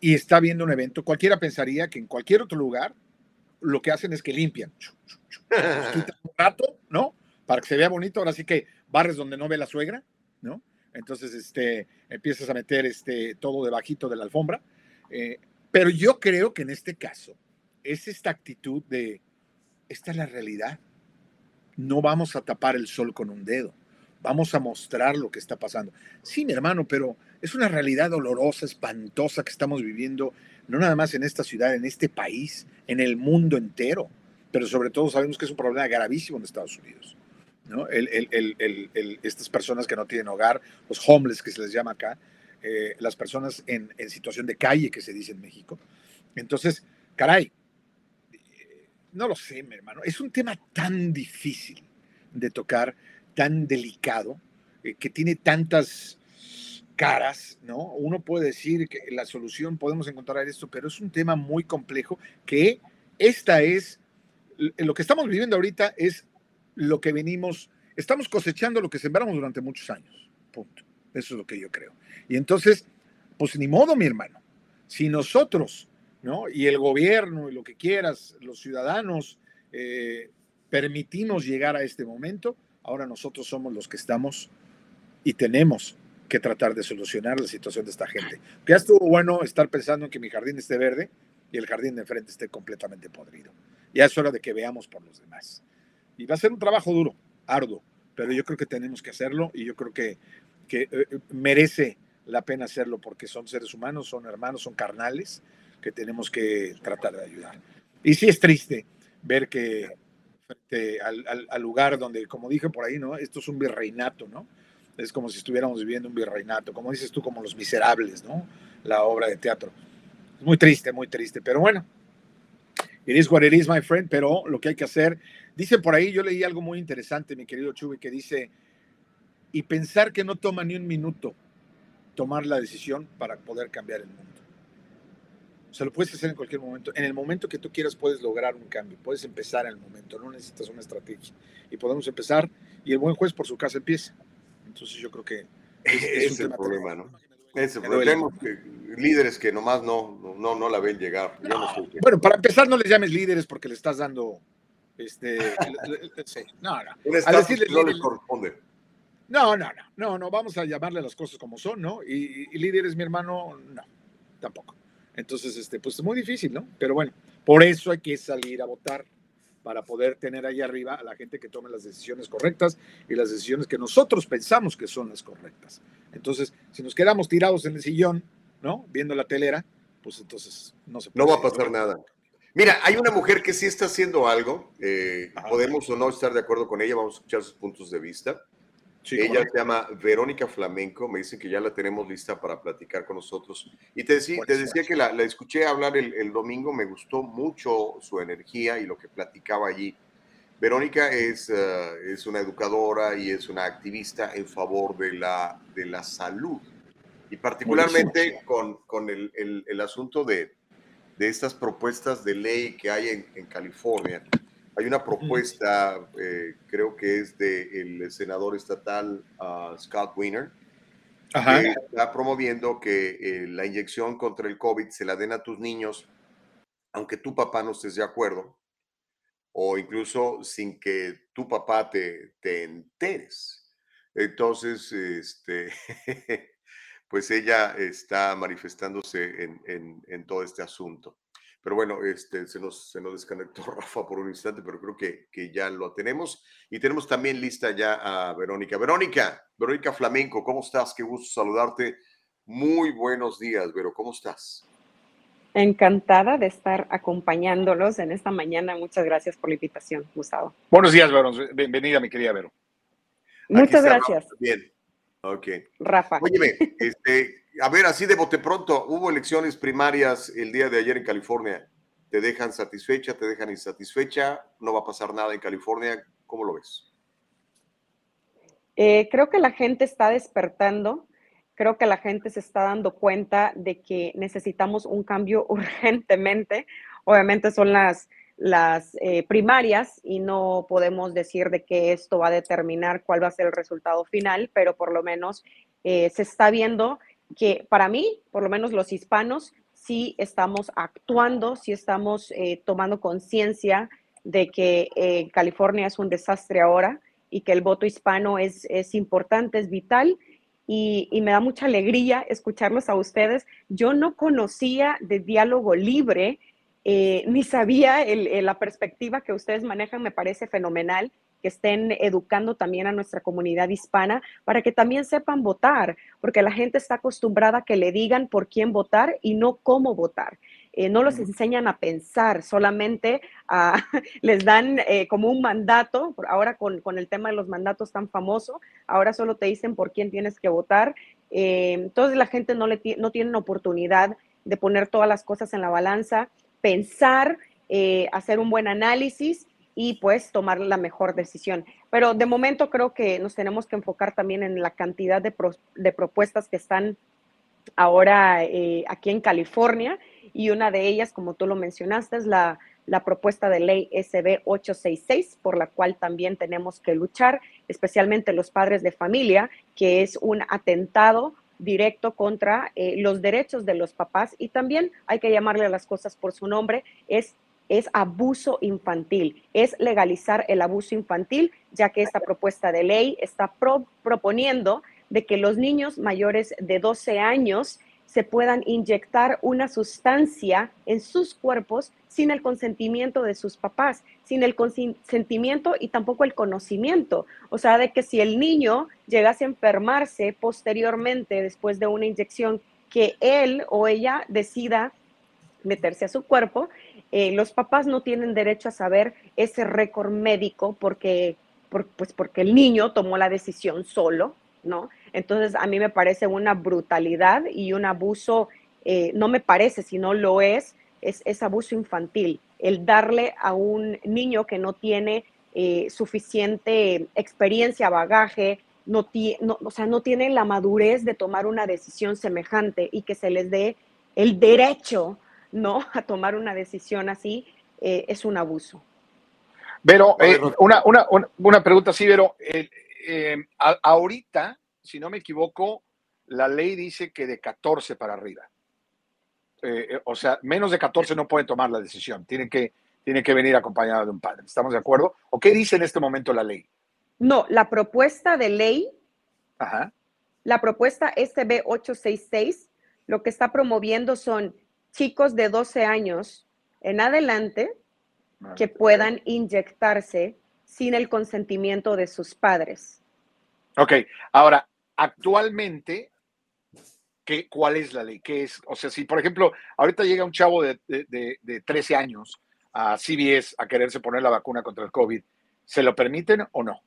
y está viendo un evento, cualquiera pensaría que en cualquier otro lugar lo que hacen es que limpian. Quitan un rato, ¿no? Para que se vea bonito. Ahora sí que barres donde no ve la suegra, ¿no? Entonces, este, empiezas a meter este, todo debajito de la alfombra. Eh, pero yo creo que en este caso es esta actitud de, esta es la realidad. No vamos a tapar el sol con un dedo. Vamos a mostrar lo que está pasando. Sí, mi hermano, pero es una realidad dolorosa, espantosa que estamos viviendo, no nada más en esta ciudad, en este país, en el mundo entero. Pero sobre todo sabemos que es un problema gravísimo en Estados Unidos. ¿no? El, el- el- estas personas que no tienen hogar, los homeless que se les llama acá, eh, las personas en, situación de calle que se dice en México. Entonces, caray, no lo sé, mi hermano, es un tema tan difícil de tocar, tan delicado, eh, que tiene tantas caras, ¿no? Uno puede decir que la solución podemos encontrar esto, pero es un tema muy complejo que esta es, lo que estamos viviendo ahorita es lo que venimos, estamos cosechando lo que sembramos durante muchos años, punto. Eso es lo que yo creo. Y entonces, pues ni modo, mi hermano. Si nosotros, ¿no? Y el gobierno y lo que quieras, los ciudadanos, eh, permitimos llegar a este momento, ahora nosotros somos los que estamos y tenemos que tratar de solucionar la situación de esta gente. Ya estuvo bueno estar pensando en que mi jardín esté verde y el jardín de enfrente esté completamente podrido. Ya es hora de que veamos por los demás. Y va a ser un trabajo duro, arduo, pero yo creo que tenemos que hacerlo y yo creo que, que eh, merece la pena hacerlo porque son seres humanos, son hermanos, son carnales que tenemos que tratar de ayudar. Y sí es triste ver que frente al, al, al lugar donde, como dije por ahí, ¿no? Esto es un virreinato, ¿no? Es como si estuviéramos viviendo un virreinato, como dices tú, como Los Miserables, ¿no? La obra de teatro. Es muy triste, muy triste, pero bueno, it is what it is, my friend, pero lo que hay que hacer, dice por ahí, yo leí algo muy interesante, mi querido Chubi, que dice, y pensar que no toma ni un minuto tomar la decisión para poder cambiar el mundo. O sea, lo puedes hacer en cualquier momento. En el momento que tú quieras puedes lograr un cambio. Puedes empezar en el momento. No necesitas una estrategia. Y podemos empezar y el buen juez por su casa empieza. Entonces yo creo que es, es, es el problema, ¿no? Ese problema. Que, líderes que nomás no, no, no la ven llegar. Yo no sé bueno, para empezar, no les llames líderes porque le estás dando. Este, no, no. A no les corresponde. No, no, no, no, no, vamos a llamarle las cosas como son, ¿no? Y, y líderes, mi hermano, no, tampoco. Entonces, este, pues es muy difícil, ¿no? Pero bueno, por eso hay que salir a votar para poder tener ahí arriba a la gente que tome las decisiones correctas y las decisiones que nosotros pensamos que son las correctas. Entonces, si nos quedamos tirados en el sillón, ¿no? Viendo la telera, pues entonces no se puede. No va a pasar nada. Mira, hay una mujer que sí está haciendo algo, eh, podemos o no estar de acuerdo con ella, vamos a escuchar sus puntos de vista. Sí, ella se llama Verónica Flamenco, me dicen que ya la tenemos lista para platicar con nosotros. Y te, decía, te decía que la, la, escuché hablar el, el, domingo, me gustó mucho su energía y lo que platicaba allí. Verónica es, uh, es una educadora y es una activista en favor de la, de la salud. Y particularmente con, con el, el, el, asunto de, de estas propuestas de ley que hay en, en California hay una propuesta, eh, creo que es del de senador estatal uh, Scott Wiener, Ajá. que está promoviendo que eh, la inyección contra el COVID se la den a tus niños, aunque tu papá no estés de acuerdo, o incluso sin que tu papá te, te enteres. Entonces, este, pues ella está manifestándose en, en, en todo este asunto. Pero bueno, este, se, nos, se nos desconectó Rafa por un instante, pero creo que, que ya lo tenemos. Y tenemos también lista ya a Verónica. Verónica, Verónica Flamenco, ¿cómo estás? Qué gusto saludarte. Muy buenos días, Vero, ¿cómo estás? Encantada de estar acompañándolos en esta mañana. Muchas gracias por la invitación, Gustavo. Buenos días, Vero. Bienvenida, mi querida Vero. Muchas gracias. Rafa. Bien. Ok. Rafa. Óyeme, este, a ver, así de bote pronto, hubo elecciones primarias el día de ayer en California. ¿Te dejan satisfecha, te dejan insatisfecha? ¿No va a pasar nada en California? ¿Cómo lo ves? Eh, creo que la gente está despertando, creo que la gente se está dando cuenta de que necesitamos un cambio urgentemente. Obviamente son las, las eh, primarias y no podemos decir de que esto va a determinar cuál va a ser el resultado final, pero por lo menos eh, se está viendo que para mí, por lo menos los hispanos, sí estamos actuando, sí estamos eh, tomando conciencia de que California es un desastre ahora y que el voto hispano es, es importante, es vital. Y, y, me da mucha alegría escucharlos a ustedes. Yo no conocía de diálogo libre, eh, ni sabía el, el, la perspectiva que ustedes manejan, me parece fenomenal que estén educando también a nuestra comunidad hispana para que también sepan votar, porque la gente está acostumbrada a que le digan por quién votar y no cómo votar. Eh, no los enseñan a pensar, solamente a, les dan eh, como un mandato, ahora con, con, el tema de los mandatos tan famoso, ahora solo te dicen por quién tienes que votar, eh, entonces la gente no, le no tiene oportunidad de poner todas las cosas en la balanza pensar, eh, hacer un buen análisis y pues tomar la mejor decisión. Pero de momento creo que nos tenemos que enfocar también en la cantidad de, pro- de propuestas que están ahora eh, aquí en California y una de ellas, como tú lo mencionaste, es la, la propuesta de ley SB 866, por la cual también tenemos que luchar, especialmente los padres de familia, que es un atentado directo contra eh, los derechos de los papás. Y también hay que llamarle a las cosas por su nombre, es, es abuso infantil, es legalizar el abuso infantil, ya que esta propuesta de ley está pro- proponiendo de que los niños mayores de 12 años se puedan inyectar una sustancia en sus cuerpos sin el consentimiento de sus papás, sin el consentimiento y tampoco el conocimiento. O sea, de que si el niño llegase a enfermarse posteriormente después de una inyección que él o ella decida meterse a su cuerpo, eh, los papás no tienen derecho a saber ese récord médico porque, por- pues porque el niño tomó la decisión solo, ¿no? Entonces, a mí me parece una brutalidad y un abuso, eh, no me parece, sino lo es, es, es abuso infantil. El darle a un niño que no tiene eh, suficiente experiencia, bagaje, no, ti- no- o sea, no tiene la madurez de tomar una decisión semejante y que se les dé el derecho, ¿no? A tomar una decisión así, eh, es un abuso. Pero eh, una, una, una, pregunta sí, pero eh, eh, a- ahorita, si no me equivoco, la ley dice que de 14 para arriba. Eh, eh, o sea, menos de 14 no pueden tomar la decisión. Tienen que, tienen que venir acompañados de un padre. ¿Estamos de acuerdo? ¿O qué dice en este momento la ley? No, la propuesta de ley Ajá. La propuesta SB 866 lo que está promoviendo son chicos de 12 años en adelante que puedan inyectarse sin el consentimiento de sus padres. Ok, ahora, actualmente, ¿qué, ¿cuál es la ley? ¿Qué es? O sea, si por ejemplo, ahorita llega un chavo de, de, de- de 13 años a CBS a quererse poner la vacuna contra el COVID, ¿se lo permiten o no?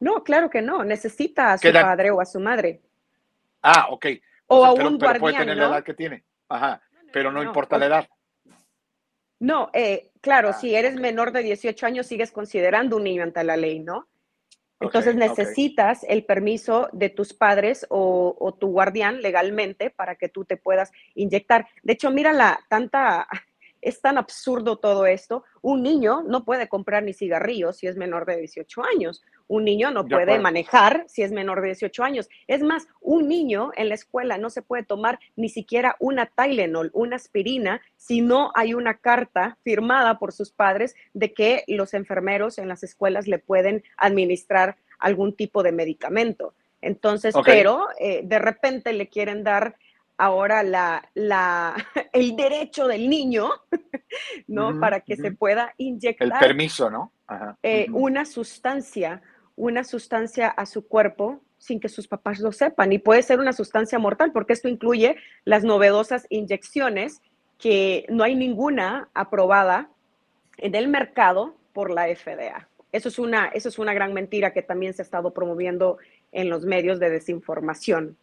No, claro que no, necesita a su padre o a su madre. Ah, ok. O a pero, un pero puede tener la ¿no? edad que tiene. Ajá, pero no, no, importa la edad. No, eh, claro, Ah, si eres menor de 18 años sigues considerando un niño ante la ley, ¿no? Entonces necesitas el permiso de tus padres o, o tu guardián legalmente para que tú te puedas inyectar. De hecho, mira la tanta, es tan absurdo todo esto. Un niño no puede comprar ni cigarrillos si es menor de 18 años. Un niño no De puede manejar si es menor de 18 años. Es más, un niño en la escuela no se puede tomar ni siquiera una Tylenol, una aspirina, si no hay una carta firmada por sus padres de que los enfermeros en las escuelas le pueden administrar algún tipo de medicamento. Entonces, pero eh, de repente le quieren dar ahora la, la, el derecho del niño, ¿no? Para que se pueda El inyectar permiso, ¿no? Ajá. eh, una sustancia, una sustancia a su cuerpo sin que sus papás lo sepan. Y puede ser una sustancia mortal, porque esto incluye las novedosas inyecciones que no hay ninguna aprobada en el mercado por la FDA. Eso es una, eso es una gran mentira que también se ha estado promoviendo en los medios de desinformación.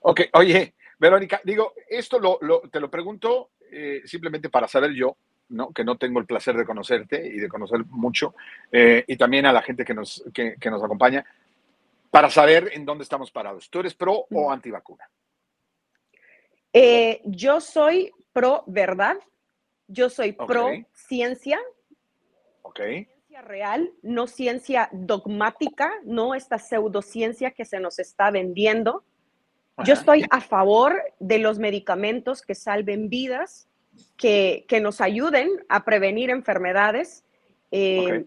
Ok, oye, Verónica, digo, esto lo, te lo pregunto eh, simplemente para saber yo, ¿no? Que no tengo el placer de conocerte y de conocer mucho, eh, y también a la gente que nos, que, que nos acompaña, para saber en dónde estamos parados. ¿Tú eres pro o antivacuna? Eh, yo soy pro verdad, yo soy pro Ok. ciencia, Ok. ciencia real, no ciencia dogmática, no esta pseudociencia que se nos está vendiendo. Yo estoy a favor de los medicamentos que salven vidas, que, que nos ayuden a prevenir enfermedades, eh,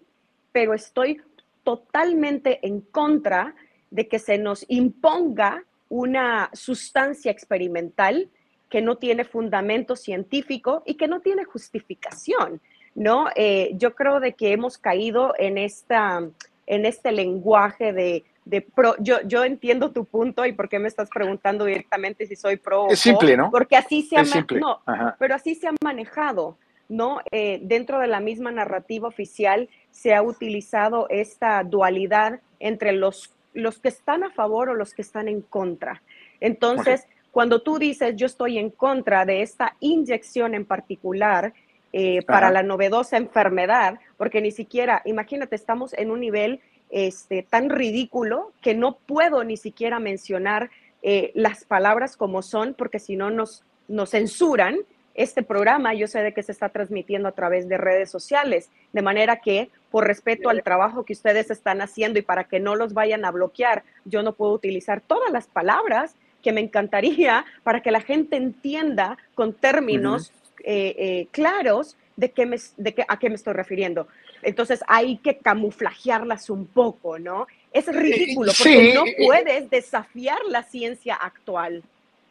pero estoy totalmente en contra de que se nos imponga una sustancia experimental que no tiene fundamento científico y que no tiene justificación, ¿no? Eh, yo creo de que hemos caído en, esta, en este lenguaje de, de pro. Yo, yo entiendo tu punto y por qué me estás preguntando directamente si soy pro o Es simple, con, ¿no? Porque así se ha, simple. no, pero así se ha manejado, ¿no? Eh, dentro de la misma narrativa oficial se ha utilizado esta dualidad entre los, los que están a favor o los que están en contra. Entonces, cuando tú dices yo estoy en contra de esta inyección en particular, eh, para la novedosa enfermedad, porque ni siquiera, imagínate, estamos en un nivel este, tan ridículo que no puedo ni siquiera mencionar eh, las palabras como son, porque si no nos, nos censuran. Este programa yo sé de que se está transmitiendo a través de redes sociales, de manera que por respeto al trabajo que ustedes están haciendo y para que no los vayan a bloquear, yo no puedo utilizar todas las palabras que me encantaría para que la gente entienda con términos eh, eh, claros de, qué me, de qué, a qué me estoy refiriendo. Entonces hay que camuflajearlas un poco, ¿no? Es ridículo porque sí, no eh, puedes desafiar la ciencia actual.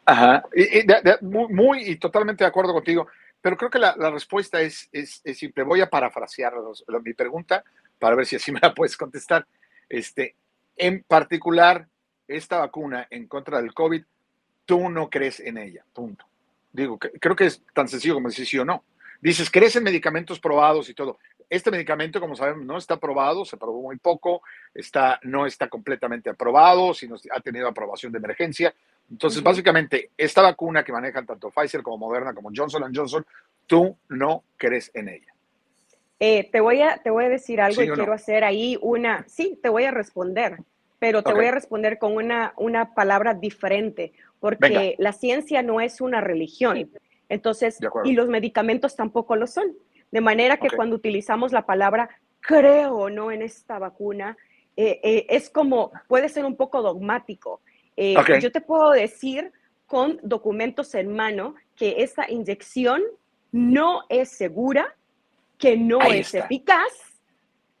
Ajá, y- y de- de- muy, muy y totalmente de acuerdo contigo, pero creo que la, la respuesta es, es, es simple. Voy a parafrasear mi pregunta para ver si así me la puedes contestar. Este, en particular, esta vacuna en contra del COVID, tú no crees en ella, punto. Digo, que- creo que es tan sencillo como decir sí o no. Dices, crees en medicamentos probados y todo. Este medicamento, como sabemos, no está aprobado, se probó muy poco, está, no está completamente aprobado, sino ha tenido aprobación de emergencia. Entonces, básicamente, esta vacuna que manejan tanto Pfizer como Moderna como Johnson Johnson, tú no crees en ella. Eh, te, voy a, te voy a decir algo ¿Sí y no? quiero hacer ahí una, sí, te voy a responder, pero te voy a responder con una, una palabra diferente, porque Venga. la ciencia no es una religión. Entonces, y los medicamentos tampoco lo son. De manera que cuando utilizamos la palabra creo o no en esta vacuna, eh, eh, es como, puede ser un poco dogmático. Eh. Yo te puedo decir con documentos en mano que esta inyección no es segura, que no Ahí es está. eficaz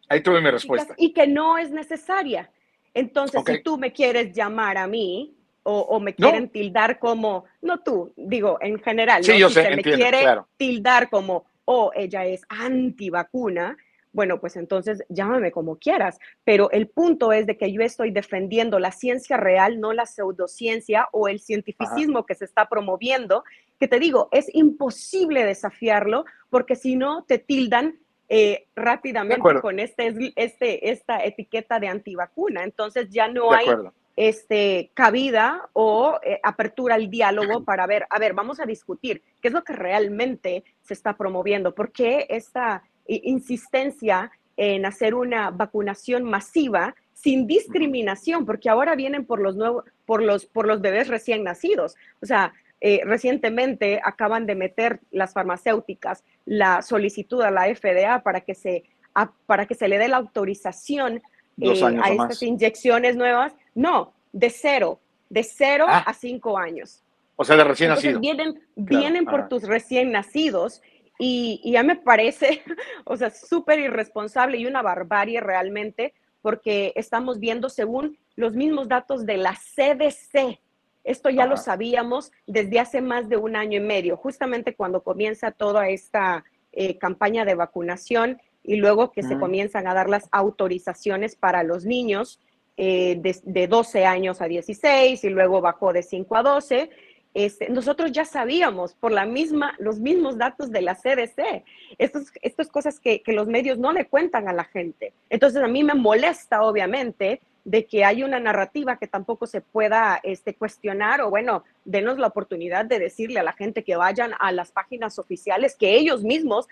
Ahí tuve mi respuesta. y que no es necesaria. Entonces, si tú me quieres llamar a mí o, o me No. quieren tildar como, no tú, digo en general, Sí, ¿no? yo si sé, se me entiendo, quiere claro. tildar como, oh, ella es antivacuna, bueno, pues entonces llámame como quieras. Pero el punto es de que yo estoy defendiendo la ciencia real, no la pseudociencia o el cientificismo que se está promoviendo, que te digo, es imposible desafiarlo porque si no te tildan eh, rápidamente con este, este, esta etiqueta de antivacuna. Entonces ya no De hay acuerdo. Este, cabida o eh, apertura al diálogo para ver, a ver, vamos a discutir qué es lo que realmente se está promoviendo, por qué esta insistencia en hacer una vacunación masiva sin discriminación, porque ahora vienen por los nuevos, por los, por los bebés recién nacidos. O sea, eh, recientemente acaban de meter las farmacéuticas la solicitud a la FDA para que se, a- para que se le dé la autorización eh, a estas más. inyecciones nuevas. No, de cero, de cero Ah. a cinco años. O sea, de recién Entonces nacido. vienen, Claro, vienen por tus recién nacidos y, y ya me parece, o sea, súper irresponsable y una barbarie realmente, porque estamos viendo según los mismos datos de la CDC. Esto ya lo sabíamos desde hace más de un año y medio, justamente cuando comienza toda esta eh, campaña de vacunación y luego que se Ujú. comienzan a dar las autorizaciones para los niños eh, de, de 12 años a 16 y luego bajó de 5 a 12. Este, nosotros ya sabíamos por la misma, los mismos datos de la CDC. Estas estas cosas que los medios no le cuentan a la gente. Entonces a mí me molesta, obviamente, de que hay una narrativa que tampoco se pueda este, cuestionar o bueno, denos la oportunidad de decirle a la gente que vayan a las páginas oficiales que ellos mismos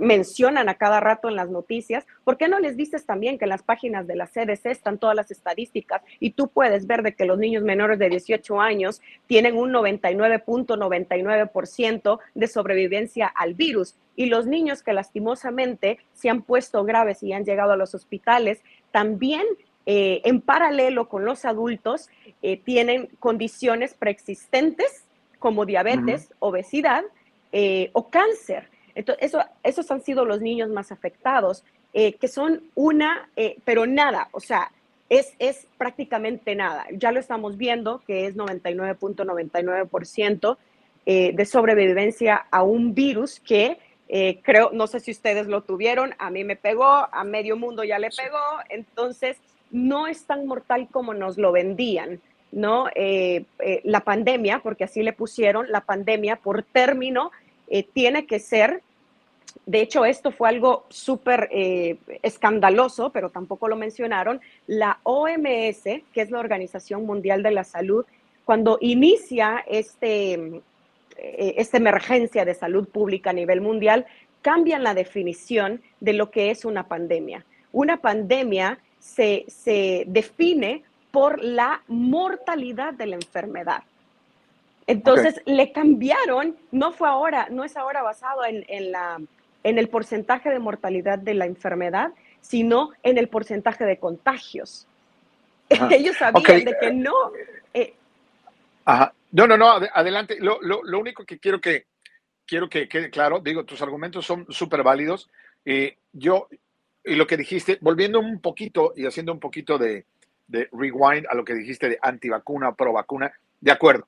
mencionan a cada rato en las noticias. ¿Por qué no les dices también que en las páginas de la CDC están todas las estadísticas y tú puedes ver de que los niños menores de 18 años tienen un 99.99% de sobrevivencia al virus y los niños que lastimosamente se han puesto graves y han llegado a los hospitales también eh, en paralelo con los adultos, eh, tienen condiciones preexistentes como diabetes, obesidad eh, o cáncer. Entonces, eso, esos han sido los niños más afectados, eh, que son una, eh, pero nada, o sea, es, es prácticamente nada. Ya lo estamos viendo, que es 99.99% eh, de sobrevivencia a un virus que eh, creo, no sé si ustedes lo tuvieron, a mí me pegó, a medio mundo ya le pegó, entonces no es tan mortal como nos lo vendían, ¿no? Eh, eh, la pandemia, porque así le pusieron, la pandemia por término eh, tiene que ser, de hecho esto fue algo súper escandaloso, pero tampoco lo mencionaron, la OMS, que es la Organización Mundial de la Salud, cuando inicia este, esta emergencia de salud pública a nivel mundial, cambian la definición de lo que es una pandemia. Una pandemia se, se define por la mortalidad de la enfermedad. Entonces le cambiaron, no fue ahora, no es ahora basado en, en, la, en el porcentaje de mortalidad de la enfermedad, sino en el porcentaje de contagios. Ajá. Ellos sabían de que no. eh, Ajá. No, no, no, ade- adelante. Lo, lo- lo único que quiero que quiero que quede claro, digo, tus argumentos son súper válidos. Eh, yo, y lo que dijiste, volviendo un poquito y haciendo un poquito de, de rewind a lo que dijiste de antivacuna, pro vacuna, de acuerdo.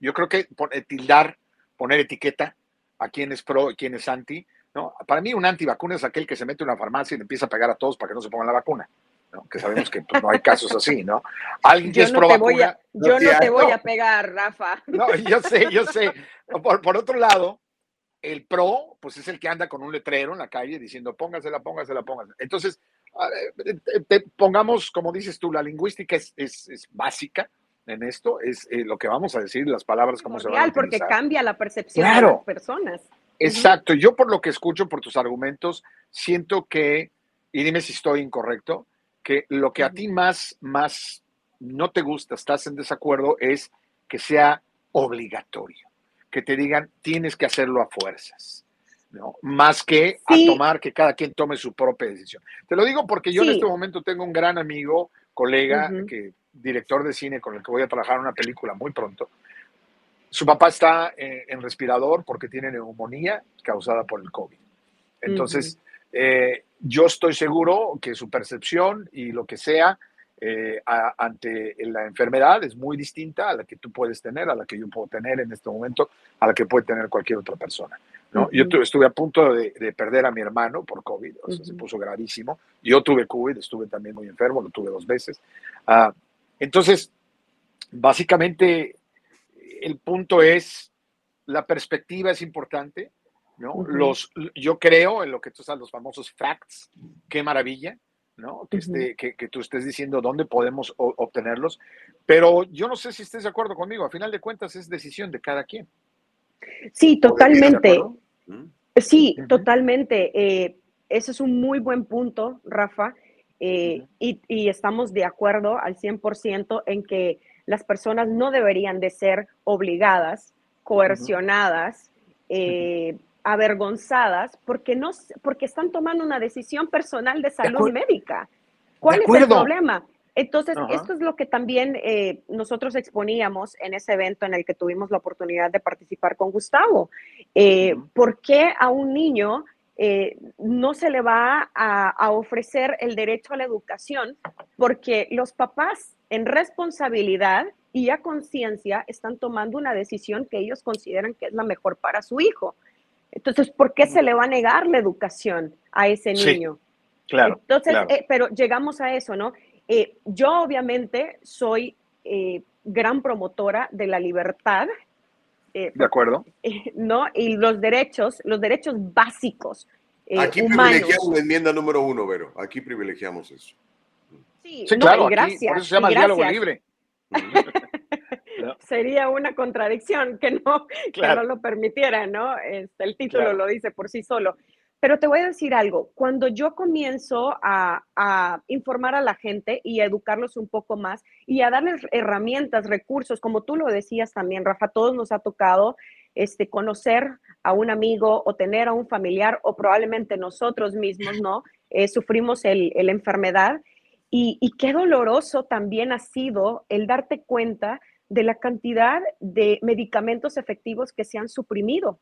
Yo creo que eh, tildar, poner etiqueta a quién es pro y quién es anti, ¿no? Para mí un antivacuna es aquel que se mete a una farmacia y le empieza a pegar a todos para que no se pongan la vacuna, ¿no? Que sabemos que pues, no hay casos así, ¿no? Alguien que es no pro vacuna. a, yo no te hay- voy no, a pegar, Rafa. no, yo sé, yo sé. Por, por otro lado, el pro, pues es el que anda con un letrero en la calle diciendo póngasela, póngasela, póngasela. Entonces, a ver, te- te- pongamos, como dices tú, la lingüística es, es- es básica en esto, es eh, lo que vamos a decir, las palabras, cómo se van a Real, porque cambia la percepción de las personas. Exacto. Yo por lo que escucho, por tus argumentos, siento que, y dime si estoy incorrecto, que lo que a ti más, más no te gusta, estás en desacuerdo, es que sea obligatorio, que te digan tienes que hacerlo a fuerzas, ¿no? Más que Sí. a tomar que cada quien tome su propia decisión. Te lo digo porque yo en este momento tengo un gran amigo, colega, que director de cine con el que voy a trabajar una película muy pronto. Su papá está eh, en respirador porque tiene neumonía causada por el COVID. Entonces, eh, yo estoy seguro que su percepción y lo que sea eh, a- ante la enfermedad es muy distinta a la que tú puedes tener, a la que yo puedo tener en este momento, a la que puede tener cualquier otra persona. ¿no? Yo tu- estuve a punto de, de perder a mi hermano por COVID, o sea, se puso gravísimo. Yo tuve COVID, estuve también muy enfermo, lo tuve dos veces. Ah, entonces, básicamente, el punto es, la perspectiva es importante, ¿no? Los, yo creo en lo que tú sabes, los famosos facts, qué maravilla, ¿no? Que, esté- que, que tú estés diciendo dónde podemos o- obtenerlos, pero yo no sé si estés de acuerdo conmigo, a final de cuentas es decisión de cada quien. Sí, totalmente. acuerdo? Sí, totalmente. Eh, ese es un muy buen punto, Rafa. eh, y, y estamos de acuerdo al 100% en que las personas no deberían de ser obligadas, coercionadas, eh, avergonzadas, porque, no, porque están tomando una decisión personal de salud médica. ¿Cuál es el problema? Entonces, esto es lo que también eh, nosotros exponíamos en ese evento en el que tuvimos la oportunidad de participar con Gustavo. Eh, ¿Por qué a un niño eh, no se le va a, a ofrecer el derecho a la educación? Porque los papás en responsabilidad y a conciencia están tomando una decisión que ellos consideran que es la mejor para su hijo. Entonces, ¿por qué se le va a negar la educación a ese Sí, niño? Claro. Entonces, claro. eh, pero llegamos a eso, ¿no? Eh, yo obviamente soy eh, gran promotora de la libertad, eh, de acuerdo. eh, ¿no? Y los derechos, los derechos básicos eh, Aquí humanos. privilegiamos la enmienda número uno, Vero. Aquí privilegiamos eso. Sí, Sí, no, claro, aquí, por gracias, eso se llama el diálogo gracias. Sería una contradicción que no, que Claro. no lo permitiera, ¿no? Este, el título Claro. lo dice por sí solo. Pero te voy a decir algo, cuando yo comienzo a, a informar a la gente y a educarlos un poco más y a darles herramientas, recursos, como tú lo decías también, Rafa, todos nos ha tocado este, conocer a un amigo o tener a un familiar o probablemente nosotros mismos, ¿no? Eh, sufrimos el, el enfermedad y, y qué doloroso también ha sido el darte cuenta de la cantidad de medicamentos efectivos que se han suprimido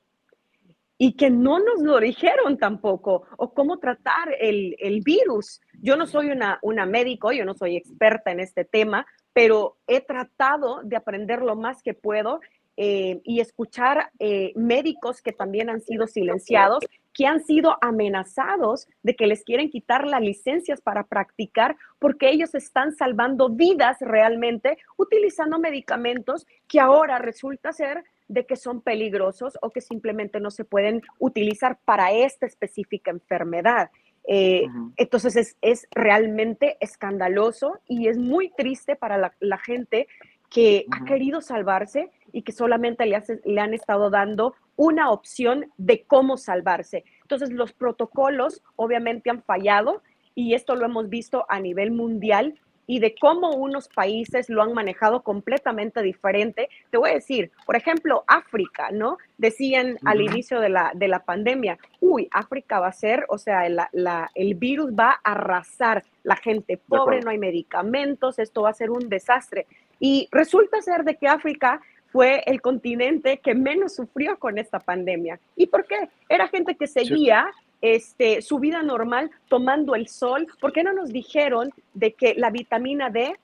y que no nos lo dijeron tampoco, o cómo tratar el, el virus. Yo no soy una, una médico, yo no soy experta en este tema, pero he tratado de aprender lo más que puedo eh, y escuchar eh, médicos que también han sido silenciados, que han sido amenazados de que les quieren quitar las licencias para practicar porque ellos están salvando vidas realmente utilizando medicamentos que ahora resulta ser de que son peligrosos o que simplemente no se pueden utilizar para esta específica enfermedad. Eh, Entonces es, es realmente escandaloso y es muy triste para la, la gente que ha querido salvarse y que solamente le, hace- le han estado dando una opción de cómo salvarse. Entonces, los protocolos obviamente han fallado y esto lo hemos visto a nivel mundial y de cómo unos países lo han manejado completamente diferente. Te voy a decir, por ejemplo, África, ¿no? Decían al inicio de la, de la pandemia, uy, África va a ser, o sea, la, la, el virus va a arrasar, la gente pobre, no hay medicamentos, esto va a ser un desastre. Y resulta ser de que África fue el continente que menos sufrió con esta pandemia. ¿Y por qué? Era gente que seguía este, su vida normal tomando el sol. ¿Por qué no nos dijeron de que la vitamina D,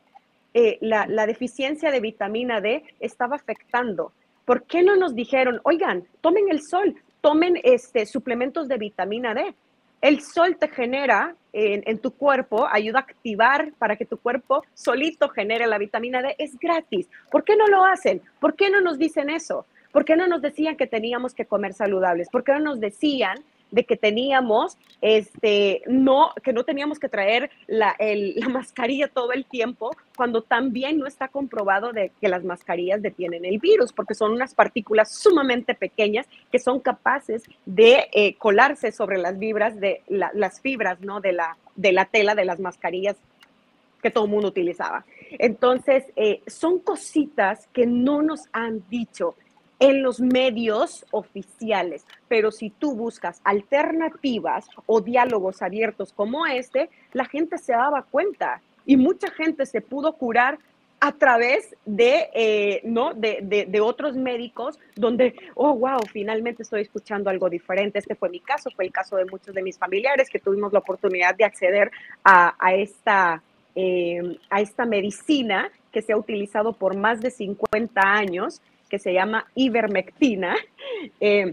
eh, la, la deficiencia de vitamina D estaba afectando? ¿Por qué no nos dijeron, oigan, tomen el sol, tomen este, suplementos de vitamina D? El sol te genera en, tu cuerpo, ayuda a activar para que tu cuerpo solito genere la vitamina D, es gratis. ¿Por qué no lo hacen? ¿Por qué no nos dicen eso? ¿Por qué no nos decían que teníamos que comer saludables? ¿Por qué no nos decían de que teníamos, este, no, que no teníamos que traer la, el, la, mascarilla todo el tiempo, cuando también no está comprobado de que las mascarillas detienen el virus, porque son unas partículas sumamente pequeñas que son capaces de eh, colarse sobre las vibras de la, las fibras, ¿no? De la, de la tela de las mascarillas que todo el mundo utilizaba. Entonces, eh, son cositas que no nos han dicho en los medios oficiales. Pero si tú buscas alternativas o diálogos abiertos como este, la gente se daba cuenta y mucha gente se pudo curar a través de, eh, ¿no? De, de, de, otros médicos donde, oh, wow, finalmente estoy escuchando algo diferente. Este fue mi caso, fue el caso de muchos de mis familiares que tuvimos la oportunidad de acceder a, a esta, eh, a esta medicina que se ha utilizado por más de 50 años que se llama ivermectina, eh,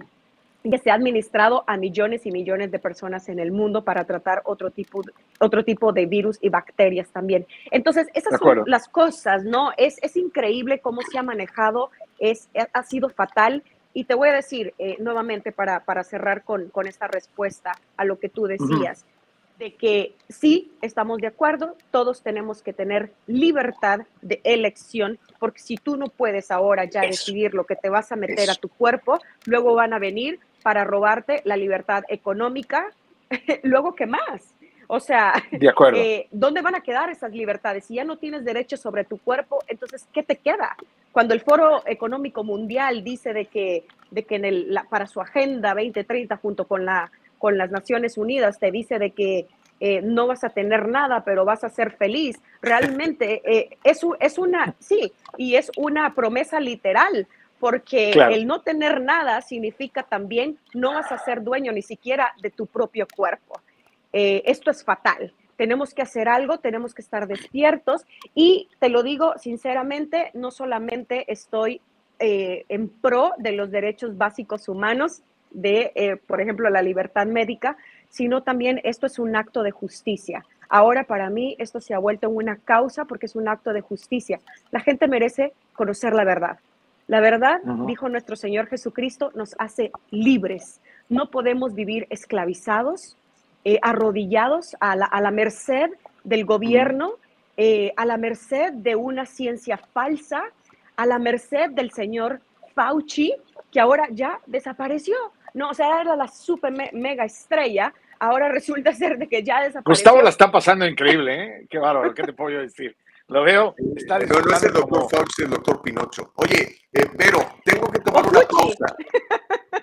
que se ha administrado a millones y millones de personas en el mundo para tratar otro tipo, otro tipo de virus y bacterias también. Entonces, esas son las cosas, ¿no? Es, es increíble cómo se ha manejado, es, ha sido fatal. Y te voy a decir eh, nuevamente para, para cerrar con, con, esta respuesta a lo que tú decías. Uh -huh de que sí estamos de acuerdo, todos tenemos que tener libertad de elección, porque si tú no puedes ahora ya Eso. decidir lo que te vas a meter Eso. a tu cuerpo, luego van a venir para robarte la libertad económica, luego qué más. O sea, eh, ¿dónde van a quedar esas libertades? Si ya no tienes derechos sobre tu cuerpo, entonces, ¿qué te queda? Cuando el Foro Económico Mundial dice de que, de que en el, la, para su agenda 2030, junto con la con las Naciones Unidas, te dice de que eh, no vas a tener nada, pero vas a ser feliz. Realmente eh, es, es una, sí, y es una promesa literal, porque claro. el no tener nada significa también no vas a ser dueño ni siquiera de tu propio cuerpo. Eh, esto es fatal. Tenemos que hacer algo, tenemos que estar despiertos y te lo digo sinceramente, no solamente estoy en pro de los derechos básicos humanos, de, eh, por ejemplo, la libertad médica, sino también esto es un acto de justicia. Ahora para mí esto se ha vuelto una causa porque es un acto de justicia. La gente merece conocer la verdad. La verdad, uh -huh. dijo nuestro Señor Jesucristo, nos hace libres. No podemos vivir esclavizados, eh, arrodillados a la, a la, merced del gobierno, eh, a la merced de una ciencia falsa, a la merced del señor Fauci, que ahora ya desapareció. No, o sea, era la super me mega estrella. Ahora resulta ser de que ya desapareció. Gustavo la está pasando increíble, ¿eh? Qué bárbaro, ¿qué te puedo yo decir? Lo veo, está No, no es el doctor como... Es el doctor Pinocho. Oye, eh, pero tengo que tomar una pausa.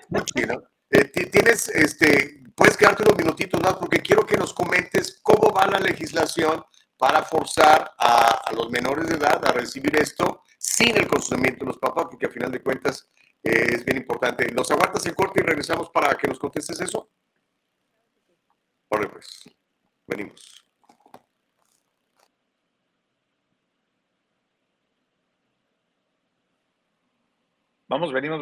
Muchi, ¿no? eh, tienes, este, puedes quedarte unos minutitos más porque quiero que nos comentes cómo va la legislación para forzar a, a los menores de edad a recibir esto sin el consentimiento de los papás, porque al final de cuentas eh, es bien importante. ¿Nos aguantas en corte y regresamos para que nos contestes eso? Bueno, pues, venimos. Vamos, venimos.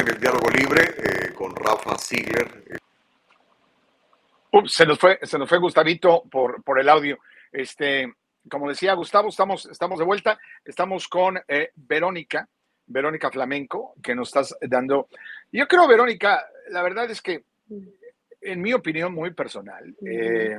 En el diálogo libre eh, con Rafa Ziegler. Ups, se nos fue, se nos fue Gustavito por, por el audio. Este, como decía Gustavo, estamos, estamos de vuelta. Estamos con eh, Verónica, Verónica Flamenco, que nos estás dando. Yo creo, Verónica, la verdad es que, en mi opinión muy personal, eh,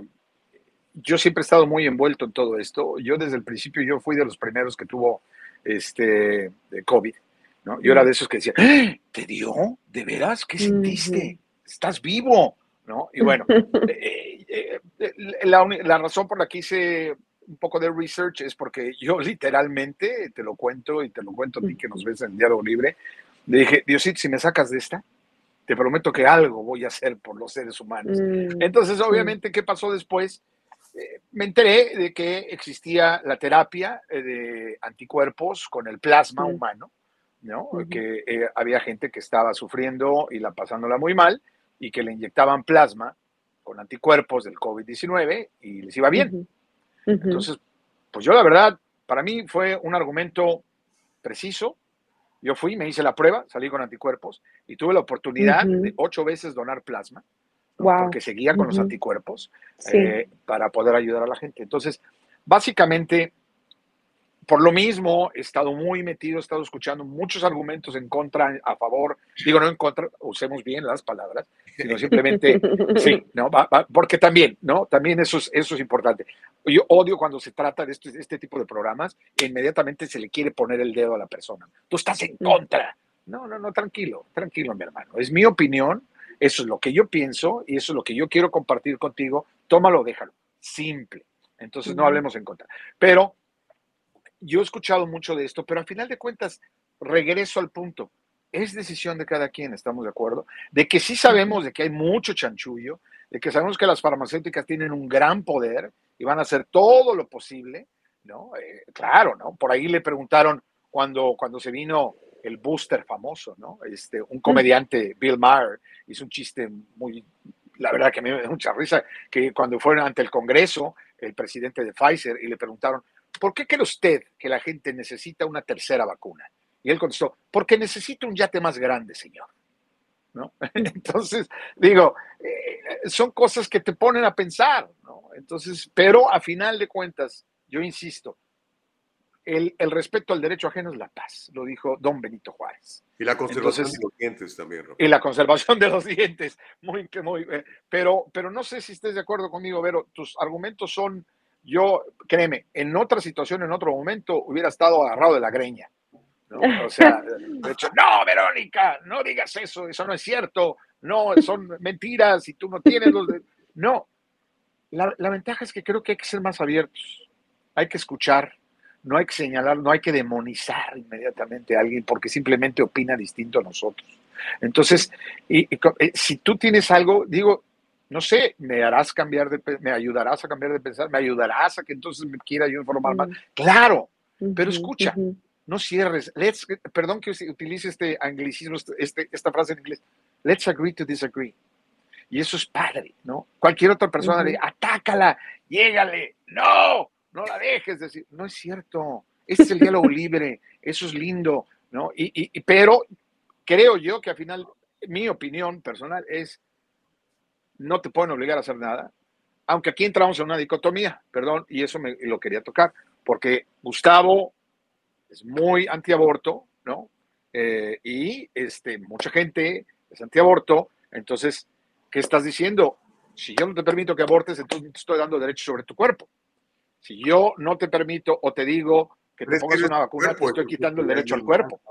yo siempre he estado muy envuelto en todo esto. Yo desde el principio, yo fui de los primeros que tuvo este de COVID. ¿No? Yo era de esos que decía, ¡Ah! ¿te dio? ¿De veras? ¿Qué sentiste? ¿Estás vivo? ¿No? Y bueno, eh, eh, eh, la, la razón por la que hice un poco de research es porque yo literalmente, te lo cuento y te lo cuento a ti que nos ves en Diálogo Libre, le dije, Diosito, si me sacas de esta, te prometo que algo voy a hacer por los seres humanos. Mm, Entonces, obviamente, ¿qué pasó después? Eh, me enteré de que existía la terapia de anticuerpos con el plasma Mm. humano, ¿no? Que eh, había gente que estaba sufriendo y la pasándola muy mal y que le inyectaban plasma con anticuerpos del COVID-19 y les iba bien. Entonces, pues yo la verdad, para mí fue un argumento preciso. Yo fui, me hice la prueba, salí con anticuerpos y tuve la oportunidad de ocho veces donar plasma, ¿no? Wow. porque seguía con los anticuerpos Sí. eh, para poder ayudar a la gente. Entonces, básicamente, por lo mismo, he estado muy metido, he estado escuchando muchos argumentos en contra, a favor, digo no en contra, usemos bien las palabras, sino simplemente, sí, ¿no? Va- va- porque también, ¿no? También eso es, eso es importante. Yo odio cuando se trata de este, este tipo de programas e inmediatamente se le quiere poner el dedo a la persona. Tú estás en contra. No, no, no, tranquilo, tranquilo, mi hermano. Es mi opinión, eso es lo que yo pienso y eso es lo que yo quiero compartir contigo. Tómalo, déjalo. Simple. Entonces no hablemos en contra. Pero yo he escuchado mucho de esto, pero al final de cuentas, regreso al punto. Es decisión de cada quien, ¿estamos de acuerdo? De que sí sabemos de que hay mucho chanchullo, de que sabemos que las farmacéuticas tienen un gran poder y van a hacer todo lo posible, ¿no? Eh, claro, ¿no? Por ahí le preguntaron cuando, cuando se vino el booster famoso, ¿no? Este, un comediante, Bill Maher, hizo un chiste muy, la verdad que a mí me da mucha risa, que cuando fueron ante el Congreso, el presidente de Pfizer, y le preguntaron, ¿por qué cree usted que la gente necesita una tercera vacuna? Y él contestó, porque necesita un yate más grande, señor. ¿No? Entonces, digo, eh, son cosas que te ponen a pensar, ¿no? Entonces, pero a final de cuentas, yo insisto, el, el respeto al derecho ajeno es la paz, lo dijo don Benito Juárez. Y la conservación Entonces, de los dientes también, Rafa. y la conservación de los dientes. Muy, que muy, eh, pero, pero no sé si estés de acuerdo conmigo, Vero. Tus argumentos son, yo, créeme, en otra situación, en otro momento, hubiera estado agarrado de la greña. ¿no? O sea, no, Verónica, no digas eso, eso no es cierto, no, son mentiras y tú no tienes los... de-". No, la, la ventaja es que creo que hay que ser más abiertos, hay que escuchar, no hay que señalar, no hay que demonizar inmediatamente a alguien porque simplemente opina distinto a nosotros. Entonces, eh, si tú tienes algo, digo, no sé, me harás cambiar de, me ayudarás a cambiar de pensar, me ayudarás a que entonces me quiera yo informar más. Claro, pero escucha, no cierres. Let's, perdón que utilice este anglicismo, este, esta frase en inglés. Let's agree to disagree. Y eso es padre, ¿no? Cualquier otra persona le atácala, llégale, no, no la dejes decir. No es cierto. Este es el diálogo libre, eso es lindo, ¿no? Y, y- y- pero creo yo que al final, mi opinión personal es, no te pueden obligar a hacer nada, aunque aquí entramos en una dicotomía, perdón, y eso me lo quería tocar, porque Gustavo es muy antiaborto, ¿no? Eh, y este, mucha gente es antiaborto, entonces, ¿qué estás diciendo? Si yo no te permito que abortes, entonces te estoy dando derecho sobre tu cuerpo. Si yo no te permito o te digo que te pongas una vacuna, te estoy es quitando el derecho al cuerpo.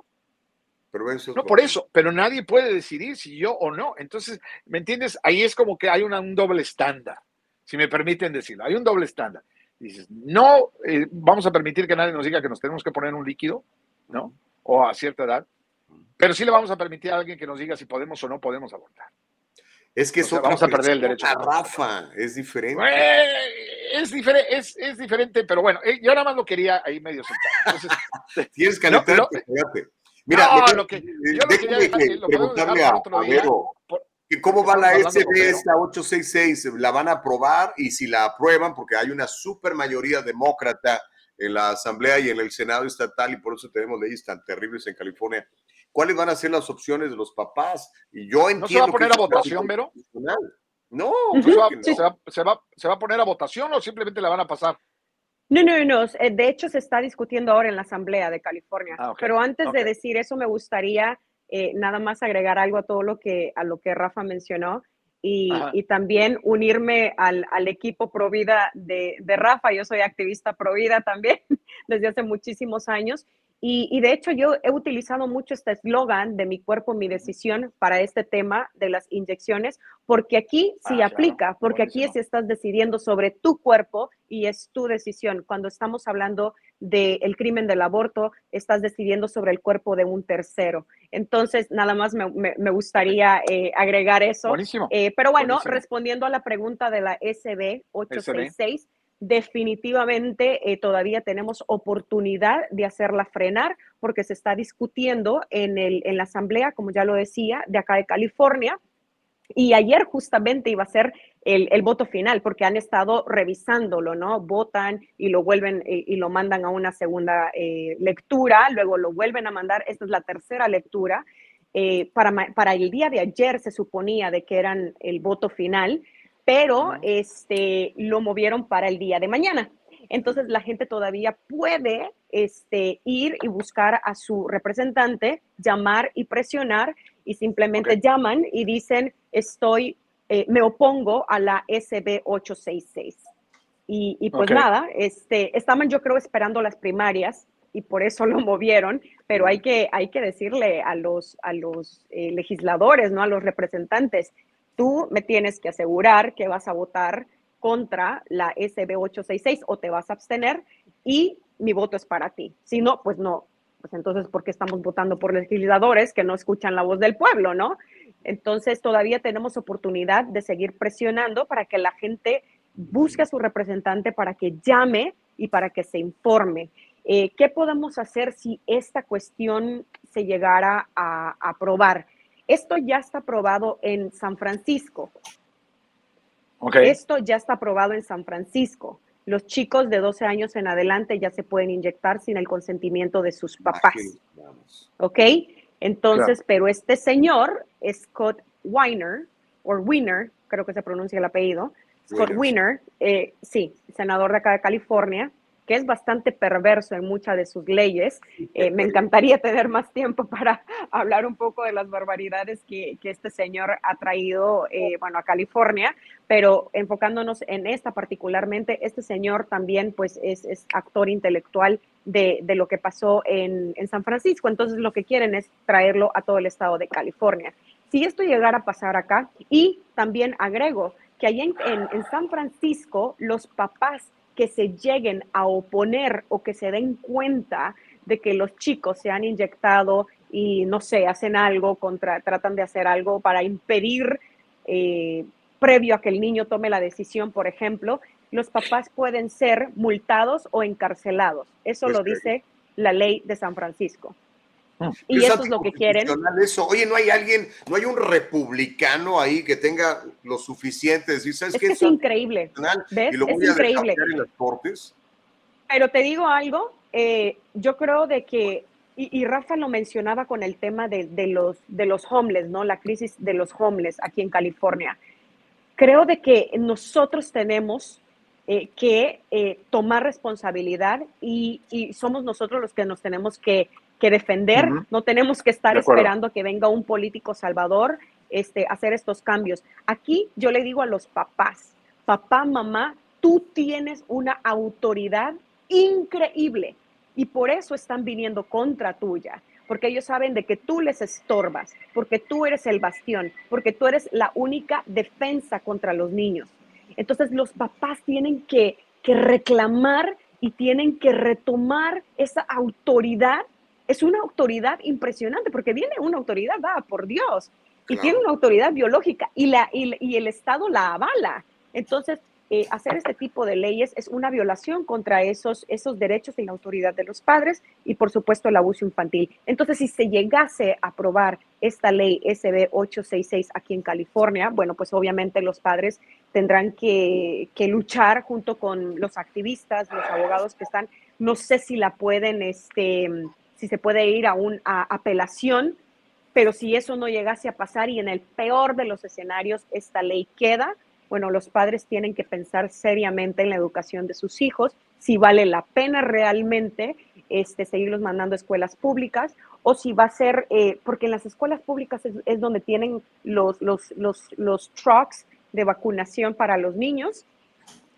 Pero eso No por eso, pero nadie puede decidir si yo o no. Entonces, ¿me entiendes? Ahí es como que hay una- un doble estándar, si me permiten decirlo. Hay un doble estándar. Dices, no eh, vamos a permitir que nadie nos diga que nos tenemos que poner un líquido, ¿no? O a cierta edad, pero sí le vamos a permitir a alguien que nos diga si podemos o no podemos abortar. Es que O es sea, vamos a perder el derecho. Rafa, es diferente. Es, diferente, es, es diferente, pero bueno, eh, yo nada más lo quería ahí medio. Entonces, Tienes que no. Mira, no, déjame- lo que- yo lo déjame quería dejar- que lo podemos dejar preguntarle a, a Vero, que ¿cómo va la Hablando con SB Vero. esta 866? ¿La van a aprobar? Y si la aprueban, porque hay una super mayoría demócrata en la Asamblea y en el Senado estatal, y por eso tenemos leyes tan terribles en California. ¿Cuáles van a ser las opciones de los papás? Y yo entiendo. ¿No se va a poner a votación, Vero? No, ¿No se, va, que no. se va- se va- se va a poner a votación o simplemente la van a pasar? No, no, no. eh, De hecho, se está discutiendo ahora en la Asamblea de California. Ah, Pero antes de decir eso, me gustaría eh, nada más agregar algo a todo lo que, a lo que Rafa mencionó y, y también unirme al, al equipo Provida de, de Rafa. Yo soy activista Provida también desde hace muchísimos años. Y, y de hecho yo he utilizado mucho este eslogan de mi cuerpo, mi decisión para este tema de las inyecciones, porque aquí sí Ah, claro. aplica, porque aquí es estás decidiendo sobre tu cuerpo y es tu decisión. Cuando estamos hablando del crimen del aborto, estás decidiendo sobre el cuerpo de un tercero. Entonces, nada más me, me- me gustaría eh, agregar eso. Buenísimo. Eh, pero bueno, Buenísimo. respondiendo a la pregunta de la SB 866, definitivamente eh, todavía tenemos oportunidad de hacerla frenar porque se está discutiendo en, el, en la asamblea, como ya lo decía, de acá de California. Y ayer justamente iba a ser el, el voto final, porque han estado revisándolo, ¿no? Votan y lo vuelven eh, y lo mandan a una segunda eh, lectura, luego lo vuelven a mandar, esta es la tercera lectura. Eh, para, para el día de ayer se suponía de que eran el voto final, pero este, lo movieron para el día de mañana. Entonces la gente todavía puede este, ir y buscar a su representante, llamar y presionar y simplemente llaman y dicen estoy, eh, me opongo a la SB 866. Y, y pues nada, este, estaban yo creo esperando las primarias y por eso lo movieron, pero hay que, hay que decirle a los, a los eh, legisladores, ¿no? a los representantes, tú me tienes que asegurar que vas a votar contra la SB 866 o te vas a abstener y mi voto es para ti. Si no, pues no. Pues entonces, ¿por qué estamos votando por legisladores que no escuchan la voz del pueblo, no? Entonces, todavía tenemos oportunidad de seguir presionando para que la gente busque a su representante para que llame y para que se informe. Eh, ¿Qué podemos hacer si esta cuestión se llegara a aprobar? Esto ya está aprobado en San Francisco. Ok. Esto ya está aprobado en San Francisco. Los chicos de 12 años en adelante ya se pueden inyectar sin el consentimiento de sus papás. ¿Ok? Entonces, Claro. pero este señor, Scott Weiner, o Wiener, creo que se pronuncia el apellido, Scott. Wiener, eh, sí, senador de acá de California, que es bastante perverso en muchas de sus leyes. Eh, me encantaría tener más tiempo para hablar un poco de las barbaridades que, que este señor ha traído, eh, bueno, a California, pero enfocándonos en esta particularmente, este señor también pues es, es actor intelectual de, de lo que pasó en, en San Francisco, entonces lo que quieren es traerlo a todo el estado de California. Si esto llegara a pasar acá, y también agrego que allá en, en- en San Francisco, los papás que se lleguen a oponer o que se den cuenta de que los chicos se han inyectado y no sé, hacen algo contra, tratan de hacer algo para impedir, eh, previo a que el niño tome la decisión, por ejemplo, los papás pueden ser multados o encarcelados. Eso lo dice la ley de San Francisco. Y Es eso es lo que quieren. Eso. Oye, no hay alguien, no hay un republicano ahí que tenga lo suficiente de decir, ¿sabes Es qué? que es Eso increíble. ¿Ves? Y lo Es voy increíble. desafiar en las cortes. Pero te digo algo, eh, yo creo de que, y, y Rafa lo mencionaba con el tema de, de los, de los homeless, ¿no? La crisis de los homeless aquí en California. Creo de que nosotros tenemos eh, que eh, tomar responsabilidad y, y somos nosotros los que nos tenemos que, que defender, no tenemos que estar esperando que venga un político salvador este, hacer estos cambios. Aquí yo le digo a los papás, papá, mamá, tú tienes una autoridad increíble y por eso están viniendo contra tuya, porque ellos saben de que tú les estorbas, porque tú eres el bastión, porque tú eres la única defensa contra los niños. Entonces los papás tienen que, que reclamar y tienen que retomar esa autoridad. Es una autoridad impresionante porque viene una autoridad dada por Dios y Claro. tiene una autoridad biológica y, la, y, y el Estado la avala. Entonces, eh, hacer este tipo de leyes es una violación contra esos, esos derechos y la autoridad de los padres y por supuesto el abuso infantil. Entonces, si se llegase a aprobar esta ley SB 866 aquí en California, bueno, pues obviamente los padres tendrán que, que luchar junto con los activistas, los abogados que están, no sé si la pueden, este, si se puede ir a una apelación, pero si eso no llegase a pasar y en el peor de los escenarios esta ley queda, bueno, los padres tienen que pensar seriamente en la educación de sus hijos, si vale la pena realmente este, seguirlos mandando a escuelas públicas o si va a ser, eh, porque en las escuelas públicas es, donde tienen los, los, los, los, trucks de vacunación para los niños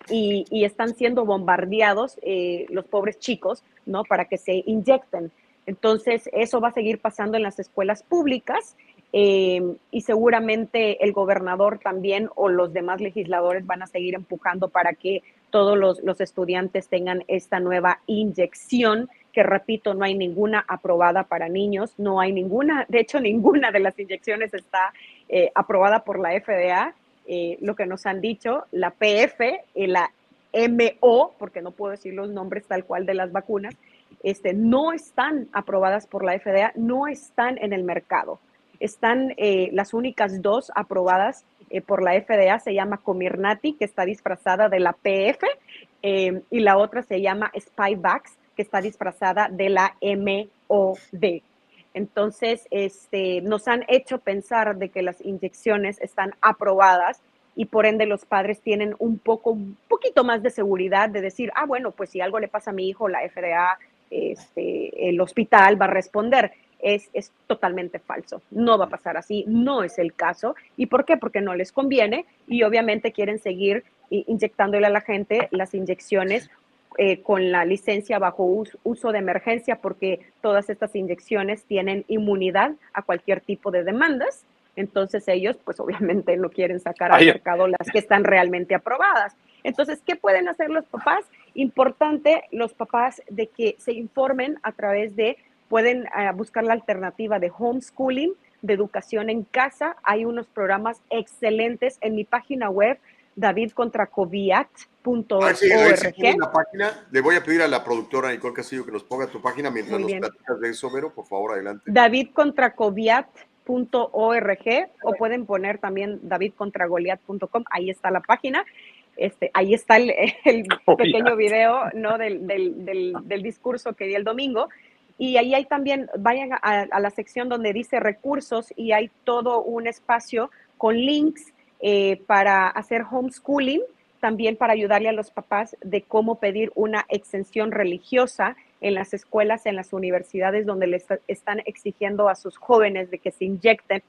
y, y están siendo bombardeados eh, los pobres chicos, ¿no? Para que se inyecten. Entonces, eso va a seguir pasando en las escuelas públicas eh, y seguramente el gobernador también o los demás legisladores van a seguir empujando para que todos los, los estudiantes tengan esta nueva inyección que repito, no hay ninguna aprobada para niños, no hay ninguna, de hecho ninguna de las inyecciones está eh, aprobada por la FDA, eh, lo que nos han dicho, la PF la MO, porque no puedo decir los nombres tal cual de las vacunas, este, no están aprobadas por la FDA, no están en el mercado están eh, las únicas dos aprobadas eh, por la FDA, se llama Comirnaty, que está disfrazada de la PF, eh, y la otra se llama Spyvax, que está disfrazada de la MOD. Entonces, este, nos han hecho pensar de que las inyecciones están aprobadas y por ende los padres tienen un poco, un poquito más de seguridad de decir, ah, bueno, pues si algo le pasa a mi hijo, la FDA, este, el hospital va a responder es, es totalmente falso. No va a pasar así, no es el caso. ¿Y por qué? Porque no les conviene y obviamente quieren seguir inyectándole a la gente las inyecciones eh, con la licencia bajo uso, de emergencia porque todas estas inyecciones tienen inmunidad a cualquier tipo de demandas. Entonces ellos, pues obviamente no quieren sacar al mercado las que están realmente aprobadas. Entonces, ¿qué pueden hacer los papás? Importante los papás de que se informen a través de pueden eh, buscar la alternativa de homeschooling, de educación en casa. Hay unos programas excelentes en mi página web, davidcontracoviat.org. Ah, sí, página. Le voy a pedir a la productora Nicole Castillo que nos ponga tu página mientras nos platicas de eso, Vero, por favor, adelante. davidcontracoviat.org o pueden poner también davidcontragoliat.com, ahí está la página. Este, ahí está el, pequeño video ¿no? del, del, del discurso que di el domingo y ahí hay también, vayan a, la sección donde dice recursos y hay todo un espacio con links eh, para hacer homeschooling, también para ayudarle a los papás de cómo pedir una exención religiosa en las escuelas, en las universidades, donde les están exigiendo a sus jóvenes de que se inyecten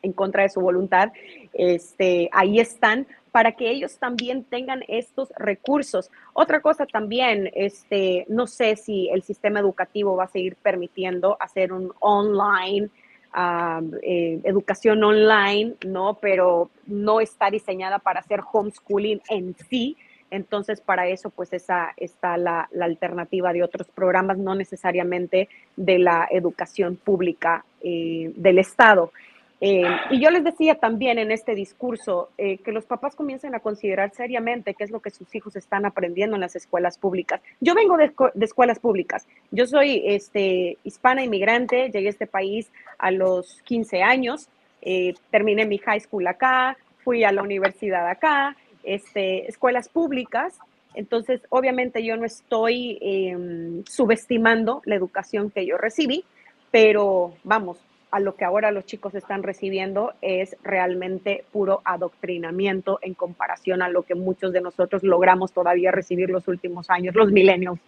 en contra de su voluntad. Este, ahí están para que ellos también tengan estos recursos. Otra cosa también, este, no sé si el sistema educativo va a seguir permitiendo hacer un online, eh, educación online, ¿no? Pero no está diseñada para hacer homeschooling en sí. Entonces, para eso, pues esa está la, alternativa de otros programas, no necesariamente de la educación pública eh, del Estado. Eh, y yo les decía también en este discurso eh, que los papás comiencen a considerar seriamente qué es lo que sus hijos están aprendiendo en las escuelas públicas. Yo vengo de, escuelas públicas. Yo soy este, hispana inmigrante, llegué a este país a los 15 años, eh, terminé mi high school acá, fui a la universidad acá, este, escuelas públicas. Entonces, obviamente yo no estoy em, subestimando la educación que yo recibí, pero vamos, a lo que ahora los chicos están recibiendo es realmente puro adoctrinamiento en comparación a lo que muchos de nosotros logramos todavía recibir los últimos años, los milenios.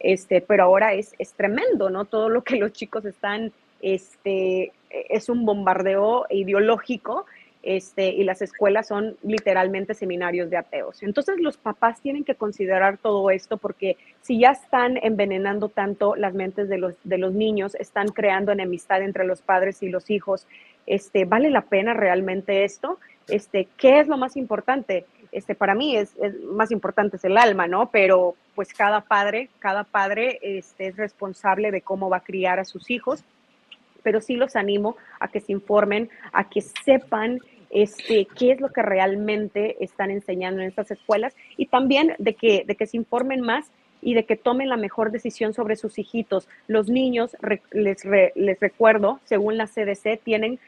Este, pero ahora es, es tremendo, ¿no? Todo lo que los chicos están, este, es un bombardeo ideológico este, y las escuelas son literalmente seminarios de ateos. Entonces los papás tienen que considerar todo esto porque si ya están envenenando tanto las mentes de los, de los niños, están creando enemistad entre los padres y los hijos, este, ¿vale la pena realmente esto? Este, ¿Qué es lo más importante? Este, para mí es, más importante es el alma, ¿no? Pero pues cada padre, cada padre este, es responsable de cómo va a criar a sus hijos pero sí los animo a que se informen, a que sepan este, qué es lo que realmente están enseñando en estas escuelas y también de que, de que se informen más y de que tomen la mejor decisión sobre sus hijitos. Los niños, les, les recuerdo, según la CDC, tienen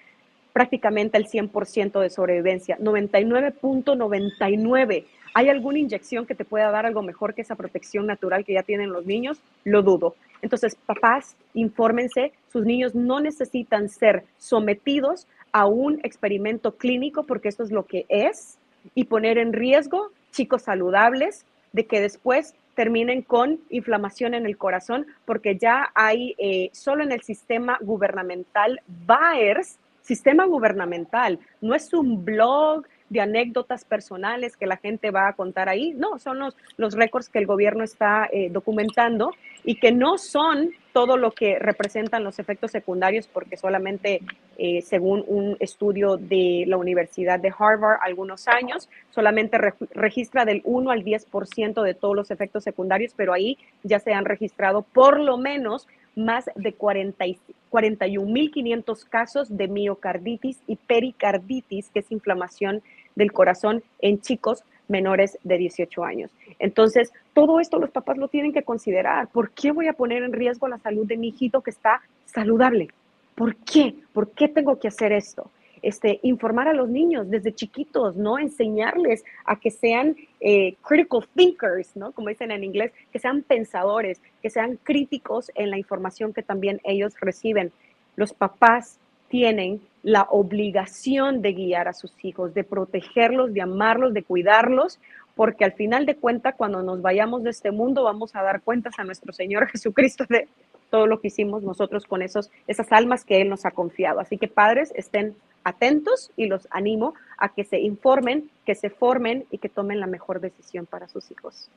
prácticamente el 100% de sobrevivencia, 99.99. ¿Hay alguna inyección que te pueda dar algo mejor que esa protección natural que ya tienen los niños? Lo dudo. Entonces, papás, infórmense, sus niños no necesitan ser sometidos a un experimento clínico porque esto es lo que es y poner en riesgo chicos saludables de que después terminen con inflamación en el corazón porque ya hay eh, solo en el sistema gubernamental VAERS, sistema gubernamental, no es un blog de anécdotas personales que la gente va a contar ahí, no, son los, los récords que el gobierno está eh, documentando y que no son todo lo que representan los efectos secundarios, porque solamente, eh, según un estudio de la Universidad de Harvard, algunos años, solamente registra del 1 al 10% de todos los efectos secundarios, pero ahí ya se han registrado por lo menos más de 41.500 casos de miocarditis y pericarditis, que es inflamación del corazón en chicos menores de 18 años. Entonces, todo esto los papás lo tienen que considerar. ¿Por qué voy a poner en riesgo la salud de mi hijito que está saludable? ¿Por qué? ¿Por qué tengo que hacer esto? Este, informar a los niños desde chiquitos, ¿no? Enseñarles a que sean eh, critical thinkers, ¿no? Como dicen en inglés, que sean pensadores, que sean críticos en la información que también ellos reciben. Los papás tienen la obligación de guiar a sus hijos, de protegerlos, de amarlos, de cuidarlos, porque al final de cuentas, cuando nos vayamos de este mundo, vamos a dar cuentas a nuestro Señor Jesucristo de todo lo que hicimos nosotros con esos, esas almas que Él nos ha confiado. Así que padres, estén atentos y los animo a que se informen, que se formen y que tomen la mejor decisión para sus hijos.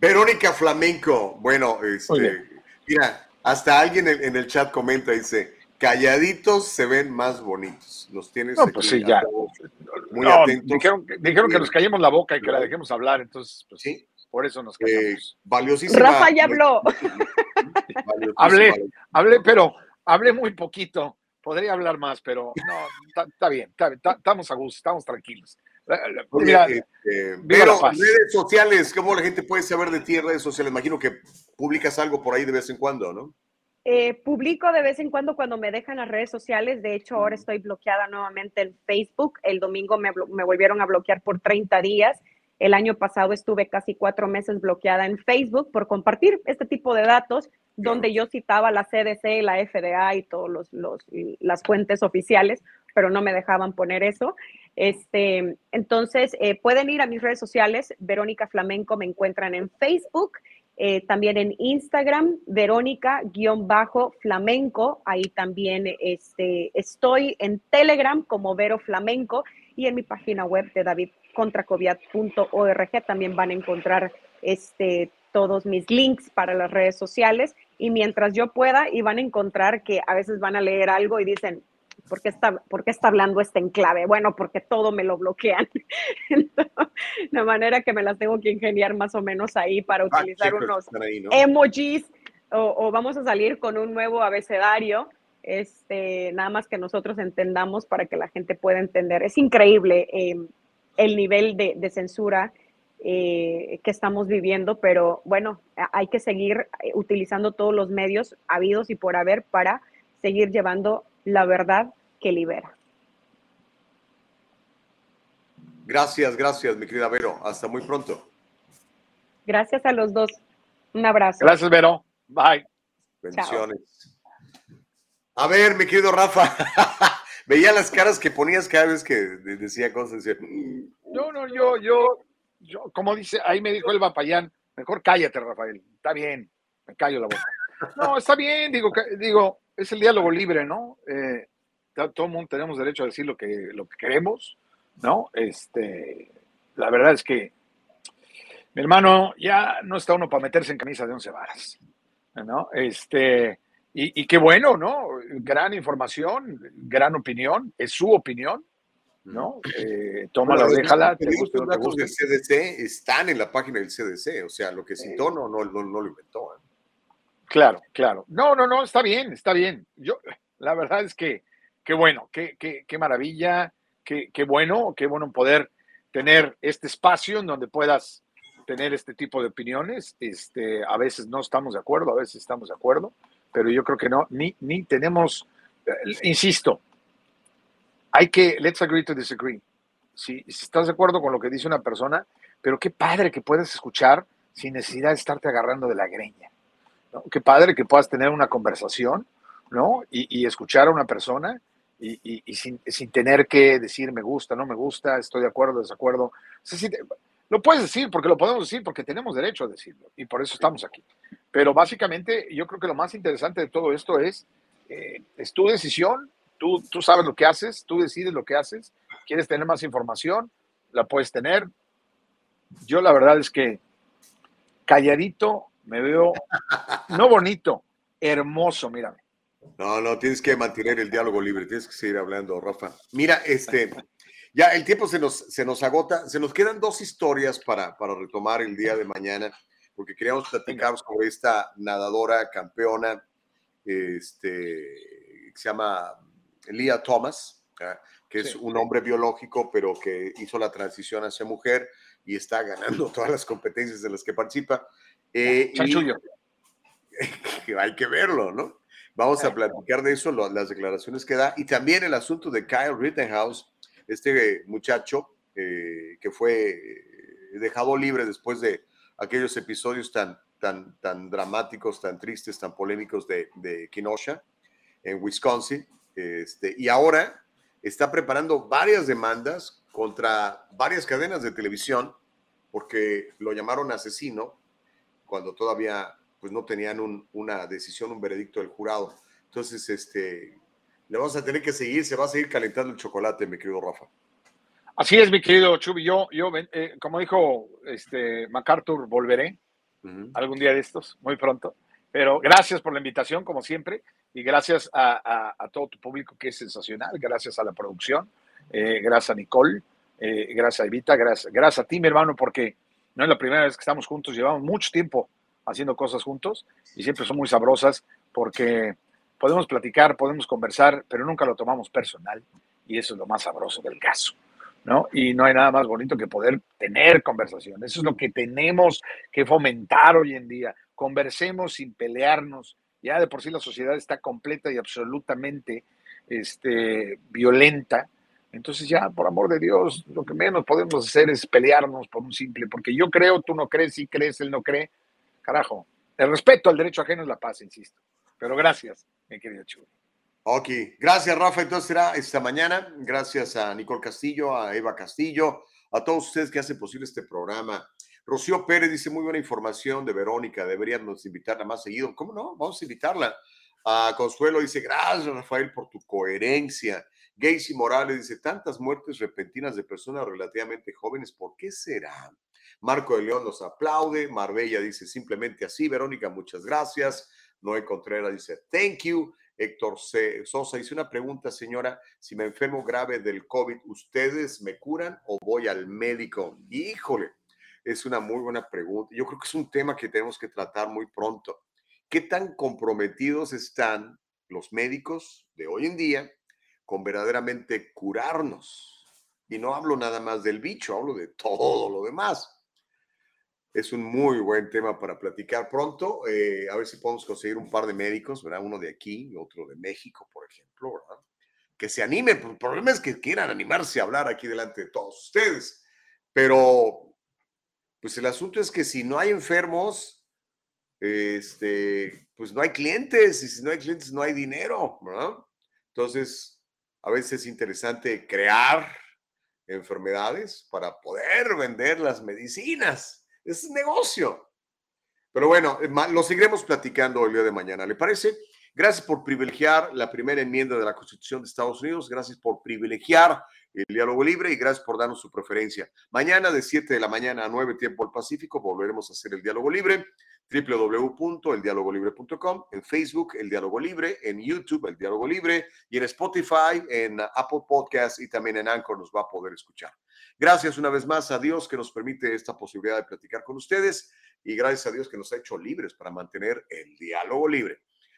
Verónica Flamenco, bueno, este, mira, hasta alguien en el chat comenta, dice, calladitos se ven más bonitos. Los tienes no, pues sí, ya. muy atentos. Dijeron, dijeron, que nos callemos la boca y que la dejemos hablar, entonces, pues sí. Por eso nos eh, valiosísima. Rafa ya habló. hablé, hablé, pero hablé muy poquito. Podría hablar más, pero no, está bien, estamos a gusto, estamos tranquilos. Mira, este, pero redes sociales, ¿cómo la gente puede saber de ti en redes sociales? Imagino que publicas algo por ahí de vez en cuando, ¿no? Eh, publico de vez en cuando cuando me dejan las redes sociales. De hecho, ahora estoy bloqueada nuevamente en Facebook. El domingo me, me, volvieron a bloquear por 30 días. El año pasado estuve casi cuatro meses bloqueada en Facebook por compartir este tipo de datos, donde yo citaba la CDC, la FDA y todas los, los, las fuentes oficiales, pero no me dejaban poner eso. Este, entonces, eh, pueden ir a mis redes sociales. Verónica Flamenco me encuentran en Facebook eh, también en Instagram, Verónica-flamenco, ahí también este, estoy en Telegram como Vero Flamenco y en mi página web de davidcontracoviat.org también van a encontrar este, todos mis links para las redes sociales. Y mientras yo pueda y van a encontrar que a veces van a leer algo y dicen, ¿Por qué, está, ¿Por qué está hablando este enclave? Bueno, porque todo me lo bloquean. de manera que me las tengo que ingeniar más o menos ahí para ah, utilizar unos emojis o, vamos a salir con un nuevo abecedario. Este, nada más que nosotros entendamos para que la gente pueda entender. Es increíble eh, el nivel de, censura eh, que estamos viviendo, pero bueno, hay que seguir eh, utilizando todos los medios habidos y por haber para seguir llevando la verdad que libera. Gracias, gracias, mi querida Vero. Hasta muy pronto. Gracias a los dos. Un abrazo. Gracias, Vero. Bye. Bendiciones. A ver, mi querido Rafa. Veía las caras que ponías cada vez que decía cosas. Mm". No, no, yo, yo, yo, como dice, ahí me dijo el Bapayán, mejor cállate, Rafael. Está bien, me callo la boca. No, está bien, digo, digo, es el diálogo libre, ¿no? Eh, todo el mundo tenemos derecho a decir lo que, lo que queremos, ¿no? Este, la verdad es que, mi hermano, ya no está uno para meterse en camisa de once varas, ¿no? Este, y, qué bueno, ¿no? Gran información, gran opinión, es su opinión, ¿no? Eh, tómala, déjala. Te gusta, los datos del CDC están en la página del CDC, o sea, lo que citó no, no, no, lo inventó. ¿eh? Claro, claro. No, no, no, está bien, está bien. Yo, la verdad es que, qué bueno, qué, qué, qué maravilla. qué, qué bueno, qué bueno poder tener este espacio en donde puedas tener este tipo de opiniones. Este, a veces no estamos de acuerdo, a veces estamos de acuerdo, pero yo creo que no, ni, ni tenemos, eh, insisto, hay que, let's agree to disagree. Si, si estás de acuerdo con lo que dice una persona, pero qué padre que puedas escuchar sin necesidad de estarte agarrando de la greña. ¿No? Qué padre que puedas tener una conversación, ¿no? Y, y escuchar a una persona y, y, y sin, sin, tener que decir me gusta, no me gusta, estoy de acuerdo, desacuerdo. O sea, si te, lo puedes decir porque lo podemos decir porque tenemos derecho a decirlo y por eso estamos aquí. Pero básicamente yo creo que lo más interesante de todo esto es, eh, es tu decisión, tú, tú sabes lo que haces, tú decides lo que haces, quieres tener más información, la puedes tener. Yo la verdad es que calladito me veo, no bonito, hermoso, mírame. No, no, tienes que mantener el diálogo libre, tienes que seguir hablando, Rafa. Mira, este, ya el tiempo se nos, se nos agota, se nos quedan dos historias para, para retomar el día de mañana, porque queríamos platicar sobre esta nadadora campeona, este, que se llama Leah Thomas, que es sí, un hombre biológico, pero que hizo la transición hacia mujer y está ganando todas las competencias en las que participa. Eh, y, hay que verlo, ¿no? Vamos a platicar de eso, lo, las declaraciones que da y también el asunto de Kyle Rittenhouse, este muchacho eh, que fue eh, dejado libre después de aquellos episodios tan, tan, tan dramáticos, tan tristes, tan polémicos de, de Kenosha en Wisconsin. Este, y ahora está preparando varias demandas contra varias cadenas de televisión porque lo llamaron asesino cuando todavía pues no tenían un, una decisión, un veredicto del jurado. Entonces, este, le vamos a tener que seguir, se va a seguir calentando el chocolate, mi querido Rafa. Así es, mi querido Chubi. Yo, yo eh, como dijo este, MacArthur, volveré uh -huh. algún día de estos, muy pronto. Pero gracias por la invitación, como siempre, y gracias a, a, a todo tu público que es sensacional, gracias a la producción, eh, gracias a Nicole, eh, gracias a Evita, gracias, gracias a ti, mi hermano, porque no es la primera vez que estamos juntos, llevamos mucho tiempo haciendo cosas juntos y siempre son muy sabrosas porque podemos platicar, podemos conversar, pero nunca lo tomamos personal y eso es lo más sabroso del caso. ¿No? Y no hay nada más bonito que poder tener conversación. Eso es lo que tenemos que fomentar hoy en día. Conversemos sin pelearnos. Ya de por sí la sociedad está completa y absolutamente este, violenta. Entonces ya, por amor de Dios, lo que menos podemos hacer es pelearnos por un simple, porque yo creo, tú no crees, si crees, él no cree. Carajo, el respeto al derecho ajeno es la paz, insisto. Pero gracias, mi querido Chulo. Ok, gracias Rafa. Entonces será esta mañana. Gracias a Nicole Castillo, a Eva Castillo, a todos ustedes que hacen posible este programa. Rocío Pérez dice muy buena información de Verónica. Deberíamos invitarla más seguido. ¿Cómo no? Vamos a invitarla. A Consuelo dice gracias Rafael por tu coherencia. Gacy Morales dice tantas muertes repentinas de personas relativamente jóvenes. ¿Por qué será? Marco de León nos aplaude. Marbella dice simplemente así. Verónica, muchas gracias. Noé Contreras dice thank you. Héctor. Sosa dice una pregunta, señora, si me enfermo grave del COVID, ¿ustedes me curan o voy al médico? Híjole, es una muy buena pregunta. Yo creo que es un tema que tenemos que tratar muy pronto. ¿Qué tan comprometidos están los médicos de hoy en día con verdaderamente curarnos? Y no hablo nada más del bicho, hablo de todo lo demás es un muy buen tema para platicar pronto. Eh, a ver si podemos conseguir un par de médicos, ¿verdad? Uno de aquí y otro de México, por ejemplo, ¿verdad? Que se animen. El problema es que quieran animarse a hablar aquí delante de todos ustedes. Pero, pues el asunto es que si no hay enfermos, este, pues no hay clientes. Y si no hay clientes, no hay dinero, ¿verdad? Entonces, a veces es interesante crear enfermedades para poder vender las medicinas es negocio. Pero bueno, lo seguiremos platicando el día de mañana, ¿le parece? Gracias por privilegiar la primera enmienda de la Constitución de Estados Unidos, gracias por privilegiar el diálogo libre y gracias por darnos su preferencia. Mañana de 7 de la mañana a 9 tiempo al Pacífico volveremos a hacer el diálogo libre www.eldialogolibre.com, en Facebook El Diálogo Libre, en YouTube El Diálogo Libre y en Spotify, en Apple Podcasts y también en Anchor nos va a poder escuchar. Gracias una vez más a Dios que nos permite esta posibilidad de platicar con ustedes y gracias a Dios que nos ha hecho libres para mantener el diálogo libre.